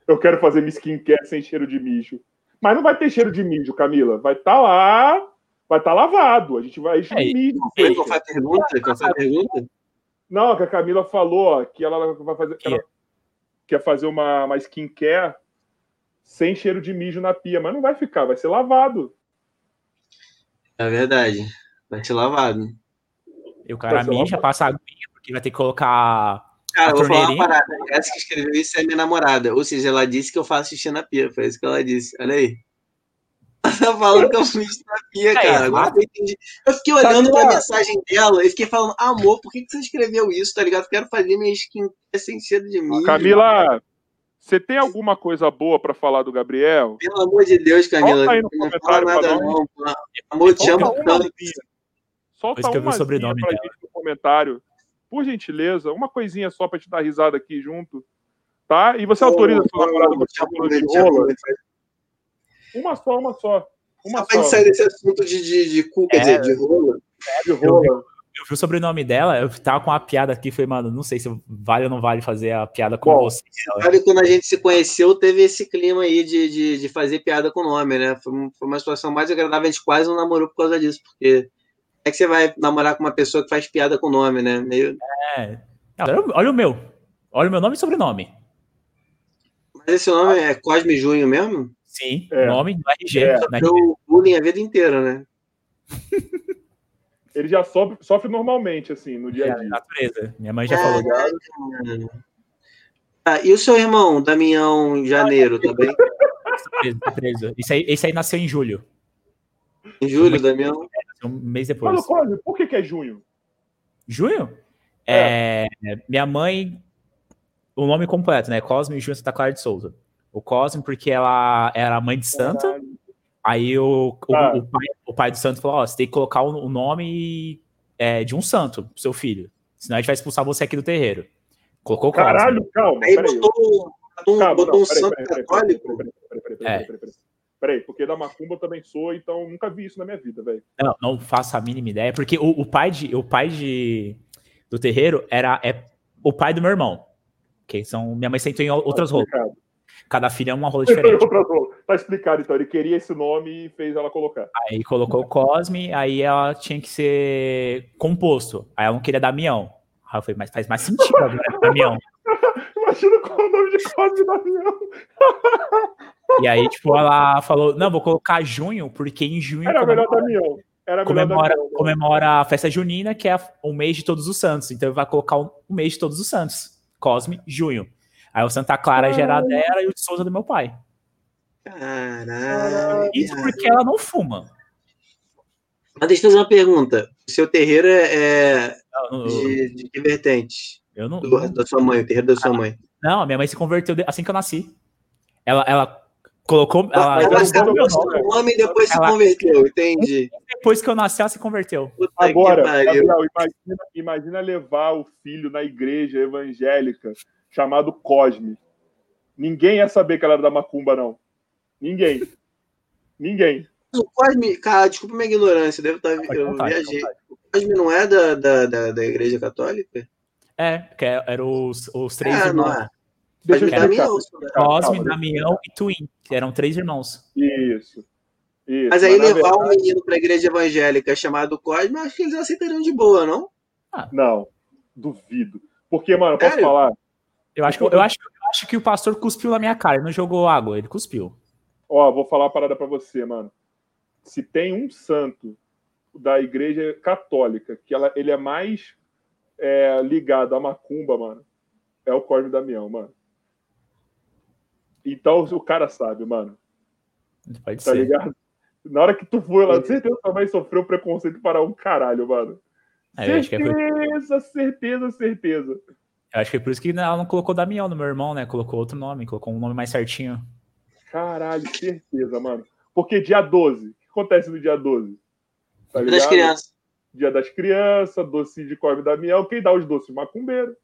A: Eu quero fazer minha skincare sem cheiro de mijo. Mas não vai ter cheiro de mijo, Camila. Vai estar lá, vai estar lavado. A gente vai encher
B: É,
A: de mijo.
C: Foi qual foi a pergunta? Qual foi a pergunta?
A: Não, que a Camila falou ó, que ela vai fazer.
B: Que?
A: Ela quer fazer uma, uma skincare sem cheiro de mijo na pia, mas não vai ficar, vai ser lavado.
C: É verdade. Vai ser lavado.
B: E o cara mija,
A: lavado.
B: passa aguinha, porque vai ter que colocar.
C: Cara,
B: A
C: eu vou falar uma parada. Essa que escreveu isso é minha namorada. Ou seja, ela disse que eu faço xixi na pia. Foi isso que ela disse. Olha aí. tá falando que eu fiz terapia, cara. Agora eu entendi. Eu fiquei olhando pra mensagem dela e fiquei falando, amor, por que, que você escreveu isso, tá ligado? Quero fazer minha skin sem cedo de mim.
A: Camila, você tem alguma coisa boa pra falar do Gabriel?
C: Pelo amor de Deus, Camila. Solta aí no não fala nada, não. Amor, te amo tanto.
A: Solta uma sobrenome pra gente no comentário. Por gentileza, uma coisinha só pra te dar risada aqui junto. Tá? E você oh, autoriza oh, sua namorada oh, rola? Uma só, uma só. Uma
C: só. Pra sair desse assunto de, de, de cu, quer é, dizer, de rola.
B: É, de rola. Eu, eu vi o sobrenome dela, eu tava com uma piada aqui, falei, mano, não sei se vale ou não vale fazer a piada com Bom, você.
C: Sabe, quando a gente se conheceu, teve esse clima aí de, de, de fazer piada com o nome, né? Foi, foi uma situação mais agradável, a gente quase não namorou por causa disso, porque é que você vai namorar com uma pessoa que faz piada com o nome, né? Meio...
B: É. Olha o meu. Olha o meu nome e sobrenome.
C: Mas esse nome é Cosme Junho mesmo?
B: Sim, é. nome do RG.
C: É. Deu bullying a vida inteira, né?
A: Ele já sofre, sofre normalmente, assim, no dia a dia. É,
B: natureza. Minha mãe já é, falou.
C: Ah, e o seu irmão, Damião Janeiro, também? Tá
B: preso, preso. Esse aí, esse aí nasceu em julho.
C: Em julho, Damião?
B: É, um mês depois.
A: Fala, por que, que é junho?
B: Junho? É. é. minha mãe o nome completo, né? Cosme Júnior Santa Clara de Souza. O Cosme, porque ela era mãe de santa. Aí o, ah. o, o, pai, o, pai, do santo falou: Ó, você tem que colocar o, o nome é, de um santo pro seu filho. Senão a gente vai expulsar você aqui do terreiro. Colocou o
A: Cosme. Caralho, calma.
C: Aí botou, um, botou um santo católico.
A: Peraí, peraí, peraí. Porque da macumba eu também sou, então nunca vi isso na minha vida, velho.
B: Não, não faço a mínima ideia, porque o, o pai de, o pai de do terreiro era é o pai do meu irmão. Que são, minha mãe sentou em outras tá rolas. Cada filha é uma rola diferente.
A: tá explicado, então. Ele queria esse nome e fez ela colocar.
B: Aí colocou Cosme, aí ela tinha que ser composto. Aí ela não queria Damião. Aí eu falei, mas faz mais sentido agora, Damião.
A: Imagina qual é o nome de Cosme Damião.
B: e aí, tipo, ela falou: não, vou colocar junho, porque em junho.
A: Era melhor Damião.
B: Era comemora, Damião, comemora a festa junina, que é o mês de todos os santos. Então vai colocar o mês de todos os santos. Cosme, junho. Aí o Santa Clara já era dela e o de Souza do meu pai.
C: Caralho.
B: Isso porque ela não fuma.
C: Mas deixa eu fazer uma pergunta. O seu terreiro é não, não, de, de, que vertente?
B: Eu não,
C: Do, da sua mãe, o terreiro da sua mãe.
B: Não, a minha mãe se converteu assim que eu nasci. Ela, ela colocou. Ela,
C: ela nome e depois ela, se converteu, entendi.
B: Depois que eu nasci, ela se converteu.
A: Puta Agora, Gabriel, imagina, imagina levar o filho na igreja evangélica chamado Cosme. Ninguém ia saber que ela era da Macumba, não. Ninguém. Ninguém.
C: O Cosme, cara, desculpa minha ignorância, deve estar. Tá, eu viajei. O Cosme não é da, da, da, da Igreja Católica?
B: É, que eram os, os três é, irmãos. Não é.
A: Deixa eu Damião,
B: Cosme, Damião e Twin, que eram três irmãos.
A: Isso.
C: Isso, mas aí mas levar verdade... um menino para a igreja evangélica chamado Cosme, acho que eles aceitariam de boa, não?
A: Ah. Não, duvido. Porque, mano, posso Sério? falar?
B: Eu acho, que, eu, acho, eu acho que o pastor cuspiu na minha cara, ele não jogou água, ele cuspiu.
A: Ó, vou falar uma parada para você, mano. Se tem um santo da igreja católica que ela, ele é mais é, ligado à macumba, mano, é o Cosme Damião, mano. Então o cara sabe, mano.
B: Pode tá ser. ligado?
A: Na hora que tu foi lá, certeza que também sofreu preconceito para um caralho, mano. É, certeza, certeza, certeza.
B: Eu acho que é por isso que ela não colocou Damião no meu irmão, né? Colocou outro nome, colocou um nome mais certinho.
A: Caralho, certeza, mano. Porque dia 12, o que acontece no dia 12?
C: Tá dia das crianças.
A: Dia das crianças, doce de Corme Damião. Quem dá os doces? Macumbeiro.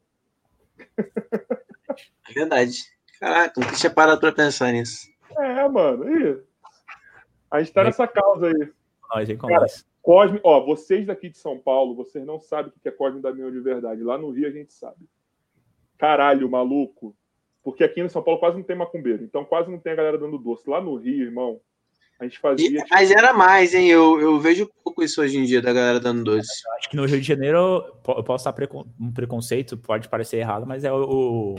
C: É verdade. Caraca, não tinha parado pra pensar nisso.
A: É, mano. E a gente tá nessa causa aí.
B: Nós, hein, Cara,
A: Cosme, ó, vocês daqui de São Paulo, vocês não sabem o que é Cosme Damião de verdade. Lá no Rio a gente sabe. Caralho, maluco. Porque aqui em São Paulo quase não tem macumbeiro. Então quase não tem a galera dando doce. Lá no Rio, irmão, a gente fazia. E,
C: tipo... Mas era mais, hein? Eu, eu vejo pouco isso hoje em dia da galera dando doce.
B: Eu acho que no Rio de Janeiro eu posso estar um preconceito, pode parecer errado, mas é o,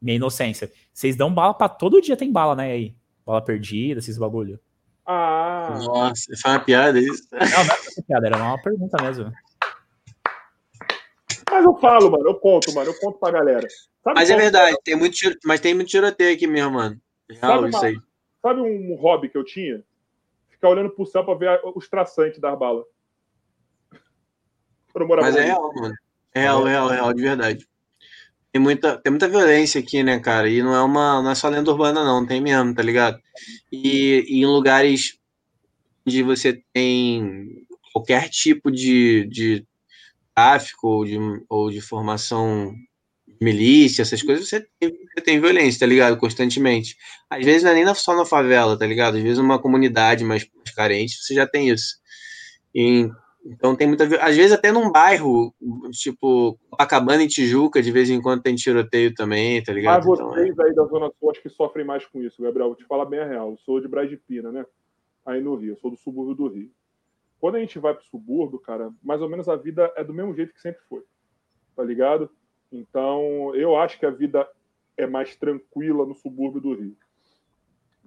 B: minha inocência. Vocês dão bala para todo dia tem bala, né? Aí. Bala perdida, esses bagulho.
A: Ah.
C: Nossa, foi uma piada isso?
B: Não, não é uma piada, era uma pergunta mesmo.
A: Mas eu falo, mano, eu conto, mano, eu conto pra galera.
C: Sabe mas é verdade, tem muito mas tem muito tiroteio aqui mesmo, mano. Real, sabe, isso aí.
A: sabe um hobby que eu tinha? ficar olhando pro céu para ver os traçantes das balas.
C: Mas é real, mano. É real, é real, é real, de verdade. Tem muita, tem muita violência aqui, né, cara? E não é uma, não é só lenda urbana, não, tem mesmo, tá ligado? E, e em lugares onde você tem qualquer tipo de, de tráfico ou de, ou de formação de milícia, essas coisas, você tem, você tem violência, tá ligado? Constantemente. Às vezes não é nem só na favela, tá ligado? Às vezes uma comunidade mais, mais carente, você já tem isso. E, então tem muita. Às vezes até num bairro, tipo, Copacabana e Tijuca, de vez em quando tem tiroteio também, tá ligado?
A: Mas vocês então, é... aí da Zona Sul acho que sofrem mais com isso, Gabriel. Vou te falar bem a real. Eu sou de Brás de Pina, né? Aí no Rio, eu sou do subúrbio do Rio. Quando a gente vai pro subúrbio, cara, mais ou menos a vida é do mesmo jeito que sempre foi. Tá ligado? Então, eu acho que a vida é mais tranquila no subúrbio do Rio.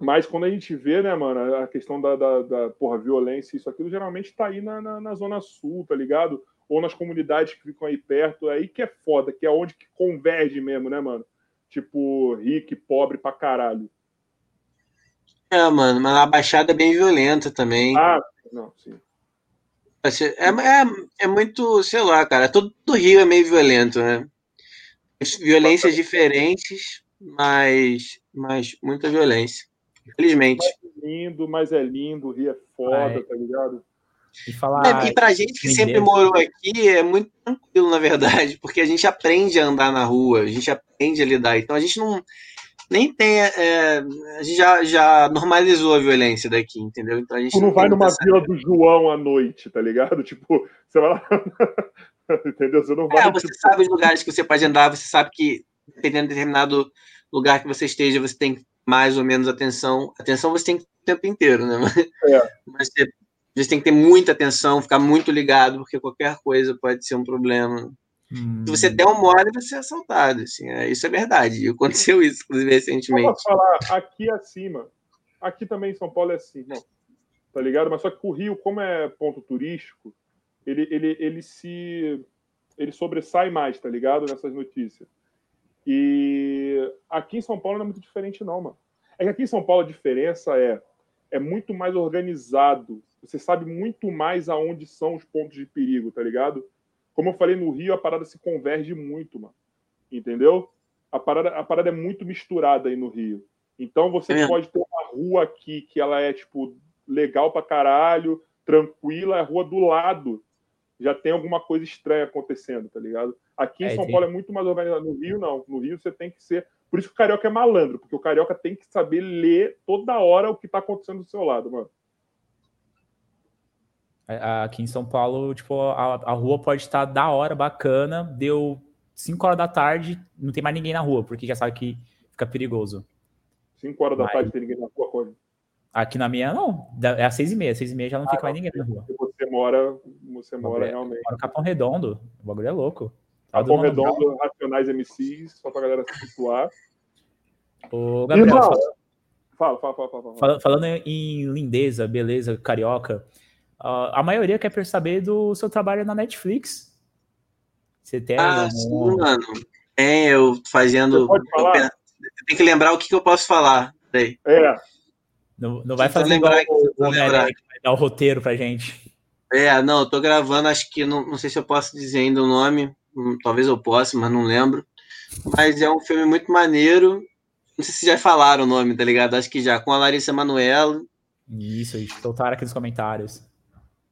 A: Mas quando a gente vê, né, mano, a questão da, da, da porra, violência, isso, aquilo, geralmente tá aí na, na, na, Zona Sul, tá ligado? Ou nas comunidades que ficam aí perto, é aí que é foda, que é onde que converge mesmo, né, mano? Tipo, rico e pobre pra caralho.
C: É, mano, mas a Baixada é bem violenta também.
A: Ah, não, sim.
C: É, é, é muito, sei lá, cara, todo o Rio é meio violento, né? Violências diferentes, mas, mas muita violência. Infelizmente.
A: Mais lindo, mas é lindo, o Rio é foda, ah, tá ligado?
C: E, falar, é, e pra gente que sempre Deus. morou aqui, é muito tranquilo, na verdade, porque a gente aprende a andar na rua, a gente aprende a lidar. Então a gente não nem tem. É, a gente já, já normalizou a violência daqui, entendeu? Então a gente
A: tu não, não vai numa vila do João à noite, tá ligado? Tipo, você vai lá. entendeu? Você não vai.
C: É, você tipo... sabe os lugares que você pode andar, você sabe que dependendo de determinado lugar que você esteja, você tem mais ou menos atenção. Atenção você tem o tempo inteiro, né? É. Mas você, você tem que ter muita atenção, ficar muito ligado, porque qualquer coisa pode ser um problema. Hum. Se você der um mole, você é assaltado. Assim, é, isso é verdade. Aconteceu isso, inclusive, recentemente.
A: Vou falar aqui acima. Aqui também em São Paulo é assim, não. Tá ligado? Mas só que o Rio, como é ponto turístico, ele, ele, ele se. Ele sobressai mais, tá ligado? Nessas notícias. E aqui em São Paulo não é muito diferente, não, mano. É que aqui em São Paulo a diferença é, é muito mais organizado. Você sabe muito mais aonde são os pontos de perigo, tá ligado? Como eu falei, no Rio a parada se converge muito, mano. Entendeu? A parada, a parada é muito misturada aí no Rio. Então você é. pode ter uma rua aqui que ela é, tipo, legal pra caralho, tranquila, a rua do lado já tem alguma coisa estranha acontecendo, tá ligado? Aqui em é, São Paulo é muito mais organizado. No Rio, não. No Rio você tem que ser. Por isso que o carioca é malandro, porque o carioca tem que saber ler toda hora o que tá acontecendo do seu lado, mano.
B: Aqui em São Paulo, tipo, a, a rua pode estar da hora, bacana, deu 5 horas da tarde, não tem mais ninguém na rua, porque já sabe que fica perigoso.
A: 5 horas da Mas... tarde tem ninguém na rua, quando?
B: Aqui na minha, não. É às seis e meia. Seis e meia já não ah, fica mais ninguém na rua.
A: Você mora, você mora realmente. Mora
B: Capão Redondo. O bagulho é louco.
A: Capão Redondo, Racionais MCs, só pra galera se situar.
B: Ô, Gabriel,
A: fala, fala, fala, fala,
B: fala, Falando em lindeza, beleza, carioca, uh, a maioria quer saber do seu trabalho na Netflix. Você tem.
C: Ah, sim, mano. É, eu fazendo. Tem que lembrar o que, que eu posso falar.
A: Peraí. É.
B: Não, não vai fazer lembrar igual o, o que vai dar o roteiro pra gente.
C: É, não, eu tô gravando, acho que não, não sei se eu posso dizer ainda o nome, talvez eu possa, mas não lembro. Mas é um filme muito maneiro. Não sei se já falaram o nome, tá ligado? Acho que já, com a Larissa Manoela.
B: Isso, soltaram aqui nos comentários.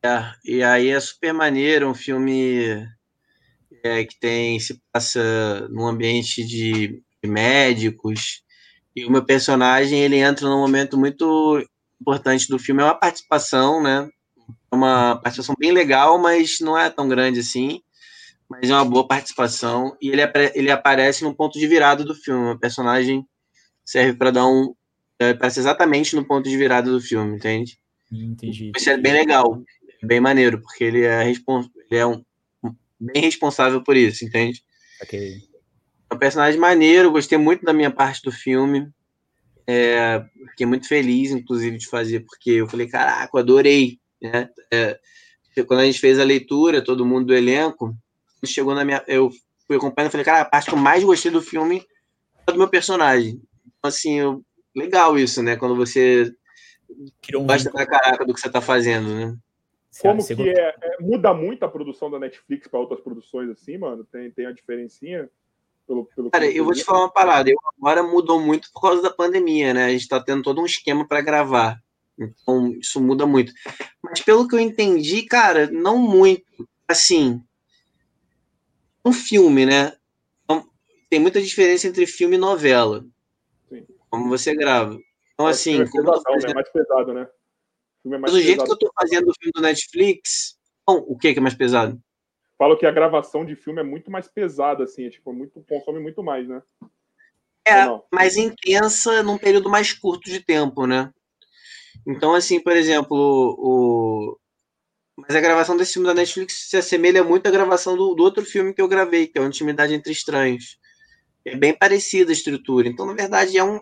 C: É, e aí é super maneiro, um filme é, que tem se passa num ambiente de, de médicos e o meu personagem, ele entra num momento muito importante do filme. É uma participação, né? É uma participação bem legal, mas não é tão grande assim. Mas é uma boa participação. E ele, ele aparece no ponto de virada do filme. O personagem serve para dar um. É, aparece exatamente no ponto de virada do filme, entende?
B: Entendi.
C: Isso é bem legal, bem maneiro, porque ele é, respons ele é um, bem responsável por isso, entende?
B: Ok.
C: É um personagem maneiro, gostei muito da minha parte do filme. É, fiquei muito feliz, inclusive, de fazer, porque eu falei, caraca, adorei. Né? É, quando a gente fez a leitura, todo mundo do elenco, chegou na minha. Eu fui acompanhando e falei, cara, a parte que eu mais gostei do filme é do meu personagem. Então, assim, eu, legal isso, né? Quando você Criou um gosta pra caraca do que você tá fazendo, né?
A: Como que é, é, Muda muito a produção da Netflix para outras produções assim, mano? Tem, tem a diferencinha?
C: Pelo, pelo Cara, eu vou te falar uma parada. Eu agora mudou muito por causa da pandemia, né? A gente tá tendo todo um esquema para gravar. Então, isso muda muito. Mas pelo que eu entendi, cara, não muito. Assim, um filme, né? Então, tem muita diferença entre filme e novela. Sim. Como você grava. Então, assim. É como
A: fazendo... é mais pesado, né?
C: É mais do jeito que eu tô fazendo o filme do Netflix. Não, o que é mais pesado?
A: Falo que a gravação de filme é muito mais pesada, assim, é, tipo, muito, consome muito mais, né?
C: É, mais intensa num período mais curto de tempo, né? Então, assim, por exemplo, o, mas a gravação desse filme da Netflix se assemelha muito à gravação do, do outro filme que eu gravei, que é o Intimidade entre Estranhos. É bem parecida a estrutura. Então, na verdade, é, um,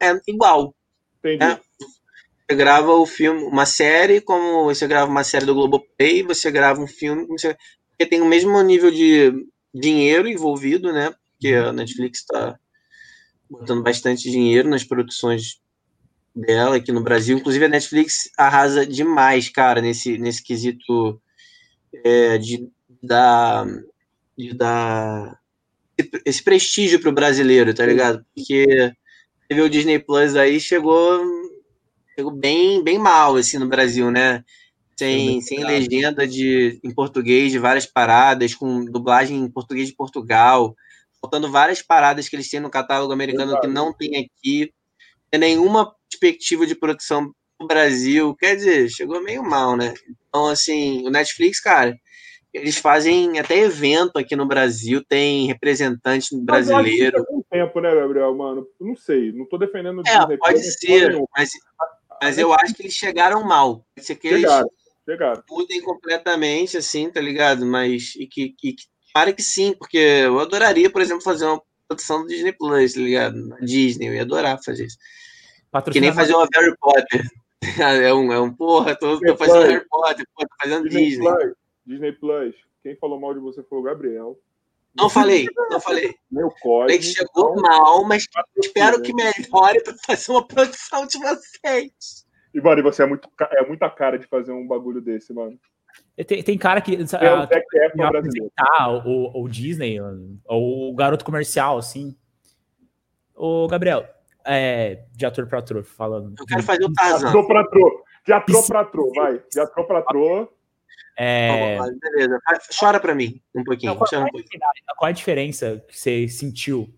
C: é igual. Entendi. Né? Você grava o filme, uma série, como você grava uma série do Globoplay, você grava um filme, você, porque tem o mesmo nível de dinheiro envolvido, né? Porque a Netflix está botando bastante dinheiro nas produções dela aqui no Brasil. Inclusive, a Netflix arrasa demais, cara, nesse, nesse quesito é, de dar, de dar esse prestígio pro brasileiro, tá ligado? Porque teve o Disney Plus aí, chegou, chegou bem, bem mal, assim, no Brasil, né? Sem, sem legenda de, em português de várias paradas, com dublagem em português de Portugal, faltando várias paradas que eles têm no catálogo americano que não tem aqui nenhuma perspectiva de produção no Brasil. Quer dizer, chegou meio mal, né? Então, assim, o Netflix, cara, eles fazem até evento aqui no Brasil, tem representante brasileiro.
A: Mas tempo, né, Gabriel, mano? Não sei, não tô defendendo o
C: é, Disney. Pode ser, mas, mas eu acho que eles chegaram mal. Pode ser que chegaram, eles chegaram. mudem completamente, assim, tá ligado? Mas, e que, que, que para que sim, porque eu adoraria, por exemplo, fazer uma produção do Disney Plus, tá ligado? Na Disney, eu ia adorar fazer isso. Que nem fazer uma Harry Potter. É um, é um porra, tô, tô fazendo. Harry Potter, pô, tô fazendo Disney. Disney.
A: Plus. Disney Plus. Quem falou mal de você foi o Gabriel.
C: Não falei, não falei.
A: Meu código.
C: que chegou mal, mas espero que melhore para fazer uma produção de vocês.
A: E, mano, você é, muito, é muita cara de fazer um bagulho desse, mano.
B: Tem, tem cara que, é,
A: ah, que, que é
B: apresentar o, o Disney, ou o garoto comercial, assim. Ô, Gabriel, é, de ator para ator, falando.
C: Eu quero fazer o Tarzan.
A: De ator para ator. De ator para ator, vai. De ator para ator.
C: É... beleza. Chora para mim um pouquinho. Não, qual,
B: qual, é qual, é a diferença que você sentiu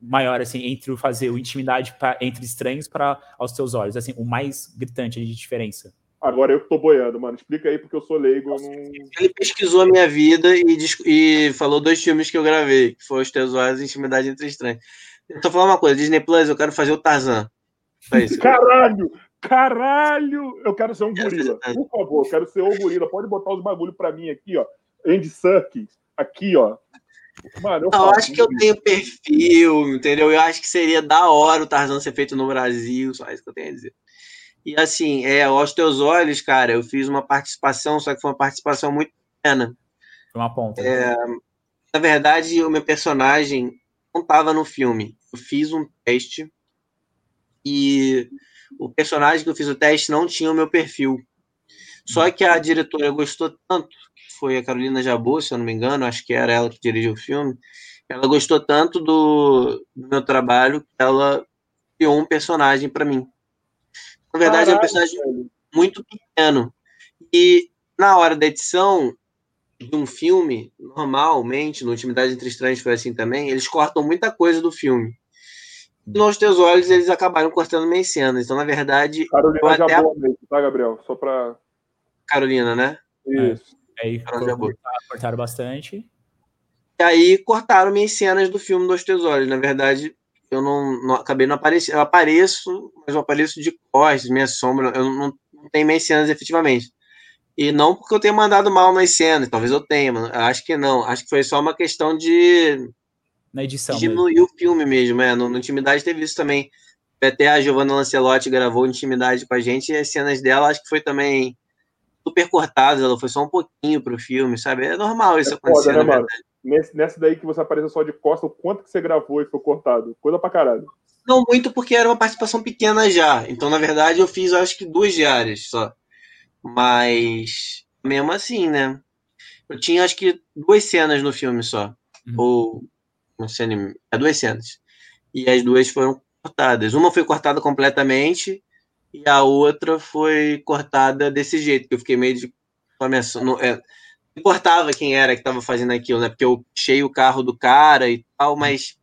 B: maior assim entre fazer o intimidade pra, entre estranhos para aos teus olhos, assim, o mais gritante de diferença?
A: Agora eu que tô boiando, mano. Explica aí, porque eu sou leigo. Não...
C: Ele pesquisou a minha vida e, e, falou dois filmes que eu gravei, que foi Os Teus e Intimidade Entre Estranhos. Eu tô falando uma coisa, Disney Plus, eu quero fazer o Tarzan.
A: Caralho! Caralho! Eu quero ser um gorila. Por favor, eu quero ser o gorila. Pode botar os bagulho pra mim aqui, ó. Andy Serkis, aqui, ó.
C: Mano, eu, não, eu acho que eu tenho perfil, entendeu? Eu acho que seria da hora o Tarzan ser feito no Brasil, só isso que eu tenho a dizer. E assim, é, aos teus olhos, cara, eu fiz uma participação, só que foi uma participação muito pequena.
B: Foi uma ponta.
C: É, na verdade, o meu personagem não estava no filme. Eu fiz um teste e o personagem que eu fiz o teste não tinha o meu perfil. Só que a diretora gostou tanto, que foi a Carolina Jabu, se eu não me engano, acho que era ela que dirigiu o filme. Ela gostou tanto do, do meu trabalho que ela criou um personagem para mim. Na verdade, Caralho, é um personagem muito pequeno. E na hora da edição, de um filme, normalmente, no Intimidade Entre Estranhos foi assim também, eles cortam muita coisa do filme. E nos teus olhos, eles acabaram cortando meio cenas. Então, na verdade.
A: Carolina já até... boa mesmo, tá, Gabriel? Só pra.
C: Carolina, né?
A: Isso.
B: É. Aí cortaram, cortaram bastante.
C: E aí cortaram minhas cenas do filme Dos Teus Olhos. Na verdade, eu não, não acabei não aparecendo. Eu apareço, mas eu apareço de costas, minha sombra. Eu não, não tenho minhas cenas efetivamente. E não porque eu tenha mandado mal nas cenas, talvez eu tenha, mas acho que não. Acho que foi só uma questão de.
B: Na edição.
C: Diminuir o filme mesmo, é. No, no Intimidade teve isso também. Até a Giovanna Lancelotti gravou Intimidade com a gente e as cenas dela acho que foi também super cortadas. Ela foi só um pouquinho pro filme, sabe? É normal isso é acontecer, foda, né,
A: Nesse, nessa daí que você apareceu só de costa, o quanto que você gravou e foi cortado? Coisa pra caralho.
C: Não muito, porque era uma participação pequena já. Então, na verdade, eu fiz acho que duas diárias só. Mas, mesmo assim, né? Eu tinha acho que duas cenas no filme só. Uhum. Ou, não sei, é duas cenas. E as duas foram cortadas. Uma foi cortada completamente e a outra foi cortada desse jeito, que eu fiquei meio de. Não, é, importava quem era que estava fazendo aquilo, né? Porque eu puxei o carro do cara e tal, mas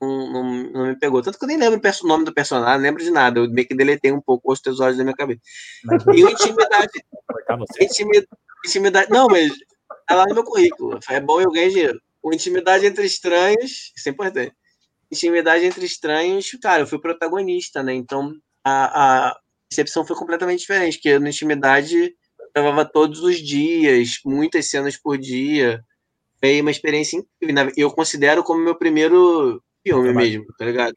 C: não, não, não, me pegou. Tanto que eu nem lembro o nome do personagem, não lembro de nada. Eu meio que deletei um pouco os teus olhos da minha cabeça. E o intimidade. intimidade, intimidade. Não, mas tá lá no meu currículo. É bom eu ganhar dinheiro. O intimidade entre estranhos, isso é importante. Intimidade entre estranhos, cara, eu fui protagonista, né? Então a, a recepção foi completamente diferente, porque no intimidade gravava todos os dias, muitas cenas por dia. Foi uma experiência incrível. Né? Eu considero como meu primeiro filme mesmo, tá ligado?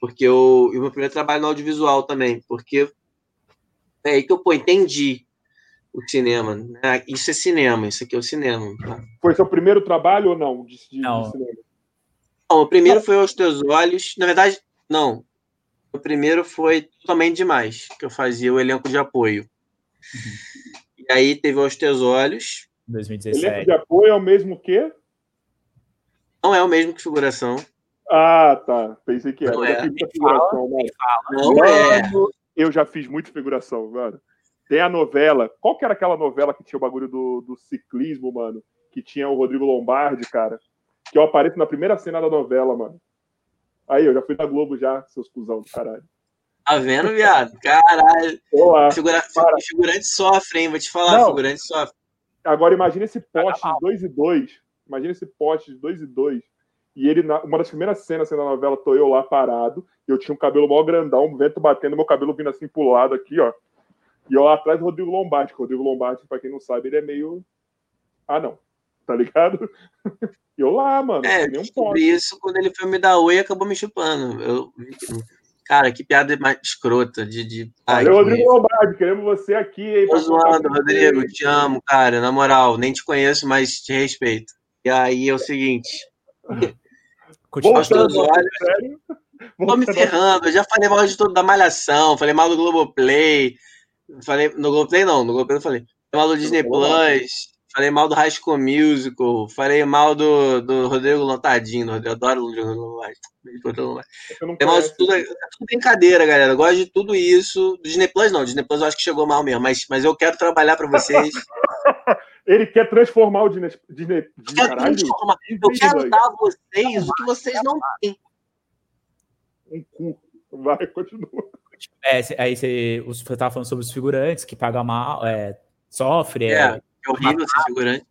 C: Porque eu, o meu primeiro trabalho no audiovisual também, porque é aí que eu pô, entendi o cinema. Né? Isso é cinema, isso aqui é o cinema. Tá?
A: Foi seu primeiro trabalho ou não? De,
C: de, não. De cinema? não, o primeiro foi Aos Teus Olhos. Na verdade, não. O primeiro foi totalmente demais, que eu fazia o elenco de apoio. Uhum. E aí teve Aos Teus Olhos.
B: 2017.
A: Elenco de apoio é o mesmo que?
C: Não é o mesmo que figuração.
A: Ah, tá. Pensei que era.
C: Não
A: eu
C: é.
A: figuração,
C: né? Não é.
A: Eu já fiz muita figuração, mano. Tem a novela. Qual que era aquela novela que tinha o bagulho do, do ciclismo, mano? Que tinha o Rodrigo Lombardi, cara. Que eu apareço na primeira cena da novela, mano. Aí, eu já fui da Globo já, seus cuzão do caralho.
C: Tá vendo, viado? Caralho. Olá, Figura... Figurante sofre, hein? Vou te falar, Não. figurante sofre.
A: Agora, imagina esse poste de 2 e 2. Imagina esse poste de 2 e 2 e ele, uma das primeiras cenas assim, da novela, tô eu lá parado, eu tinha um cabelo mó grandão, um vento batendo, meu cabelo vindo assim pro lado aqui, ó. E eu lá atrás do Rodrigo Lombardi, que o Rodrigo Lombardi, pra quem não sabe, ele é meio. Ah, não. Tá ligado? E eu lá, mano.
C: É, nem um isso quando ele foi me dar oi acabou me chupando. Eu... Cara, que piada mais escrota de. de...
A: Ai, Valeu, Rodrigo Lombardi, queremos você aqui. Hein,
C: Tô zoando, Rodrigo, te amo, cara, na moral, nem te conheço, mas te respeito. E aí é o seguinte.
A: Continua
C: os olhos. Tô me ferrando, eu já falei mal de tudo da Malhação, falei mal do Globoplay. Falei, no Globoplay não, no Globoplay eu falei. Falei mal do Disney Plus, falei mal do High School Musical, falei mal do, do Rodrigo Lontadinho, eu adoro o Rodrigo Lontadinho. Falei mal de tudo, é tudo brincadeira, galera. Eu gosto de tudo isso. Disney Plus não, Disney Plus eu acho que chegou mal mesmo, mas, mas eu quero trabalhar para vocês.
A: Ele quer transformar o Disney. Disney,
C: Disney caralho, eu quero dar a vocês o que vocês não têm.
A: Um cu. Vai, continua.
B: É, aí você, você tava falando sobre os figurantes que pagam mal, é, sofre.
C: É, é, é horrível ser figurante.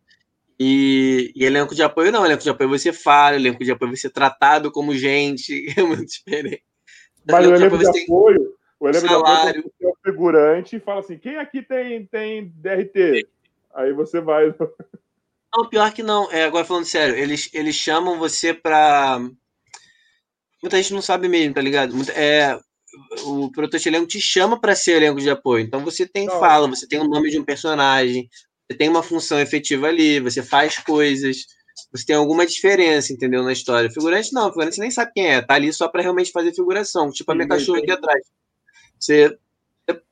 C: E, e, elenco de apoio não, elenco de apoio você fala, elenco de apoio você é tratado como gente, é muito diferente.
A: Mas o elenco de, apoio, de apoio o elenco salário. de apoio é o figurante e fala assim: quem aqui tem, tem DRT? Aí você vai.
C: Não, pior que não. É, agora falando sério, eles, eles chamam você pra. Muita gente não sabe mesmo, tá ligado? É, o protesto elenco te chama para ser elenco de apoio. Então você tem não. fala, você tem o nome de um personagem, você tem uma função efetiva ali, você faz coisas, você tem alguma diferença, entendeu? Na história. Figurante não, figurante você nem sabe quem é, tá ali só para realmente fazer figuração, tipo a minha cachorra aqui atrás. Você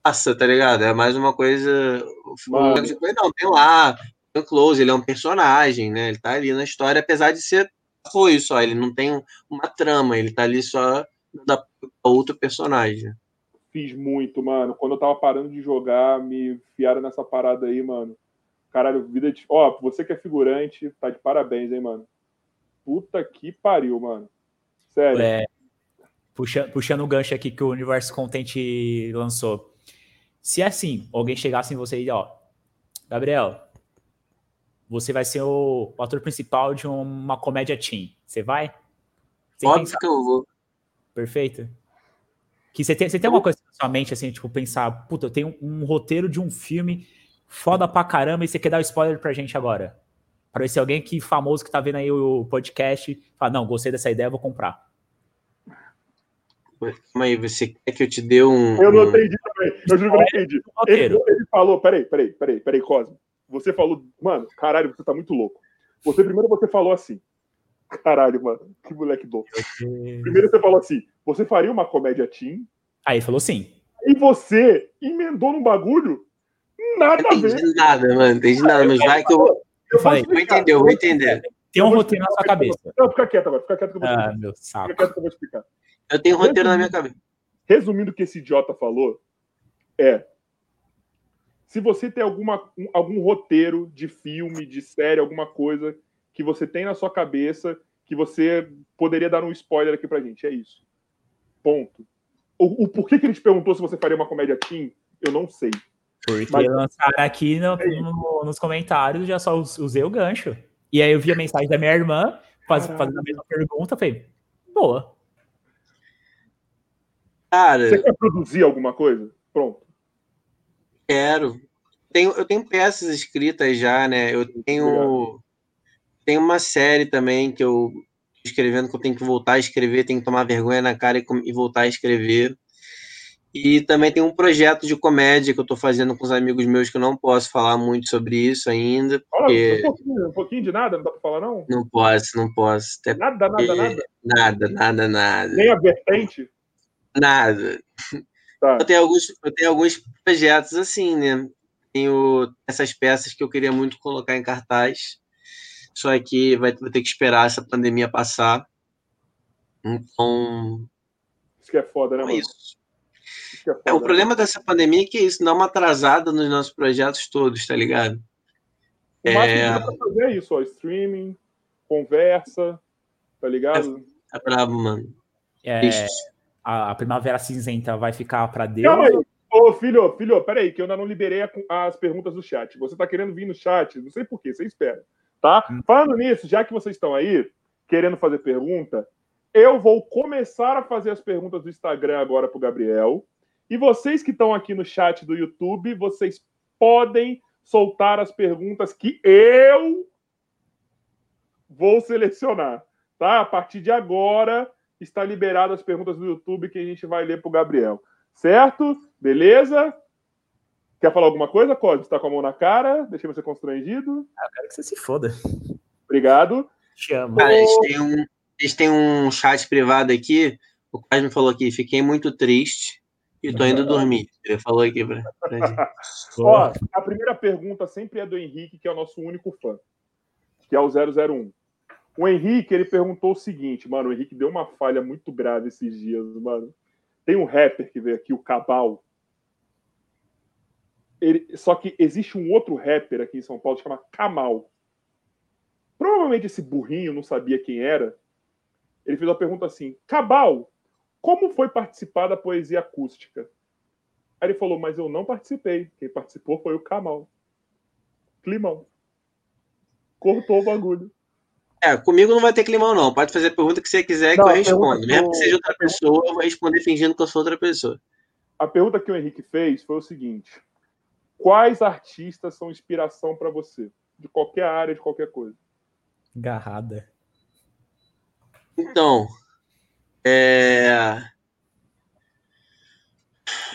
C: passa, tá ligado? É mais uma coisa. Não, tem lá, tem Close, ele é um personagem, né? Ele tá ali na história, apesar de ser apoio só, ele não tem uma trama, ele tá ali só da outro personagem.
A: Fiz muito, mano. Quando eu tava parando de jogar, me enfiaram nessa parada aí, mano. Caralho, vida de. Ó, você que é figurante, tá de parabéns, hein, mano. Puta que pariu, mano. Sério.
B: É, puxando, puxando o gancho aqui que o Universo Content lançou. Se é assim, alguém chegasse em você e, ó, Gabriel, você vai ser o, o ator principal de uma comédia teen. Você vai?
C: Sem Óbvio pensar. que eu vou.
B: Perfeito. Que você tem, você tem uma coisa na sua mente, assim, tipo, pensar, puta, eu tenho um roteiro de um filme foda pra caramba e você quer dar o um spoiler pra gente agora. Pra ver se alguém que famoso que tá vendo aí o podcast fala, não, gostei dessa ideia, vou comprar.
C: Calma aí, você quer que eu te dê um.
A: Eu não entendi também. Eu juro que eu não entendi. Ele, ele falou, peraí, peraí, peraí, peraí, Cosme. Você falou, mano, caralho, você tá muito louco. Você primeiro você falou assim. Caralho, mano, que moleque bom. Primeiro você falou assim: Você faria uma comédia teen?
B: Aí falou sim.
A: E você emendou num bagulho? Nada a ver.
C: Entendi nada, mano. Entendi nada, mas vai que eu.
B: Eu
A: vou
B: falei,
C: Vou entender, eu vou entender.
B: tem um
A: Eu
B: roteiro na sua cabeça.
A: Não, fica quieto agora, fica quieto que eu vou
B: Ah,
A: explicar.
B: meu
A: Fica
B: saco.
A: quieto que eu vou explicar.
C: Eu tenho um roteiro na minha cabeça.
A: Resumindo o que esse idiota falou, é. Se você tem alguma, um- algum roteiro de filme, de série, alguma coisa que você tem na sua cabeça, que você poderia dar um spoiler aqui pra gente. É isso. Ponto. O, o porquê que ele te perguntou se você faria uma comédia teen, eu não sei.
B: Porque
A: Mas-
B: lançaram aqui no- no- nos comentários, já só us- usei o gancho. E aí eu vi a mensagem da minha irmã faz- fazendo a mesma pergunta, falei, boa.
C: Cara,
A: Você quer produzir alguma coisa? Pronto.
C: quero. Tenho, eu tenho peças escritas já, né? Eu tenho. Tenho uma série também que eu tô escrevendo que eu tenho que voltar a escrever, tenho que tomar vergonha na cara e, e voltar a escrever. E também tem um projeto de comédia que eu tô fazendo com os amigos meus que eu não posso falar muito sobre isso ainda. Porque
A: um, pouquinho, um pouquinho de nada, não dá pra falar, não?
C: Não posso, não posso. Até
A: Nada, nada,
C: porque-
A: nada.
C: Nada, nada, nada.
A: Nem a vertente.
C: Nada.
A: Tá.
C: Eu tenho alguns, eu tenho alguns projetos assim, né? Tenho essas peças que eu queria muito colocar em cartaz, só que vai, vou ter que esperar essa pandemia passar. Então,
A: Isso que é foda, né,
C: é
A: mano?
C: isso.
A: Isso que é foda,
C: É, o
A: né?
C: problema dessa pandemia é que é isso, dá uma atrasada nos nossos projetos todos, tá ligado?
A: O máximo
C: É.
A: que dá pra fazer é isso, ó. Streaming, conversa, tá ligado?
C: É brabo, mano.
B: É, a, a Primavera Cinzenta vai ficar pra Deus.
A: Calma aí. Ô, filho, filho, peraí, que eu ainda não liberei a- as perguntas do chat. Você tá querendo vir no chat, não sei por quê, você espera, tá?
B: Hum.
A: Falando nisso, já que vocês estão aí, querendo fazer pergunta, eu vou começar a fazer as perguntas do Instagram agora pro Gabriel. E vocês que estão aqui no chat do YouTube, vocês podem soltar as perguntas que eu vou selecionar, tá? A partir de agora está liberado as perguntas do YouTube que a gente vai ler pro Gabriel. Certo? Beleza? Quer falar alguma coisa, Cosme? Você tá com a mão na cara? Deixei você constrangido.
B: Ah, eu quero que você se foda.
A: Obrigado.
B: Te amo.
C: Cara, eles têm um, eles têm um chat privado aqui. O Cosme falou aqui: fiquei muito triste e tô indo dormir. Ele falou aqui pra, pra gente.
A: Ó, a primeira pergunta sempre é do Henrique, que é o nosso único fã, que é o 001. O Henrique, ele perguntou o seguinte, mano, o Henrique deu uma falha muito grave esses dias, mano. Tem um rapper que veio aqui, o Cabal. Ele, só que existe um outro rapper aqui em São Paulo chama Kamal. Provavelmente esse burrinho não sabia quem era. Ele fez uma pergunta assim: Cabal, como foi participar da poesia acústica? Aí ele falou, mas eu não participei. Quem participou foi o Kamal. Climão. Cortou o bagulho.
C: É, comigo não vai ter climão, não. Pode fazer a pergunta que você quiser que
A: Não,
C: eu respondo. Mesmo que seja outra pessoa, eu vou responder fingindo que eu sou outra pessoa.
A: A pergunta que o Henrique fez foi o seguinte: Quais artistas são inspiração para você? De qualquer área, de qualquer coisa.
B: Garrada.
C: Então, é...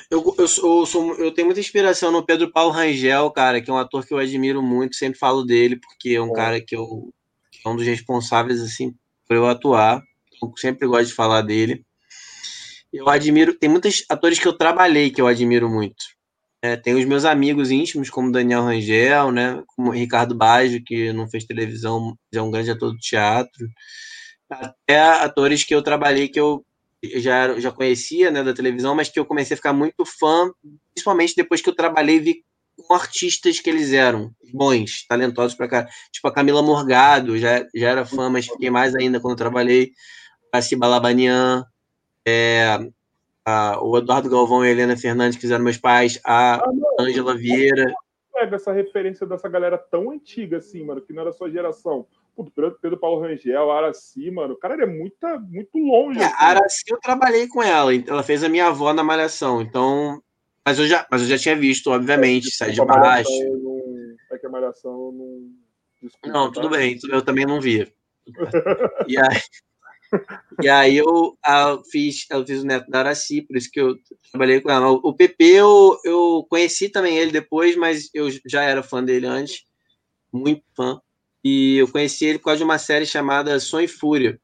C: eu, eu, sou, eu, sou- eu tenho muita inspiração no Pedro Paulo Rangel, cara, que é um ator que eu admiro muito, sempre falo dele, porque é um
A: Bom.
C: cara que, eu, que é um dos responsáveis, assim, por eu atuar. Eu sempre gosto de falar dele. Eu admiro, tem muitos atores que eu trabalhei que eu admiro muito. É, tem os meus amigos íntimos, como Daniel Rangel, né, como Ricardo Baggio, que não fez televisão, mas é um grande ator do teatro até atores que eu trabalhei que eu já, já conhecia né, da televisão, mas que eu comecei a ficar muito fã, principalmente depois que eu trabalhei vi com artistas que eles eram bons, talentosos pra cá. Tipo a Camila Morgado, já, já era fã, mas fiquei mais ainda quando trabalhei. A Ciba Labanian, é, a- o Eduardo Galvão e a Helena Fernandes, que fizeram meus pais, a
A: Ah.
C: Ângela Vieira.
A: Pega essa referência dessa galera tão antiga assim, mano, que não era sua geração. Puto, Pedro, Paulo Rangel, Araci, mano. O cara ele é muito, muito longe.
C: É,
A: assim.
C: a Araci eu trabalhei com ela, então ela fez a minha avó na Malhação, então. Mas eu já, mas eu já tinha visto, obviamente, sai de baixo.
A: eu não- É que a malhação eu não. Desculpa,
C: Não,
A: tá?
C: tudo bem, eu também não via. E aí, e aí eu, ah, fiz, eu fiz o neto da Araci, por isso que eu trabalhei com ela. O PP eu, eu conheci também ele depois, mas eu já era fã dele antes, muito fã. E eu conheci ele por causa de uma série chamada Sonho e Fúria.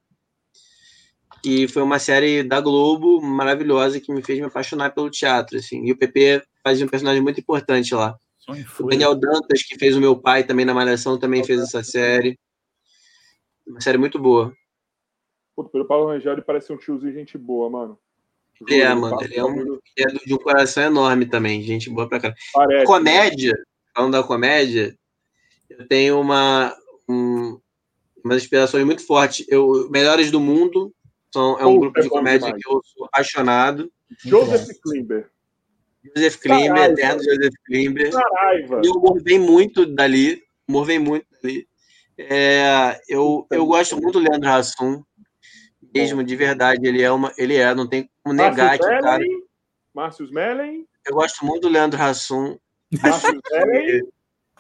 C: E foi uma série da Globo maravilhosa que me fez me apaixonar pelo teatro, assim. E o PP fazia um personagem muito importante lá. O Daniel Dantas, que fez o meu pai também na Malhação, também fez essa série. Uma série muito boa.
A: Pô, pelo Paulo Rangel, ele parece um tiozinho gente boa, mano.
C: Ele é, mano. Ele é, um, ele é de um coração enorme também. Gente boa pra cá. Parece, comédia, né? falando da comédia, eu tenho uma, um, umas inspirações muito fortes. Eu, Melhores do Mundo são, é um Pô, grupo é de comédia demais. que eu sou apaixonado.
A: Joseph Klimber.
C: Joseph Klimber, eterno Joseph Klimber. Saraiva. E o humor vem muito dali. O humor vem muito dali. É, eu, eu gosto muito do Leandro Hassum. Mesmo, de verdade, ele é uma. Ele é, não tem como negar que o cara.
A: Márcio Mellen.
C: Eu gosto muito do Leandro Hassum.
A: Márcio Mellen.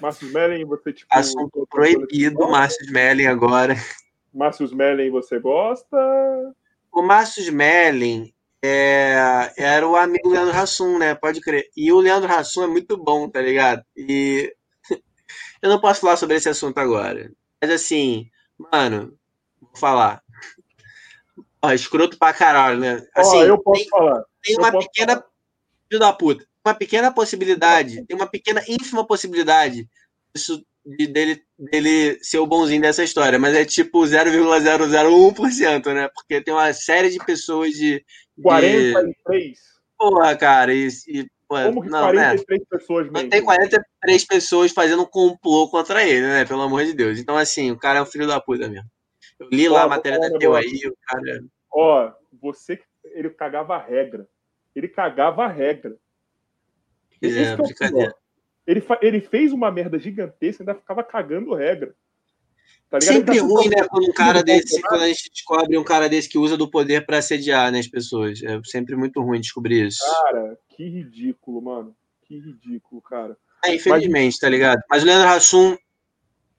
A: Márcio Mellen, você tipo.
C: Assunto proibido, Márcio Mellen agora.
A: Márcio Mellen, você gosta?
C: O Márcio Mellen é, era o amigo Leandro Hassum, né? Pode crer. E o Leandro Hassum é muito bom, tá ligado? E eu não posso falar sobre esse assunto agora. Mas assim, mano, vou falar. Ó, escroto pra caralho, né? Assim,
A: Ó, eu posso
C: tem,
A: falar.
C: Tem
A: eu
C: uma pequena. Falar. Filho da puta. Uma pequena possibilidade, tem uma pequena, ínfima possibilidade isso, de, dele, dele ser o bonzinho dessa história, mas é tipo 0,001%, né? Porque tem uma série de pessoas de.
A: 43? De...
C: Porra, cara, e. e
A: Como que não, 43 né? pessoas
C: mesmo? Tem 43 pessoas fazendo um complô contra ele, né? Pelo amor de Deus. Então, assim, o cara é um filho da puta mesmo. Eu li lá a matéria da teu aí, o cara.
A: Ó, você ele cagava a regra. Ele cagava a regra.
C: É, é brincadeira.
A: Ele, ele fez uma merda gigantesca e ainda ficava cagando regra.
C: Tá Sempre ruim, né? Quando um cara desse, quando a gente descobre um cara desse que usa do poder para assediar né, as pessoas. É sempre muito ruim descobrir isso.
A: Cara, que ridículo, mano. Que ridículo, cara.
C: É, infelizmente, Mas... tá ligado? Mas o Leandro Hassum.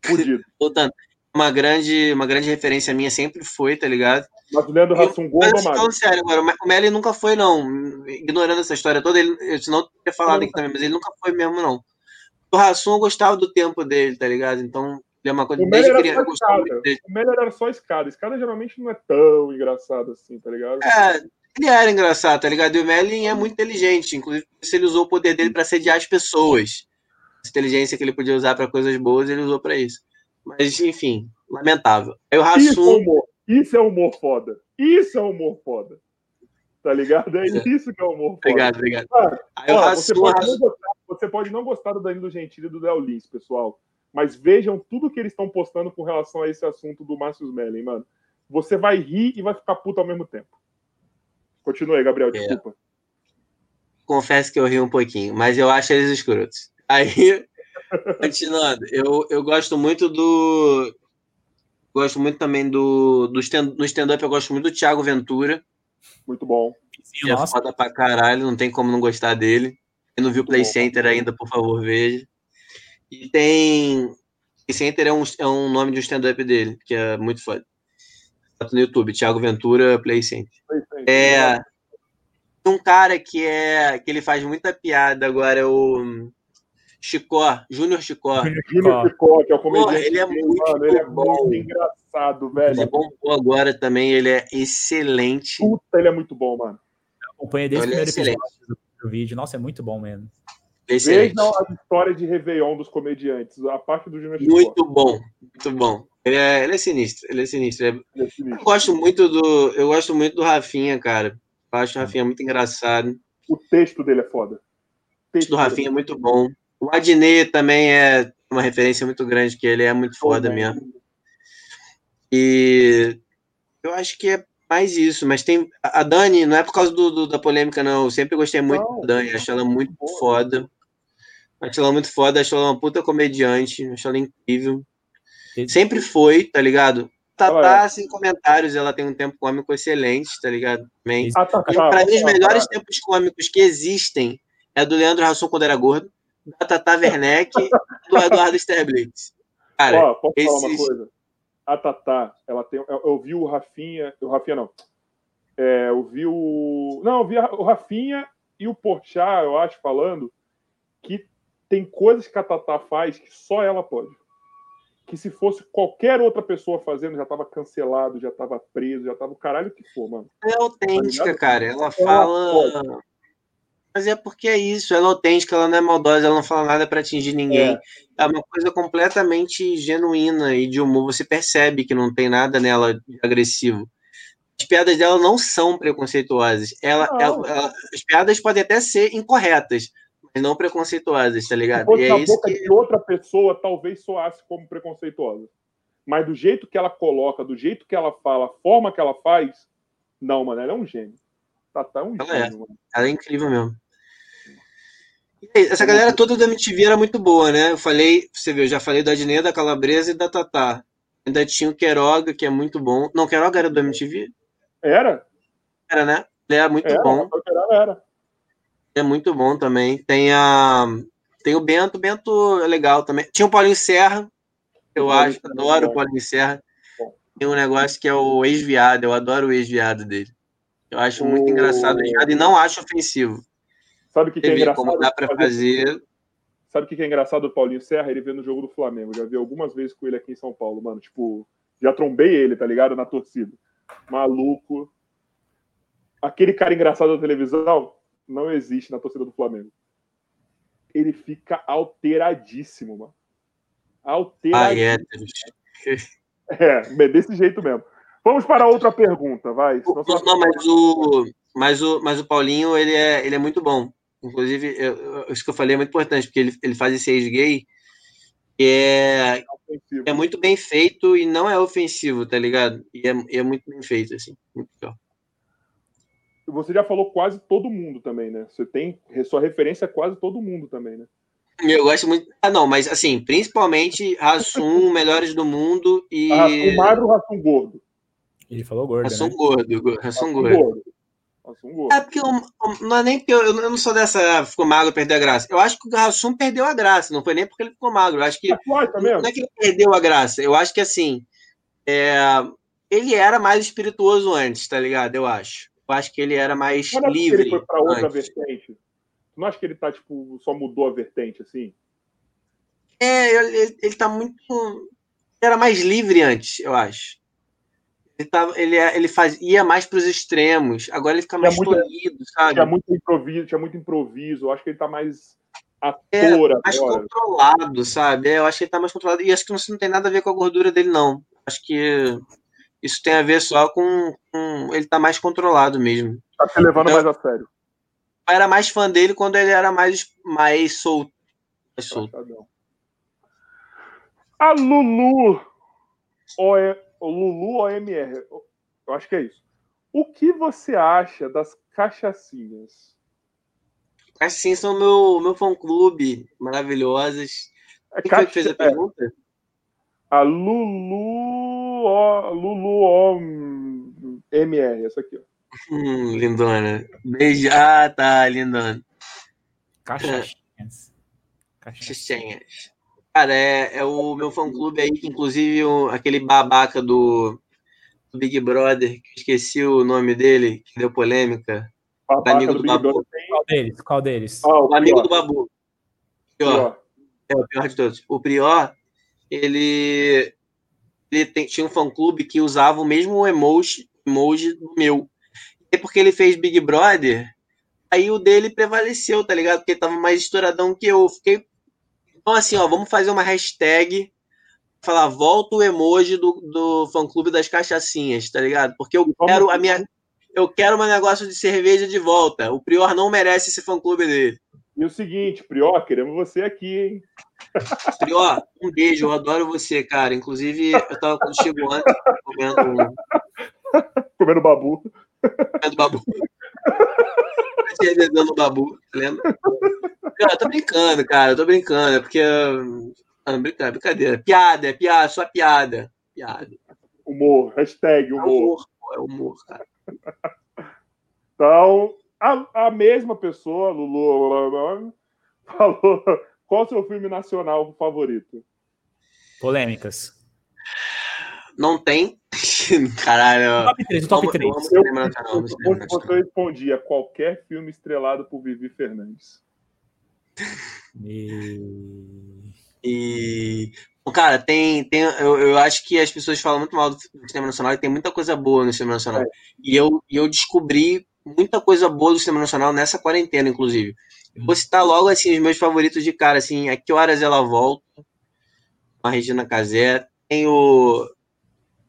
A: Fudido.
C: Voltando uma grande, uma grande referência minha sempre foi, tá ligado?
A: Mas o Leandro Hassum gol
C: mas, falando sério o Melly nunca foi, não. Ignorando essa história toda, ele, eu senão eu teria falado aqui também, mas ele nunca foi mesmo, não. O Hassum eu gostava do tempo dele, tá ligado? Então, é uma coisa
A: o desde criança. O Melly era só escada. Escada geralmente não é tão engraçado assim, tá ligado?
C: É, ele era engraçado, tá ligado? E o Melly é muito inteligente, inclusive se ele usou o poder dele para sediar as pessoas. A inteligência que ele podia usar para coisas boas, ele usou para isso. Mas, enfim, lamentável. Aí o Rassum...
A: Isso é humor. Foda. Isso é humor foda. Tá ligado? É, é. isso que é humor foda.
C: Obrigado, obrigado. Ah,
A: ó, você, pode gostar, você, pode não gostar do Danilo Gentili e do Léo Lins, pessoal. Mas vejam tudo que eles estão postando com relação a esse assunto do Márcio Mellen, mano. Você vai rir e vai ficar puto ao mesmo tempo. Continua aí, Gabriel, é. desculpa. É.
C: Confesso que eu ri um pouquinho, mas eu acho eles escrotos. Aí, Continuando, eu, eu gosto muito do. Gosto muito também do. do stand, no stand-up, eu gosto muito do Thiago Ventura.
A: Muito bom.
C: Que é foda pra caralho, não tem como não gostar dele. Quem não viu Play bom. Center ainda, por favor, veja. E tem. Play Center é um, é um nome de um stand-up dele, que é muito foda. Tá no YouTube, Thiago Ventura Play Center. Play Center. É. Um cara que é. que ele faz muita piada agora, é o. Chicó, Júnior Chicó.
A: Júnior Chicó, que é o comediante.
C: ele é muito, mano, ele é bom. muito
A: engraçado, velho.
C: Ele é bom agora também, ele é excelente.
A: Puta, ele é muito bom, mano.
B: Acompanha desde o primeiro é episódio do vídeo. Nossa, é muito bom mesmo.
A: Excelente. Vejam a história de Réveillon dos comediantes. A parte do Júnior Chicó.
C: Muito bom, muito bom. Ele é, ele é sinistro, ele é sinistro. Ele é... Ele é sinistro. Eu gosto muito do. Eu gosto muito do Rafinha, cara. Eu acho o Rafinha muito engraçado.
A: O texto dele é foda.
C: O texto do Rafinha é muito bom. O Adnei também é uma referência muito grande, que ele é muito foda mesmo. E eu acho que é mais isso, mas tem. A Dani, não é por causa do, do da polêmica, não. Eu sempre gostei muito não, da Dani, acho ela muito foda. Acho ela muito foda, acho ela uma puta comediante, acho ela incrível. Sempre foi, tá ligado? Tatá, sem comentários, ela tem um tempo cômico excelente, tá ligado? Também. Ah, tá, tá, pra mim, os melhores tempos cômicos que existem é do Leandro Rasson quando era gordo da Tata Werneck e do Eduardo Sterblitz.
A: Cara, Ó, posso esses... falar uma coisa? A Tata, ela tem. Eu, eu vi o Rafinha. O Rafinha não. É, eu vi o. Não, eu vi o Rafinha e o Porchat, eu acho, falando que tem coisas que a Tata faz que só ela pode. que se fosse qualquer outra pessoa fazendo, já tava cancelado, já tava preso, já tava o caralho que for, mano.
C: É autêntica, tá cara. Ela fala. Mas é porque é isso, ela é autêntica, ela não é maldosa, ela não fala nada para atingir ninguém. É. é. uma coisa completamente genuína e de humor. Você percebe que não tem nada nela de agressivo. As piadas dela não são preconceituosas. Ela, ela, ela, as piadas podem até ser incorretas, mas não preconceituosas, tá ligado?
A: E é isso boca que... de outra pessoa, talvez soasse como preconceituosa. Mas do jeito que ela coloca, do jeito que ela fala, a forma que ela faz, não, mano, ela é um gênio. Tá tão
C: ela é. Ela é incrível mesmo. Essa galera toda da MTV era muito boa, né? Eu falei, você viu, já falei da Adnê, da Calabresa e da Tatá. Ainda tinha o Queiroga, que é muito bom. Não, Queiroga era do MTV?
A: Era?
C: Era, né? Ele é muito era, bom.
A: Era.
C: É muito bom também. Tem a. Tem o Bento, Bento é legal também. Tinha o Paulinho Serra, eu o acho, adoro o Paulinho Serra. Tem um negócio que é o ex-viado, eu adoro o ex-viado dele. Eu acho muito engraçado o ex-viado e não acho ofensivo.
A: Sabe o que, que é engraçado?
C: Como dá para fazer.
A: Sabe o que é engraçado do Paulinho Serra? Ele vê no jogo do Flamengo. Já vi algumas vezes com ele aqui em São Paulo, mano. Tipo, já trombei ele, tá ligado? Na torcida. Maluco. Aquele cara engraçado da televisão não existe na torcida do Flamengo. Ele fica alteradíssimo, mano. Alteradíssimo. Ah, é, é, desse jeito mesmo. Vamos para outra pergunta, vai.
C: Não, não, mas o, mas o, mas o Paulinho, ele é, ele é muito bom. Inclusive, eu, isso que eu falei é muito importante, porque ele, ele faz esse ex-gay que é, é muito bem feito e não é ofensivo, tá ligado? E é, é muito bem feito, assim. Muito legal.
A: Você já falou quase todo mundo também, né? Você tem sua referência a quase todo mundo também, né?
C: Eu gosto muito. Ah, não, mas assim, principalmente Rassum, Melhores do Mundo e.
A: Rassum magro Rassum gordo?
B: Ele falou gordo.
C: Rassum
B: né?
C: gordo, Rassum gordo. gordo. É porque eu, não é nem porque eu, eu, não sou dessa ficou magro perdeu a graça. Eu acho que o Rassum perdeu a graça, não foi nem porque ele ficou magro. Eu acho que é não é que ele perdeu a graça. Eu acho que assim é, ele era mais espirituoso antes, tá ligado? Eu acho. Eu acho que ele era mais não livre.
A: ele foi para outra antes. vertente. Não acho que ele tá tipo só mudou a vertente assim?
C: É, ele, ele tá muito ele era mais livre antes, eu acho. Ele, tava, ele, é, ele fazia mais para os extremos, agora ele fica mais
A: muito,
C: tolhido, sabe?
A: Tinha muito improviso, tinha muito improviso. Eu acho que ele está mais ator é,
C: mais agora. controlado, sabe? É, eu acho que ele está mais controlado. E acho que isso não tem nada a ver com a gordura dele, não. Acho que isso tem a ver só com. com ele tá mais controlado mesmo.
A: Tá se levando então, mais a sério.
C: Eu era mais fã dele quando ele era mais, mais solto. Mais solto.
A: A Lulu. Ou é o Lulu OMR. Eu acho que é isso. O que você acha das cachaçinhas?
C: Cachaçinhas são meu, meu fã-clube, maravilhosas. É Quem que fez a pergunta? É.
A: A Lulu, o, Lulu OMR, essa aqui. Ó.
C: Hum, lindona. Beijo. Ah, tá, lindona.
B: Cachaçinhas.
C: Cachaçinhas. Cara, é, é o meu fã-clube aí, que inclusive o, aquele babaca do, do, Big Brother, que esqueci o nome dele, que deu polêmica.
B: Babaca amigo do, do Babu. Qual deles? Qual deles?
C: Ah, o, o amigo do Babu. Prior. É, o pior de todos. O Prior, ele, ele tem, tinha um fã-clube que usava o mesmo emoji, emoji do meu. E porque ele fez Big Brother, aí o dele prevaleceu, tá ligado? Porque ele tava mais estouradão que eu. Fiquei então, assim, ó, vamos fazer uma hashtag falar volta o emoji do, do fã clube das cachaçinhas, tá ligado? Porque eu quero a minha. Eu quero meu negócio de cerveja de volta. O Prior não merece esse fã clube dele.
A: E o seguinte, Prior, queremos você aqui, hein?
C: Prior, um beijo, eu adoro você, cara. Inclusive, eu tava chegou antes, comendo.
A: Comendo babu.
C: Comendo babu. Revezando babu, lembra? Eu tô brincando, cara, eu tô brincando, é porque. Ah, brincadeira, brincadeira. Piada, é piada, só piada. Piada.
A: Humor, hashtag humor. É humor,
C: é humor, cara.
A: Então, a, a mesma pessoa, Lulu, falou qual o seu filme nacional favorito?
B: Polêmicas.
C: Não tem. Caralho.
B: Top 3, top 3.
A: Eu, eu, eu, você respondia qualquer filme estrelado por Vivi Fernandes.
C: E... e... Cara, tem. tem eu, eu acho que as pessoas falam muito mal do cinema nacional e tem muita coisa boa no cinema nacional. É. E, eu, eu descobri muita coisa boa do cinema nacional nessa quarentena, inclusive. vou citar logo assim, os meus favoritos de cara, assim, A Que Horas Ela Volta, a Regina Casé, tem o.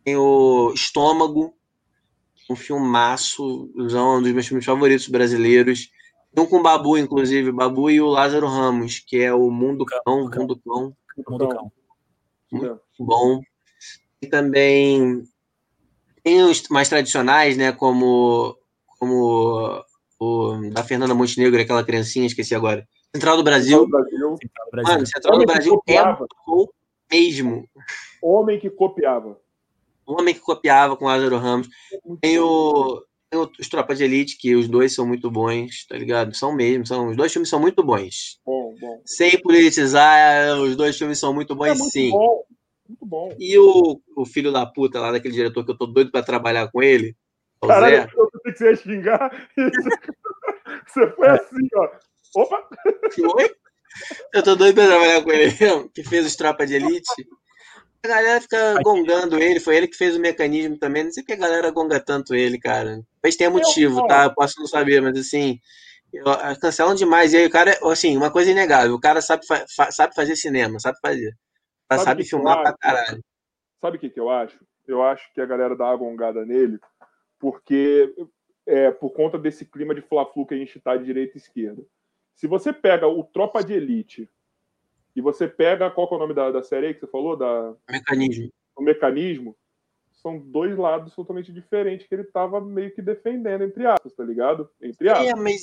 C: Tem o Estômago, um filmaço, um dos meus filmes favoritos brasileiros. Tem um com o Babu, inclusive, Babu e o Lázaro Ramos, que é o Mundo Cão, Mundo Cão. Mundo Cão. Muito bom. E também tem os mais tradicionais, né? Como, como o da Fernanda Montenegro, aquela criancinha, esqueci agora. Central do Brasil. Central do Brasil. Mano, Central do Brasil é o mesmo.
A: Homem que copiava.
C: Homem que copiava com Lázaro Ramos. Tem o, os Tropas de Elite, que os dois são muito bons, tá ligado? São mesmo, são, os dois filmes são muito bons.
A: Bom, bom.
C: Sem politizar, os dois filmes são muito bons, é muito sim. Bom. Muito bom. E o, o filho da puta lá daquele diretor que eu tô doido pra trabalhar com ele.
A: Caralho, eu pensei que você ia xingar. Você foi assim, ó. Opa!
C: Foi? Eu tô doido pra trabalhar com ele, que fez os Tropas de Elite. A galera fica gongando ele, foi ele que fez o mecanismo também. Não sei que a galera gonga tanto ele, cara. Talvez tenha motivo, tá? Eu posso não saber, mas assim, cancelam demais. E aí, o cara, assim, uma coisa inegável: o cara sabe, fa sabe fazer cinema, sabe fazer. Sabe, sabe filmar pra caralho.
A: Sabe o que, que eu acho? Eu acho que a galera dá uma gongada nele porque é, por conta desse clima de fla-flu que a gente tá de direita e esquerda. Se você pega o Tropa de Elite e você pega. Qual é o nome da, da série aí que você falou? Da...
C: Mecanismo.
A: O mecanismo. São dois lados totalmente diferentes que ele tava meio que defendendo, entre aspas, tá ligado? Entre aspas.
C: É, mas.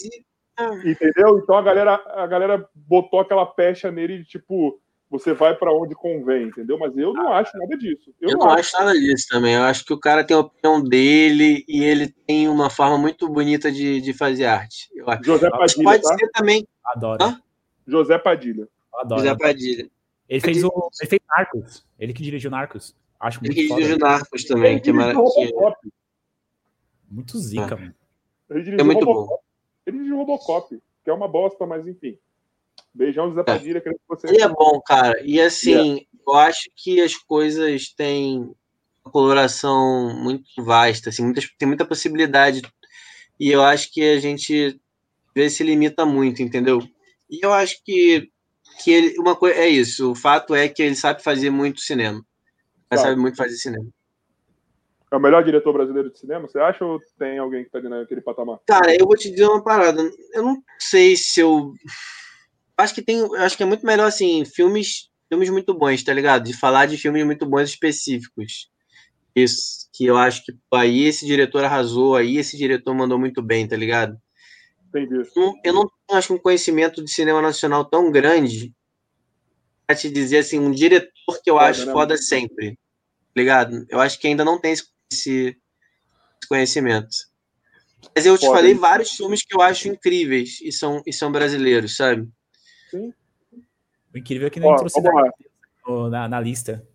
A: Ah. Entendeu? Então a galera, a galera botou aquela pecha nele de tipo. Você vai para onde convém, entendeu? Mas eu não acho nada disso.
C: Eu, eu não, acho. acho nada disso também. Eu acho que o cara tem a opinião dele e ele tem uma forma muito bonita de, de fazer arte. Eu acho.
A: José Padilha,
C: pode
A: tá?
C: ser também.
B: Adoro. Hã?
A: José Padilha.
B: Adoro.
C: José Padilha.
B: Ele fez o. Ele fez Narcos. Ele que dirigiu Narcos. Acho muito
C: Ele que dirigiu Narcos também, ele que é maravilhoso.
B: Muito zica, ah. mano.
A: Ele
C: é muito
A: Robocop.
C: bom.
A: Ele dirigiu Robocop, que é uma bosta, mas enfim. Beijão, José Padilha. É.
C: Você... Ele é bom, cara. E assim, eu acho que as coisas têm uma coloração muito vasta, assim, muitas, tem muita possibilidade. E eu acho que a gente vê se limita muito, entendeu? E eu acho que que ele, uma coisa é isso. O fato é que ele sabe fazer muito cinema. Ele sabe muito fazer cinema.
A: É o melhor diretor brasileiro de cinema, você acha ou tem alguém que tá naquele patamar?
C: Cara, eu vou te dizer uma parada. Eu não sei se eu acho que tem, acho que é muito melhor assim, filmes, filmes muito bons, tá ligado? De falar de filmes muito bons específicos. Isso, que eu acho que aí esse diretor arrasou, aí esse diretor mandou muito bem, tá ligado?
A: Entendi.
C: Eu não acho um conhecimento de cinema nacional tão grande para te dizer assim, um diretor que eu foda, acho né? foda sempre. Tá ligado? Eu acho que ainda não tem esse, esse conhecimento. Mas eu te foda, falei hein? vários filmes que eu acho incríveis e são, e são brasileiros, sabe?
B: Sim. O incrível é que não entrou cidade na, na lista.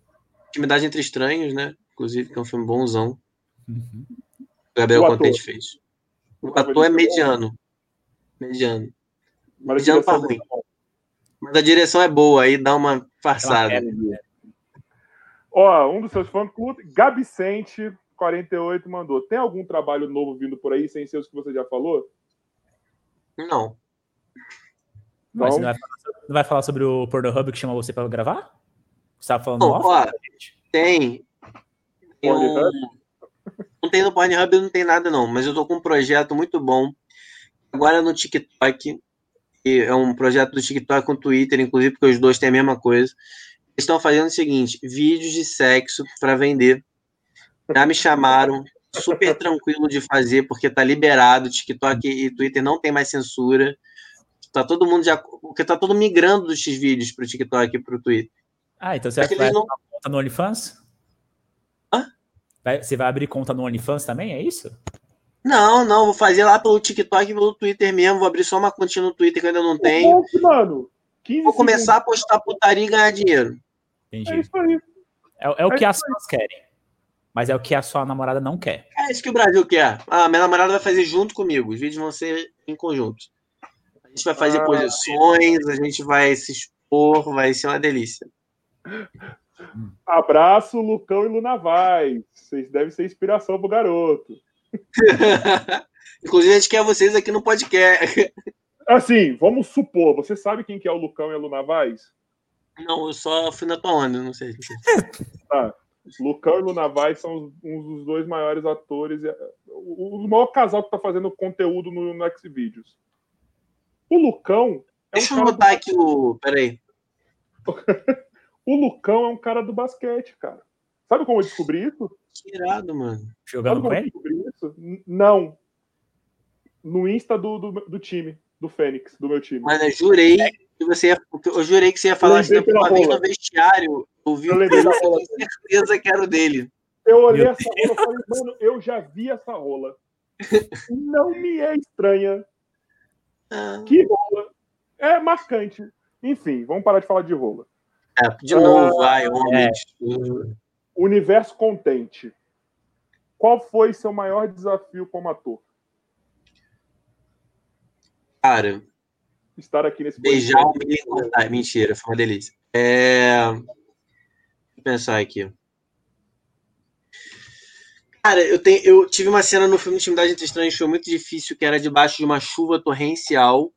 C: Intimidade entre Estranhos, né? Inclusive, que é um filme bonzão. Uhum. O Gabriel o Contente fez. O, o ator é mediano. Mediano.
A: Mas mediano pra ruim.
C: Mas a direção é boa, aí dá uma farçada.
A: Ó, um dos seus fãs, Gabi Sente, 48, mandou. Tem algum trabalho novo vindo por aí, sem ser os que você já falou?
C: Não.
B: Não. Mas não vai, falar, não vai falar sobre o Pornhub que chama você para gravar? Você tava falando não,
C: ó, Tem. tem um... Não tem no Pornhub, não tem nada não, mas eu tô com um projeto muito bom agora no TikTok, é um projeto do TikTok com o Twitter, inclusive, porque os dois têm a mesma coisa. Eles estão fazendo o seguinte: vídeos de sexo para vender. Já me chamaram, super tranquilo de fazer, porque tá liberado. TikTok e Twitter não tem mais censura. Tá todo mundo já. Porque tá todo migrando dos X-vídeos pro TikTok e pro Twitter.
B: Ah, então você vai não... conta no OnlyFans? Hã? Vai, você vai abrir conta no OnlyFans também? É isso?
C: Não, não, vou fazer lá pelo TikTok e pelo Twitter mesmo. Vou abrir só uma continha no Twitter que eu ainda não tenho.
A: Nossa, mano.
C: Vou começar a postar putaria e ganhar dinheiro.
B: Entendi. É isso aí. É, é o é que as pessoas querem. Mas é o que a sua namorada não quer.
C: É isso que o Brasil quer. Ah, minha namorada vai fazer junto comigo. Os vídeos vão ser em conjunto. A gente vai fazer ah, posições, a gente vai se expor, vai ser uma delícia.
A: Abraço, Lucão e Luna Vai. Vocês devem ser inspiração pro garoto.
C: Inclusive, a gente quer vocês aqui no podcast.
A: Assim, vamos supor, você sabe quem que é o Lucão e a Luna Vaz?
C: Não, eu só fui na tua onda, não sei.
A: Tá. Lucão e Luna Vaz são uns dos dois maiores atores, o, o maior casal que tá fazendo conteúdo no, no Xvideos. O Lucão.
C: É Deixa um eu botar do... aqui o. Peraí.
A: o Lucão é um cara do basquete, cara. Sabe como eu descobri isso?
C: Que irado, mano.
B: Jogando com ele?
A: Isso? Não. No Insta do, do, do, time, do Fênix, do meu time.
C: Mas eu jurei que você ia, eu jurei que você ia falar isso uma vez no vestiário. Eu vi eu lembrei da rola. certeza que era o dele.
A: Eu olhei essa rola e falei, mano, eu já vi essa rola. Não me é estranha. Ah. Que rola. É marcante. Enfim, vamos parar de falar de rola.
C: É, de novo, ah, vai, homem. É.
A: Universo contente. Qual foi seu maior desafio como ator?
C: Cara.
A: Estar aqui nesse
C: Beijar o menino. Ah, mentira, foi uma delícia. É... Deixa eu pensar aqui. Cara, eu, tenho, eu tive uma cena no filme Intimidade Entre Estranhos, foi muito difícil, que era debaixo de uma chuva torrencial.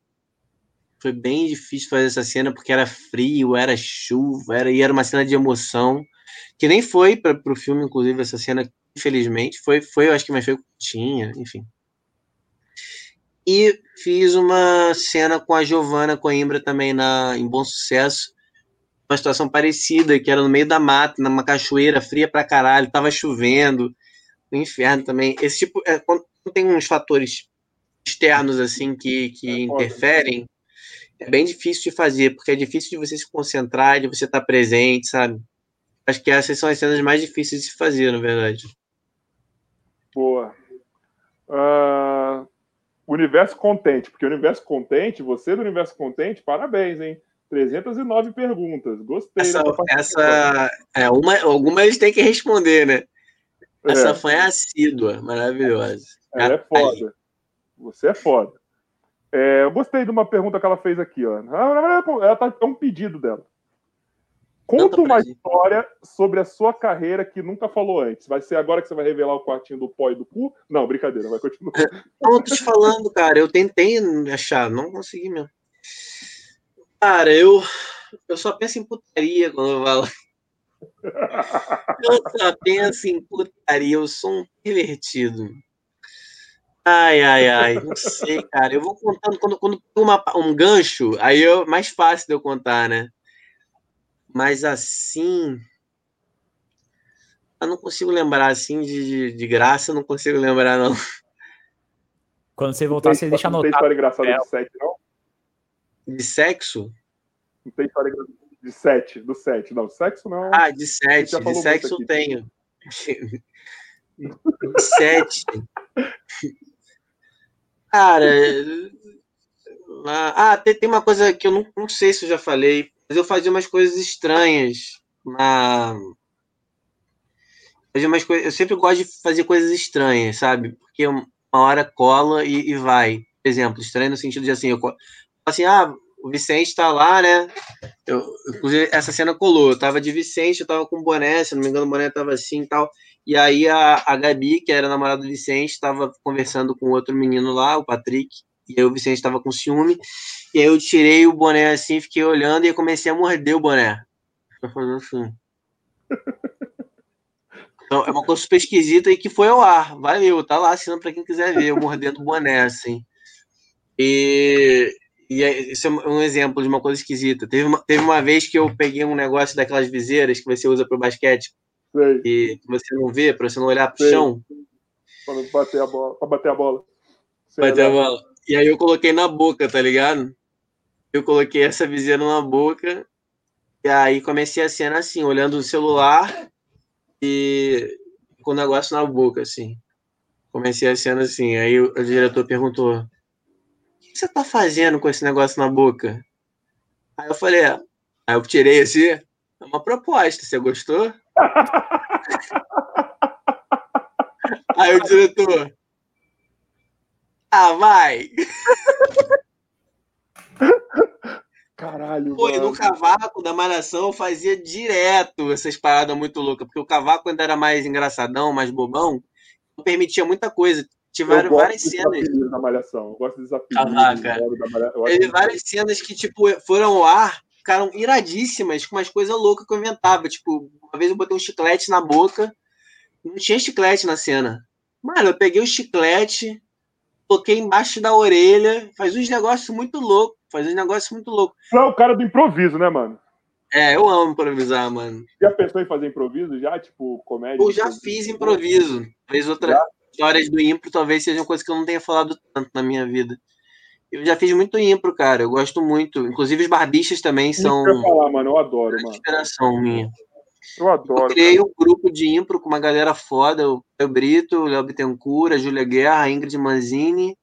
C: Foi bem difícil fazer essa cena, porque era frio, era chuva, era, e era uma cena de emoção que nem foi para o filme, inclusive, essa cena, infelizmente. Foi, foi eu acho que mais foi tinha, enfim. E fiz uma cena com a Giovanna Coimbra também na, em Bom Sucesso. Uma situação parecida, que era no meio da mata, numa cachoeira fria pra caralho, tava chovendo, no inferno também. Esse tipo, é, quando tem uns fatores externos assim que, que é interferem, é bem difícil de fazer, porque é difícil de você se concentrar, de você estar presente, sabe? Acho que essas são as cenas mais difíceis de se fazer, na verdade.
A: Boa. Uh, universo contente, porque o universo contente, você do universo contente, parabéns, hein? 309 perguntas. Gostei.
C: Essa, essa é uma, alguma eles têm que responder, né? Essa é. foi assídua, maravilhosa.
A: Ela é foda. Você é foda. É, eu gostei de uma pergunta que ela fez aqui, ó. Ela tá, é um pedido dela. Conta uma história sobre a sua carreira que nunca falou antes. Vai ser agora que você vai revelar o quartinho do pó e do cu? Não, brincadeira, vai continuar.
C: Não, tô te falando, cara. Eu tentei achar, não consegui mesmo. Cara, eu, eu só penso em putaria quando eu falo. Eu só penso em putaria. Eu sou um pervertido. Ai, ai, ai. Não sei, cara. Eu vou contando quando, quando uma, um gancho, aí é mais fácil de eu contar, né? Mas assim. Eu não consigo lembrar assim de, de graça, eu não consigo lembrar, não.
B: Quando você voltar, você deixa anotado.
A: Não tem história engraçada é. de sexo, não?
C: De sexo?
A: Não tem história de sete, do sete. Não, sexo não.
C: Ah, de sete. De sexo eu tenho. de sete. Cara. Ah, tem, tem uma coisa que eu não, não sei se eu já falei. Mas eu fazia umas coisas estranhas na. Fazia umas coisas... Eu sempre gosto de fazer coisas estranhas, sabe? Porque uma hora cola e, e vai. Por exemplo, estranho no sentido de assim, eu assim, ah, o Vicente tá lá, né? Eu, inclusive, essa cena colou. Eu tava de Vicente, eu tava com boné, se não me engano, o boné tava assim e tal. E aí a, a Gabi, que era namorada do Vicente, tava conversando com outro menino lá, o Patrick. E aí o Vicente estava com ciúme. E aí eu tirei o boné assim, fiquei olhando e comecei a morder o boné. Tô fazendo assim. Então, é uma coisa super esquisita e que foi ao ar. Valeu, tá lá assinando para quem quiser ver, eu mordendo o boné, assim. E, e isso é um exemplo de uma coisa esquisita. Teve uma, teve uma vez que eu peguei um negócio daquelas viseiras que você usa para basquete, Sei. e que você não vê, para você não olhar para o chão.
A: Para bater a bola. Para bater a bola.
C: Bater a bola. E aí eu coloquei na boca, tá ligado? Eu coloquei essa viseira na boca. E aí comecei a cena assim, olhando o celular e com o negócio na boca, assim. Comecei a cena assim. Aí o, o diretor perguntou: O que você tá fazendo com esse negócio na boca? Aí eu falei: é. Aí eu tirei assim. É uma proposta, você gostou? aí o diretor: Ah, vai!
A: Caralho,
C: Pô,
A: mano.
C: no cavaco da Malhação eu fazia direto essas paradas muito loucas, porque o cavaco ainda era mais engraçadão, mais bobão, não permitia muita coisa. Tiveram várias cenas.
A: da Malhação. Eu gosto dos apelidos.
C: Cavaca. Teve várias cenas que, tipo, foram ao ar, ficaram iradíssimas, com umas coisas loucas que eu inventava. Tipo, uma vez eu botei um chiclete na boca, não tinha chiclete na cena. Mano, eu peguei o chiclete, coloquei embaixo da orelha, faz uns negócios muito loucos, faz uns negócios muito loucos.
A: Tu é o cara do improviso, né, mano?
C: É, eu amo improvisar, mano.
A: Já pensou em fazer improviso? Já, tipo, comédia?
C: Eu já fiz improviso. Talvez outras histórias do impro talvez sejam coisas que eu não tenha falado tanto na minha vida. Eu já fiz muito impro, cara. Eu gosto muito. Inclusive os barbichas também são
A: eu falar, mano. Eu adoro,
C: uma
A: mano.
C: inspiração minha.
A: Eu
C: Eu
A: adoro.
C: criei um grupo de impro com uma galera foda, o Léo Brito, o Léo Bittencourt, a Júlia Guerra, a Ingrid Manzini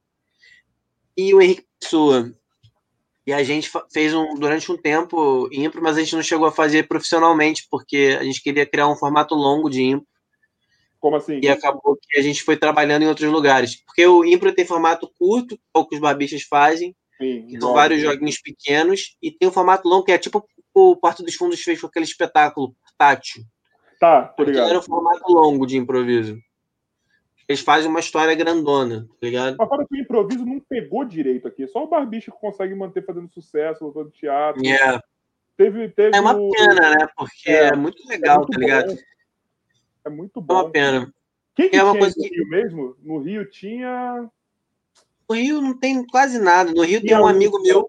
C: e o Henrique Pessoa. E a gente fez um, durante um tempo impro, mas a gente não chegou a fazer profissionalmente, porque a gente queria criar um formato longo de impro.
A: Como assim?
C: E acabou que a gente foi trabalhando em outros lugares. Porque o Impro tem formato curto, que é o que os barbichas fazem,
A: Sim,
C: que são vários joguinhos pequenos, e tem um formato longo, que é tipo o Porto dos Fundos fez com aquele espetáculo tátil.
A: Tá, tô
C: Aquilo era
A: ligado.
C: um formato longo de improviso. Eles fazem uma história grandona, tá ligado?
A: Mas fora que o improviso não pegou direito aqui. Só o Barbicha que consegue manter fazendo sucesso, lutando teatro.
C: É,
A: Teve, teve
C: é uma
A: o-
C: pena, né? Porque
A: É,
C: é, muito legal,
A: muito
C: tá ligado?
A: bom. É muito
C: É
A: bom.
C: uma pena.
A: Quem que
C: É uma coisa
A: no
C: que-
A: Rio mesmo? No Rio tinha.
C: No Rio não tem quase nada. No Rio tem um amigo meu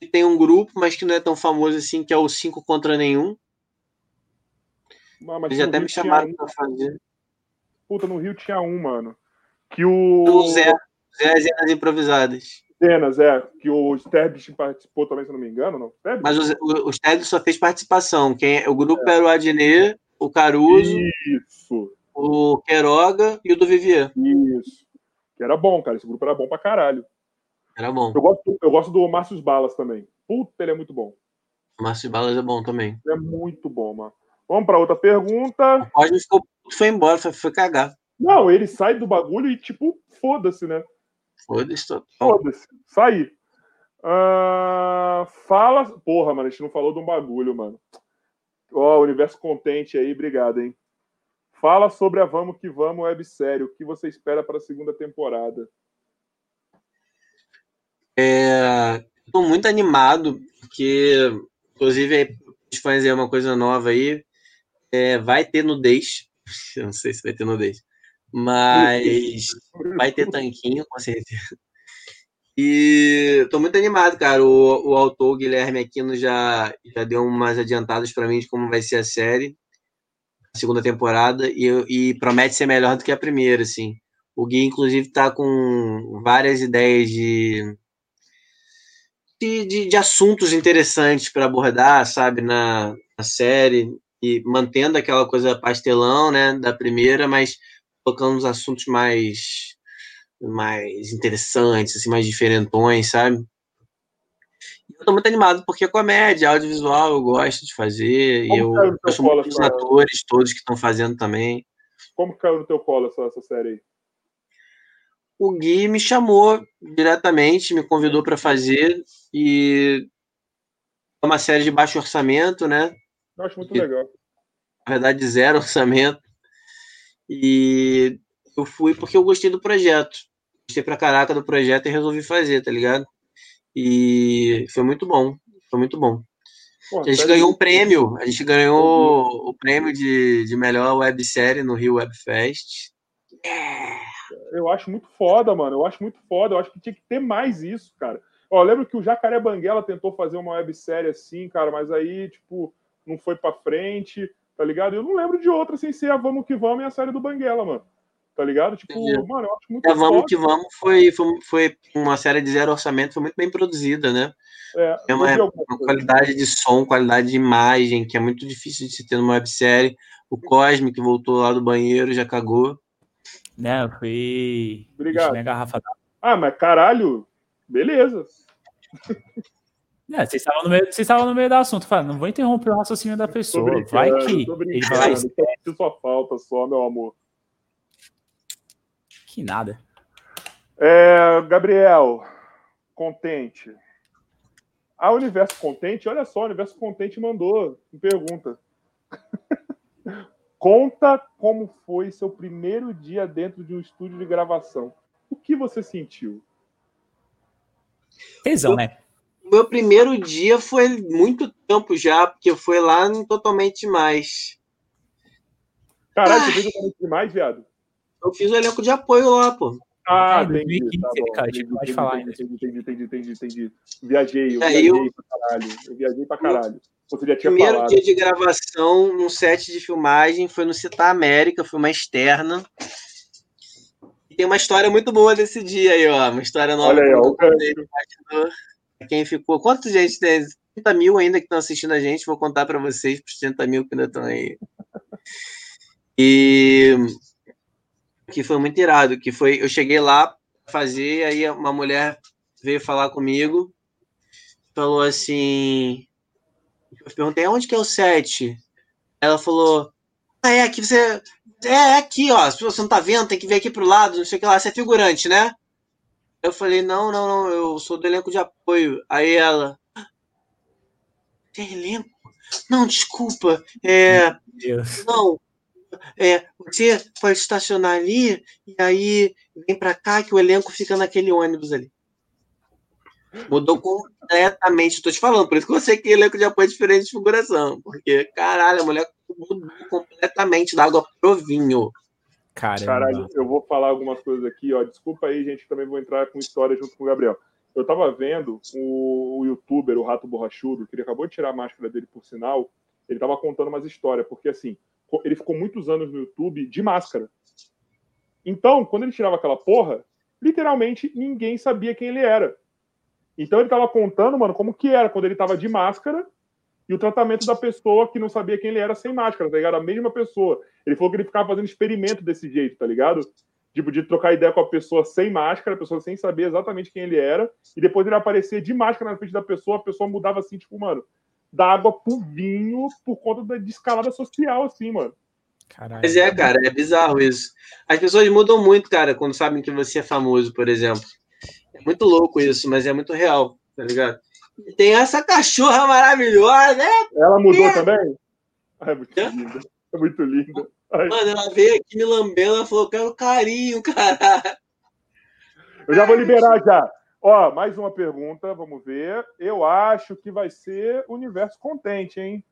C: que tem um grupo, mas que não é tão famoso assim, que é o Cinco Contra Nenhum.
A: Mas
C: Eles até
A: Rio
C: me chamaram pra fazer.
A: Puta, no Rio tinha um, mano. Que o.
C: O Zé. Zé as Zenas Improvisadas.
A: Cenas, é. Que o Sterbich participou também, se eu não me engano, não? Sterbich?
C: Mas o, o, o Sted só fez participação. Quem, o grupo era o Adnet, o Caruso,
A: Isso,
C: o Queiroga e o do Vivier.
A: isso. Que era bom, cara. Esse grupo era bom pra caralho.
C: Era bom.
A: Eu gosto, eu gosto do Márcio Balas também. Puta, ele é muito bom.
C: O Márcio Balas é bom também.
A: Ele é muito bom, mano. Vamos pra outra pergunta.
C: Cosme ficou, foi embora, foi, foi cagar.
A: Não, ele sai do bagulho e, tipo, foda-se, né?
C: Foda-se, total.
A: Foda-se. Sai. Ah, fala. Porra, mano, a gente não falou de um bagulho, mano. Ó, universo contente aí, obrigado, hein? Fala sobre a Vamos Que Vamos websérie. O que você espera para a segunda temporada?
C: É, tô muito animado, porque, inclusive, os fãs é uma coisa nova aí. É, vai ter nudez. Eu não sei se vai ter nudez. Mas vai ter tanquinho, com certeza. E tô muito animado, cara. O, o autor, o Guilherme Aquino, já, já deu umas adiantadas para mim de como vai ser a série, a segunda temporada, e, e promete ser melhor do que a primeira, assim. O Gui, inclusive, tá com várias ideias de, de, de, de assuntos interessantes para abordar, sabe, na, na série, e mantendo aquela coisa pastelão, né, da primeira, mas colocando uns assuntos mais mais interessantes, assim, mais diferentões, sabe? Eu tô muito animado porque é comédia, audiovisual, eu gosto de fazer, e
A: Como
C: eu
A: no teu
C: gosto muito dos atores todos que estão fazendo também.
A: Como caiu no teu colo essa, essa série aí?
C: O Gui me chamou diretamente, me convidou para fazer, e é uma série de baixo orçamento, né?
A: Eu acho muito legal.
C: na verdade, zero orçamento. E eu fui porque eu gostei do projeto. Gostei pra caraca do projeto e resolvi fazer, tá ligado? E foi muito bom. Foi muito bom.
A: Porra,
C: A gente
A: série-
C: ganhou um prêmio. A gente ganhou o prêmio de, de melhor websérie no Rio Webfest.
A: Eu acho muito foda, mano. Eu acho muito foda. Eu acho que tinha que ter mais isso, cara. Ó, eu lembro que o Jacaré Banguela tentou fazer uma websérie assim, cara, mas aí, tipo, não foi pra frente, tá ligado? Eu não lembro de outra sem ser a Vamos Que Vamos e a série do Banguela, mano. Tá ligado? Tipo,
C: Entendi.
A: mano, eu acho muito
C: É, vamos que vamos. Foi, foi, foi uma série de zero orçamento, foi muito bem produzida, né?
A: É,
C: É uma, uma qualidade de som, qualidade de imagem, que é muito difícil de se ter numa websérie. O Cosme, que voltou lá do banheiro, já cagou.
B: Né, eu fui.
A: Obrigado.
B: garrafa.
A: Ah, mas caralho, beleza.
B: É, vocês estavam no meio, vocês estavam no meio do assunto. Fala, não vou interromper o raciocínio da pessoa. Vai que ele vai
A: só falta só, meu amor.
B: que nada.
A: É, Gabriel, contente. A Universo Contente, olha só, o Universo Contente mandou uma pergunta. Conta como foi seu primeiro dia dentro de um estúdio de gravação. O que você sentiu?
B: Tesão, né?
C: Meu primeiro dia foi muito tempo já, porque foi lá no Totalmente Mais.
A: Caralho, você fez Totalmente Demais, viado?
C: Eu fiz o elenco de apoio lá, pô.
A: Ah,
B: É,
A: entendi.
B: 2015,
A: Tá bom.
B: cara,
A: Entendi,
B: pode falar ainda.
A: entendi, entendi, entendi, entendi, entendi. Viajei, eu
C: É,
A: viajei
C: eu-
A: pra caralho. Eu viajei pra caralho. Você já tinha
C: Primeiro
A: falado.
C: dia de gravação, num set de filmagem, foi no Citar América, foi uma externa. E tem uma história muito boa desse dia aí, ó. Uma história nova.
A: Olha aí, ó.
C: Quem ficou. Quantos gente tem? 30 mil ainda que estão assistindo a gente. Vou contar para vocês, para os 30 mil que ainda estão aí. E que foi muito irado, que foi, eu cheguei lá fazer, aí uma mulher veio falar comigo, falou assim, eu perguntei, onde que é o set? Ela falou, ah, é aqui, você, é, é aqui, ó, se você não tá vendo, tem que vir aqui pro lado, não sei o que lá, você é figurante, né? Eu falei, não, não, não, eu sou do elenco de apoio. Aí ela, tem elenco? Não, desculpa, é, não, é, você pode estacionar ali e aí vem pra cá que o elenco fica naquele ônibus ali. Mudou completamente, tô te falando, por isso que eu sei que elenco de apoio é diferente de figuração, porque, caralho, a mulher mudou completamente da água pro vinho.
B: Caramba.
A: Caralho, eu vou falar algumas coisas aqui, ó. Desculpa aí, gente, também vou entrar com história junto com o Gabriel. Eu tava vendo o, o youtuber, o Rato Borrachudo, que ele acabou de tirar a máscara dele, por sinal. Ele tava contando umas histórias, porque assim, ele ficou muitos anos no YouTube de máscara. Então, quando ele tirava aquela porra, literalmente ninguém sabia quem ele era. Então ele tava contando, mano, como que era quando ele tava de máscara e o tratamento da pessoa que não sabia quem ele era sem máscara, tá ligado? A mesma pessoa. Ele falou que ele ficava fazendo experimento desse jeito, tá ligado? Tipo, de trocar ideia com a pessoa sem máscara, a pessoa sem saber exatamente quem ele era, e depois ele aparecia de máscara na frente da pessoa, a pessoa mudava assim, tipo, mano, da água pro vinho por conta da de escalada social, assim, mano.
B: Caralho.
C: Mas é, cara, é bizarro isso. As pessoas mudam muito, cara, quando sabem que você é famoso, por exemplo. É muito louco isso, mas é muito real, tá ligado? Tem essa cachorra maravilhosa, né?
A: Ela mudou
C: É.
A: também? Ah, é muito
C: É.
A: linda. É muito linda. Ai,
C: Mano, ela veio aqui me lambendo, ela falou, quero carinho, cara.
A: eu já vou liberar já. Ó, mais uma pergunta, vamos ver. Eu acho que vai ser Universo Contente, hein?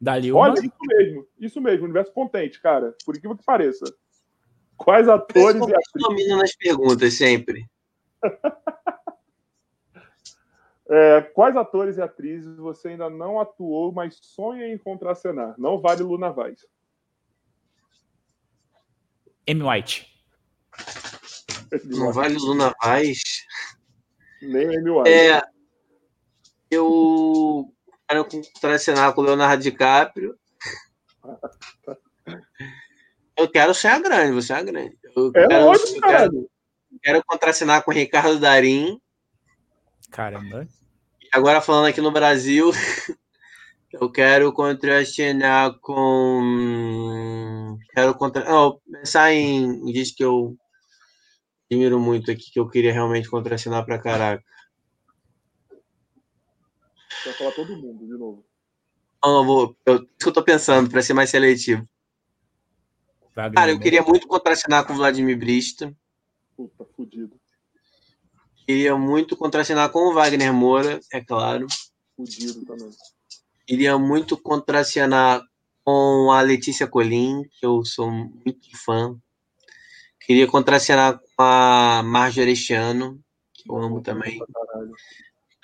B: Dali uma.
A: Olha, isso mesmo, isso mesmo, Universo Contente, cara. Por incrível que pareça. Quais atores e atrizes?
C: domina nas perguntas sempre.
A: É, quais atores e atrizes você ainda não atuou, mas sonha em contracenar? Não vale Luna Vaz.
B: Amy White.
C: Não vale Luna Vaz.
A: Nem Amy White.
C: É, eu quero contracenar com o Leonardo DiCaprio. Eu quero ser a grande, você é a grande. Eu
A: É
C: quero,
A: lógico,
C: eu quero, quero contracenar com o Ricardo Darim.
B: Caramba.
C: E agora falando aqui no Brasil, eu quero contracenar com. Quero contra... Não, pensar em, gente que eu admiro muito aqui, que eu queria realmente contracenar pra caraca.
A: Vai falar todo mundo de novo.
C: Não, não vou. Eu, isso que eu tô pensando, pra ser mais seletivo. Cara, eu queria muito contracenar com o Vladimir Brista.
A: Puta, fudido.
C: Queria muito contracenar com o Wagner Moura, é claro.
A: Fudido também.
C: Queria muito contracenar com a Letícia Colim, que eu sou muito fã. Queria contracenar com a Marjorie este ano, que eu amo também.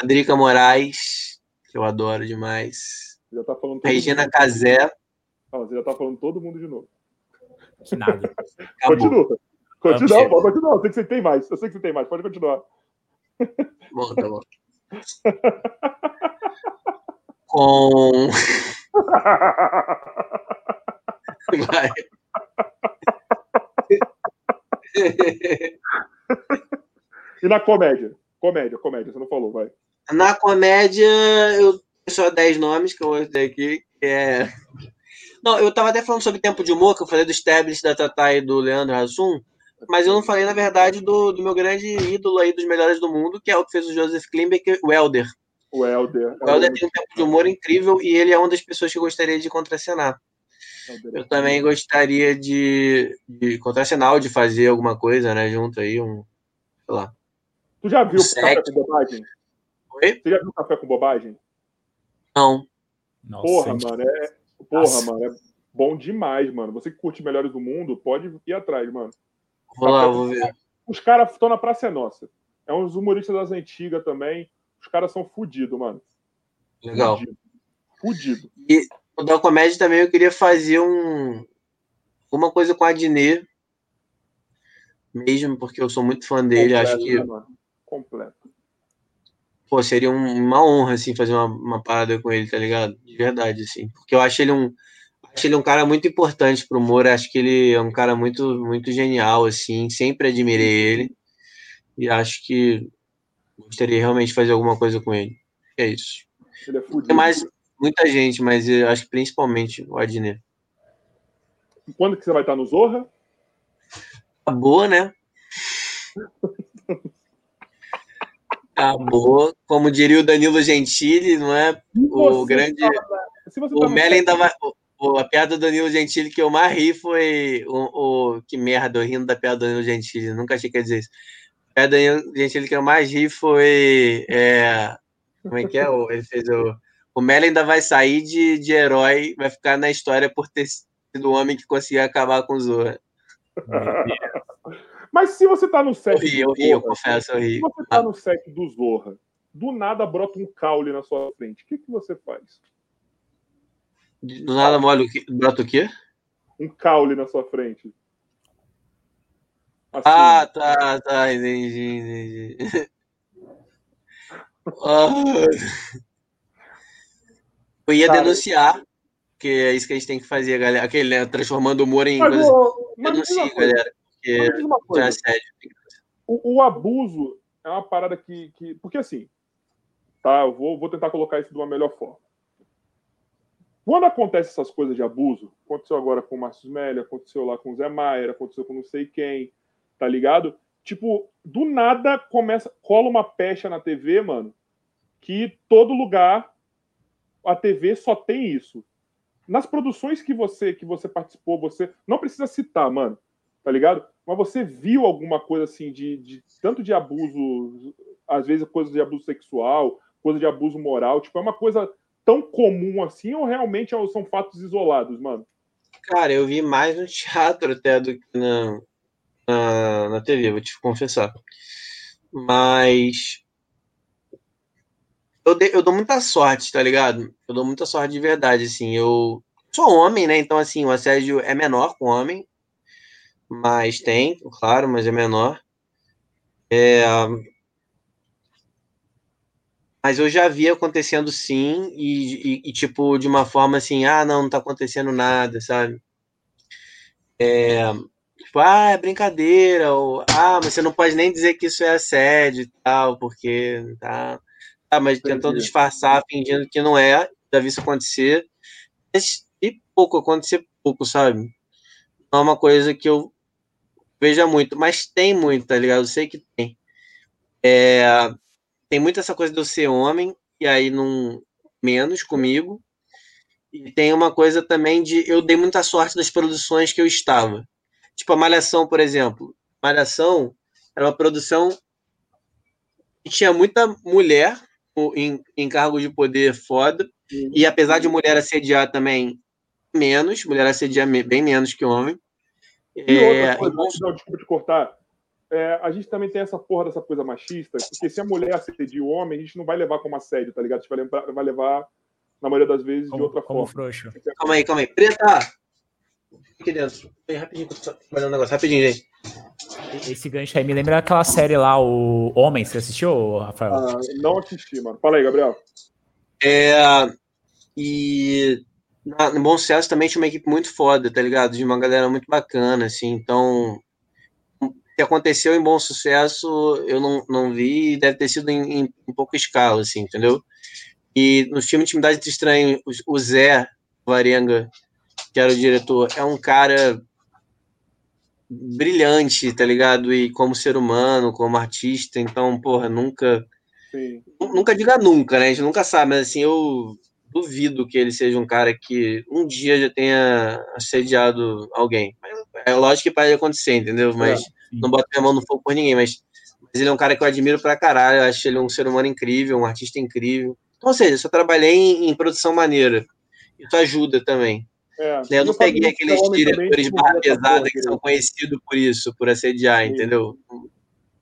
C: A Drica Moraes, que eu adoro demais.
A: Já tá falando
C: Regina. Casé.
A: Ah, você já tá falando todo mundo de novo.
B: Que nada.
C: Acabou.
A: Continua. Continua, pode continuar. Eu sei que você tem mais. Eu sei que você tem mais. Pode continuar.
C: Bom, tá bom. Com. Vai.
A: E na comédia? Comédia, comédia, você não falou, vai.
C: Na comédia, eu só 10 nomes que eu vou ter aqui, que é. Não, eu tava até falando sobre tempo de humor, que eu falei do Stablish, da Tatá e do Leandro Hassum, mas eu não falei, na verdade, do, do meu grande ídolo aí dos melhores do mundo, que é o que fez o Joseph Klimbeck, o Elder.
A: O Helder.
C: O Helder tem um tempo de humor incrível e ele é uma das pessoas que eu gostaria de contracenar. Eu também gostaria de, de contracenar ou de fazer alguma coisa, né? Junto aí, um. Sei lá.
A: Tu já viu o Café com Bobagem? Oi? Tu já viu Café com Bobagem?
C: Não.
A: Nossa, porra, mano, é. Porra, Nossa. mano, é bom demais, mano. Você que curte Melhores do Mundo, pode ir atrás, mano.
C: Vou lá, vou ver.
A: Os caras estão na Praça é Nossa. É uns humoristas das antigas também. Os caras são fodidos, mano.
C: Legal.
A: Fudido.
C: E o da comédia também eu queria fazer um. Uma coisa com a Adnet. Mesmo, porque eu sou muito fã dele. Completo, acho que. Né,
A: Completo.
C: Pô, seria uma honra, assim, fazer uma, uma parada com ele, tá ligado? De verdade, assim. Porque eu acho ele um. Acho ele um cara muito importante pro humor. Acho que ele é um cara muito, muito genial, assim. Sempre admirei ele. E acho que gostaria realmente de fazer alguma coisa com ele. É isso.
A: Ele é.
C: Tem mais muita gente, mas eu acho que principalmente o Adnet.
A: Quando que você vai estar no Zorra?
C: Acabou, né? Acabou. Como diria o Danilo Gentili, não é? O grande. Tá, o Melo ainda O, a piada do Danilo Gentili que eu mais ri foi o, o. Que merda, eu rindo da piada do Danilo Gentili. Nunca achei que ia dizer isso é, Danilo Gentili que eu mais ri foi. É, como é que é? Ele fez o. O Melo ainda vai sair de, de herói, vai ficar na história por ter sido o homem que conseguiu acabar com o Zorra.
A: Mas se você tá no set. Eu
C: ri, eu ri, eu confesso, eu ri.
A: Se você tá no set do Zorra, do nada brota um caule na sua frente, o que, que você faz?
C: Do nada molha o quê? brota o quê?
A: Um caule na sua frente.
C: Assim. Ah, tá, tá, entendi, entendi. Eu ia denunciar, que é isso que a gente tem que fazer, galera. Aquele, né, transformando o humor em.
A: Mas, o,
C: Denuncie, galera. Porque
A: é sério. O, o, abuso é uma parada que, que. Porque assim, tá? Eu vou, vou tentar colocar isso de uma melhor forma. Quando acontece essas coisas de abuso, aconteceu agora com o Márcio Smelly, aconteceu lá com o Zé Maier, aconteceu com não sei quem, tá ligado? Tipo, do nada começa, cola uma pecha na TV, mano, que todo lugar a TV só tem isso. Nas produções que você que você participou, você não precisa citar, mano, tá ligado? Mas você viu alguma coisa assim de, de tanto de abuso, às vezes coisa de abuso sexual, coisa de abuso moral, tipo, é uma coisa tão comum assim ou realmente são fatos isolados, mano?
C: Cara, eu vi mais no teatro até do que na, na, na TV, vou te confessar. Mas. Eu, de, eu dou muita sorte, tá ligado? Eu dou muita sorte de verdade, assim. Eu sou homem, né? Então, assim, o assédio é menor com homem. Mas tem, claro, mas é menor. É, mas eu já vi acontecendo sim, e, e, e, tipo, de uma forma assim, ah, não, não tá acontecendo nada, sabe? É, Tipo, ah, é brincadeira, ou ah, mas você não pode nem dizer que isso é assédio e tal, porque tá. Ah, mas tentando disfarçar, fingindo que não é, já vi isso acontecer. Mas, e pouco, acontecer pouco, sabe? Não é uma coisa que eu veja muito, mas tem muito, tá ligado? Eu sei que tem. É, tem muito essa coisa de eu ser homem, e aí não menos comigo. E tem uma coisa também de eu dei muita sorte das produções que eu estava. Tipo a Malhação, por exemplo. Malhação era uma produção que tinha muita mulher em, em cargo de poder foda. Uhum. E apesar de mulher assediar também menos, mulher assediar bem menos que homem.
A: E é, outra coisa, não, desculpa te cortar. É, a gente também tem essa porra dessa coisa machista, porque se a mulher assedia o homem, a gente não vai levar como assédio, tá ligado? A gente vai levar, vai levar na maioria das vezes, como, de outra
B: como
A: forma.
B: Frouxo.
C: Calma aí, calma aí. Preta! aqui dentro. Rapidinho, trabalhando um negócio. Rapidinho, gente.
B: Esse gancho aí me lembra aquela série lá, o Homem. Você assistiu, Rafael?
A: Ah, não assisti, mano. Fala aí, Gabriel.
C: É. E. Na, no Bom Sucesso também tinha uma equipe muito foda, tá ligado? De uma galera muito bacana, assim. Então. Que aconteceu em Bom Sucesso eu não, não vi deve ter sido em, em, em pouca escala, assim, entendeu? E no filme Intimidade Estranho, o Zé Varenga que era o diretor, é um cara brilhante, tá ligado? E como ser humano, como artista, então, porra, nunca Sim. Nunca diga nunca, né? A gente nunca sabe, mas assim, eu duvido que ele seja um cara que um dia já tenha assediado alguém. É lógico que pode acontecer, entendeu? Mas é, não bota a mão no fogo por ninguém, mas, mas, ele é um cara que eu admiro pra caralho, eu acho ele um ser humano incrível, um artista incrível. Então, ou seja, eu só trabalhei em, em produção maneira. Isso ajuda também. É, eu não peguei aqueles diretores barra pesada que são conhecidos por isso, por assediar, Sim. entendeu?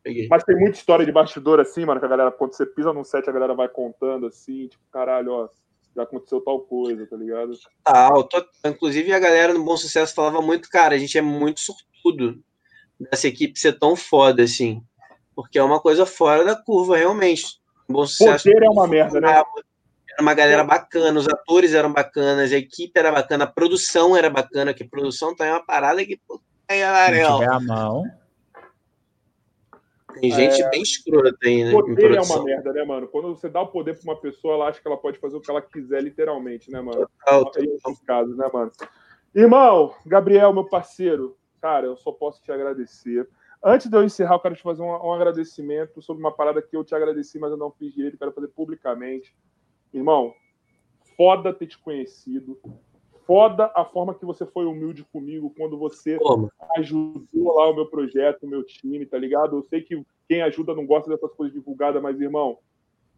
A: Peguei. Mas tem muita história de bastidor assim, mano, que a galera, quando você pisa num set, a galera vai contando assim, tipo, caralho, ó, já aconteceu tal coisa, tá ligado?
C: Tal, inclusive a galera no Bom Sucesso falava muito, cara, a gente é muito sortudo dessa equipe ser tão foda assim, porque é uma coisa fora da curva, realmente.
A: Bom Sucesso. Poder é uma merda, né?
C: Era uma galera bacana, os atores eram bacanas, a equipe era bacana, a produção era bacana, que produção tá em uma parada que puta,
B: é, a mão.
C: Tem gente é... bem escrota aí, né?
A: Poder é uma merda, né, mano? Quando você dá o poder pra uma pessoa, ela acha que ela pode fazer o que ela quiser, literalmente, né, mano? Total, total. casos, né, mano? Irmão, Gabriel, meu parceiro, cara, eu só posso te agradecer. Antes de eu encerrar, eu quero te fazer um, um agradecimento sobre uma parada que eu te agradeci, mas eu não fiz direito, quero fazer publicamente. Irmão, foda ter te conhecido foda a forma que você foi humilde comigo quando você Como? ajudou lá o meu projeto, o meu time, tá ligado? Eu sei que quem ajuda não gosta dessas coisas divulgadas, mas, irmão,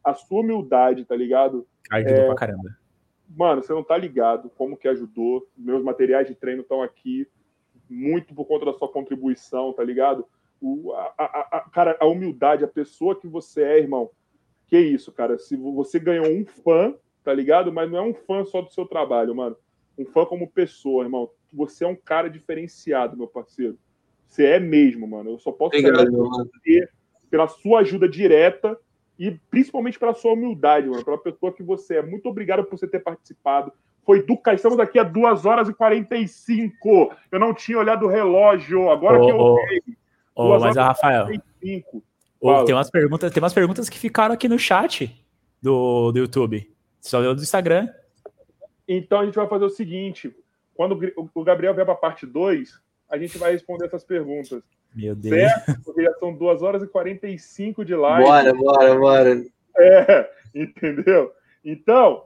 A: a sua humildade, tá ligado?
B: Ajudou é... pra caramba.
A: Mano, você não tá ligado como que ajudou. Meus materiais de treino estão aqui, muito por conta da sua contribuição, tá ligado? O, a, a, a, cara, a humildade, a pessoa que você é, irmão. Que isso, cara. Se você ganhou um fã, tá ligado? Mas não é um fã só do seu trabalho, mano um fã como pessoa, irmão. Você é um cara diferenciado, meu parceiro. Você é mesmo, mano. Eu só posso agradecer pela sua ajuda direta e principalmente pela sua humildade, mano. Pela pessoa que você é. Muito obrigado por você ter participado. Foi do Estamos aqui a 2 horas e 45. Eu não tinha olhado o relógio. Agora oh, que eu olhei.
B: Oh, mas, Rafael, oh, tem, umas perguntas, tem umas perguntas que ficaram aqui no chat do, do YouTube. Só deu do Instagram.
A: Então a gente vai fazer o seguinte: quando o Gabriel vier para a parte 2, a gente vai responder essas perguntas.
B: Meu Deus. Certo?
A: Porque já são 2 horas e 45 de live.
C: Bora, bora, bora.
A: É, entendeu? Então,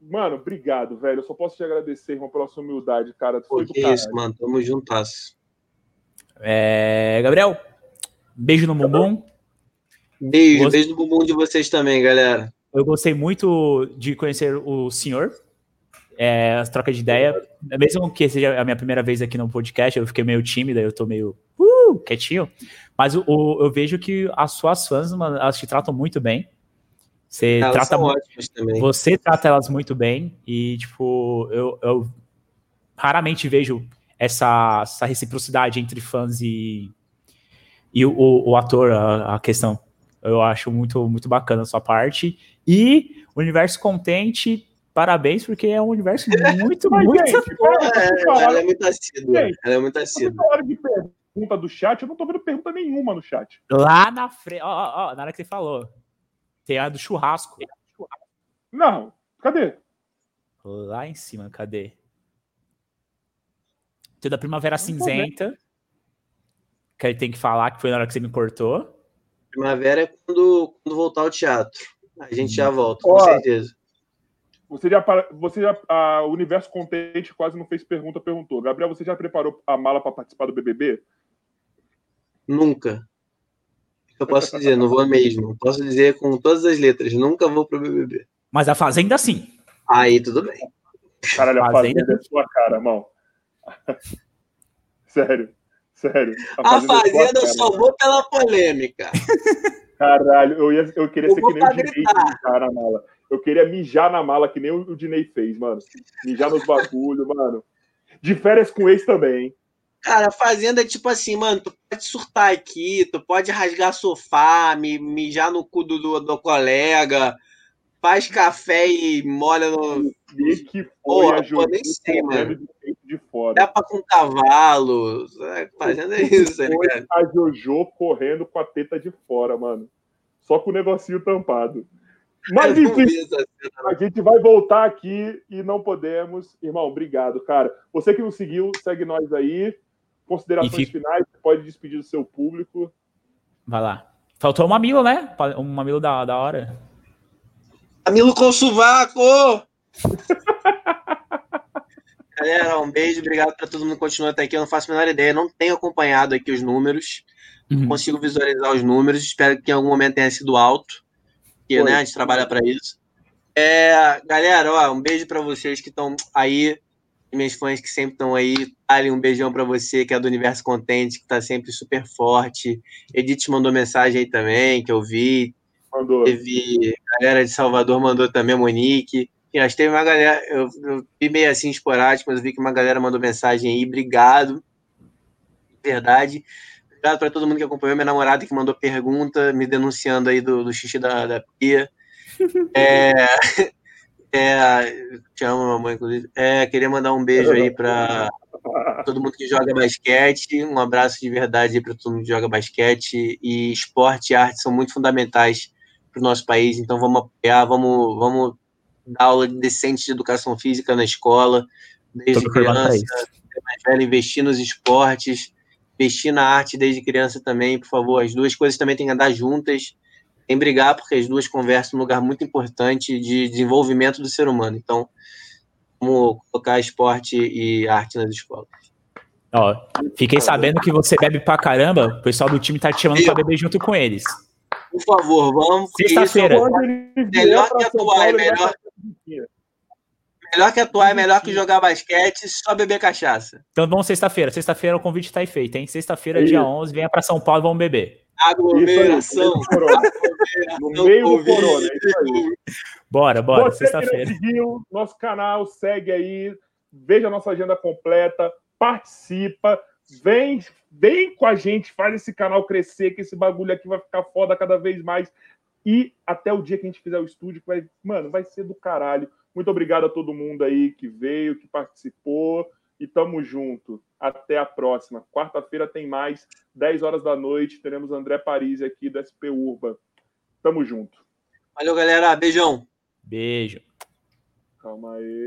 A: mano, obrigado, velho. Eu só posso te agradecer, irmão, pela sua humildade, cara.
C: Pô, que isso, mano. Tamo juntas.
B: É, Gabriel, beijo no bumbum.
C: Beijo, Gost... beijo no bumbum de vocês também, galera.
B: Eu gostei muito de conhecer o senhor é, as trocas de ideia. Mesmo que seja a minha primeira vez aqui no podcast, eu fiquei meio tímida, eu tô meio uh, quietinho. Mas o, o, eu vejo que as suas fãs, mano, elas te tratam muito bem. Você elas trata Você trata elas muito bem. E, tipo, eu, eu raramente vejo essa, essa reciprocidade entre fãs e, e o, o, o ator, a, a, questão. Eu acho muito, muito bacana a sua parte. E Universo Contente parabéns, porque é um universo muito, muito. Gente,
C: é, ela é muito assídua. Ela é muito assídua.
A: pergunta do chat, eu não tô vendo pergunta nenhuma no chat.
B: Lá na frente, ó, ó, ó, na hora que você falou, tem a do churrasco.
A: Não, cadê?
B: Lá em cima, cadê? Tem da Primavera Cinzenta, que ele tem que falar que foi na hora que você me cortou.
C: Primavera é quando, quando voltar ao teatro. A gente já volta, com certeza.
A: Você já, você já, a Universo Contente quase não fez pergunta, perguntou. Gabriel, você já preparou a mala para participar do BBB?
C: Nunca. Eu posso dizer, não vou mesmo. Posso dizer com todas as letras, nunca vou pro BBB.
B: Mas a Fazenda sim.
C: Aí tudo bem.
A: Caralho, a Fazenda, fazenda é sua cara, irmão. sério, sério.
C: A Fazenda, a fazenda é eu só vou pela polêmica.
A: Caralho, eu, ia, eu queria eu ser que nem o Dinei cara na mala. Eu queria mijar na mala, que nem o, o Dinei fez, mano. Mijar nos bagulho, mano. De férias com ex também.
C: Cara, a fazenda é tipo assim, mano, tu pode surtar aqui, tu pode rasgar sofá, mijar no cu do, do, colega, faz café e molha no.
A: E que foi pô, nem sei,
C: mano. De fora. Dá pra com cavalo. Fazendo é isso, ligado?
A: A Jojo correndo com a teta de fora, mano. Só com o negocinho tampado. Mas enfim, a gente vai voltar aqui e não podemos. Irmão, obrigado, cara. Você que não seguiu, segue nós aí. Considerações fica... finais, pode despedir do seu público.
B: Vai lá. Faltou um mamilo, né? Um mamilo da, da hora.
C: Mamilo com sovaco! Galera, um beijo, obrigado para todo mundo que continua até aqui. Eu não faço a menor ideia, não tenho acompanhado aqui os números, uhum. não consigo visualizar os números. Espero que em algum momento tenha sido alto, porque né, a gente trabalha para isso. É, galera, ó, um beijo para vocês que estão aí, meus fãs que sempre estão aí. Um beijão para você que é do Universo Contente, que está sempre super forte. Edith mandou mensagem aí também, que eu vi.
A: Mandou.
C: Teve galera de Salvador mandou também, Monique. E acho que teve uma galera, eu, eu vi meio assim esporádico, mas eu vi que uma galera mandou mensagem aí. Obrigado. Verdade. Obrigado para todo mundo que acompanhou. Minha namorada que mandou pergunta, me denunciando aí do, do xixi da, da pia. É, é, te amo, mamãe, inclusive. É, queria mandar um beijo aí para todo mundo que joga basquete. Um abraço de verdade para todo mundo que joga basquete. E esporte e arte são muito fundamentais para o nosso país. Então vamos apoiar, vamos, vamos dar aula decente de educação física na escola, desde Todo criança, mais velho, investir nos esportes, investir na arte desde criança também, por favor. As duas coisas também têm que andar juntas, sem brigar, porque as duas conversam num lugar muito importante de desenvolvimento do ser humano. Então, vamos colocar esporte e arte nas escolas.
B: Ó, fiquei sabendo que você bebe pra caramba, o pessoal do time tá te chamando para beber junto com eles.
C: Por favor, vamos.
B: Sexta-feira.
C: Melhor que atuar, é melhor. Melhor que atuar, é melhor que jogar basquete, só beber cachaça.
B: Então vamos sexta-feira. Sexta-feira o convite tá aí feito, hein? Sexta-feira, dia 11, venha para São Paulo e vamos beber.
C: Aglomeração.
A: No meio do corona.
B: Bora, bora, sexta-feira.
A: Nosso canal, segue aí, veja a nossa agenda completa, participa, vem, vem com a gente, faz esse canal crescer, que esse bagulho aqui vai ficar foda cada vez mais. E até o dia que a gente fizer o estúdio, vai, mano, vai ser do caralho. Muito obrigado a todo mundo aí que veio, que participou. E tamo junto. Até a próxima. Quarta-feira tem mais, 10 horas da noite. Teremos André Paris aqui da SP Urba. Tamo junto.
C: Valeu, galera. Beijão.
B: Beijo.
A: Calma aí.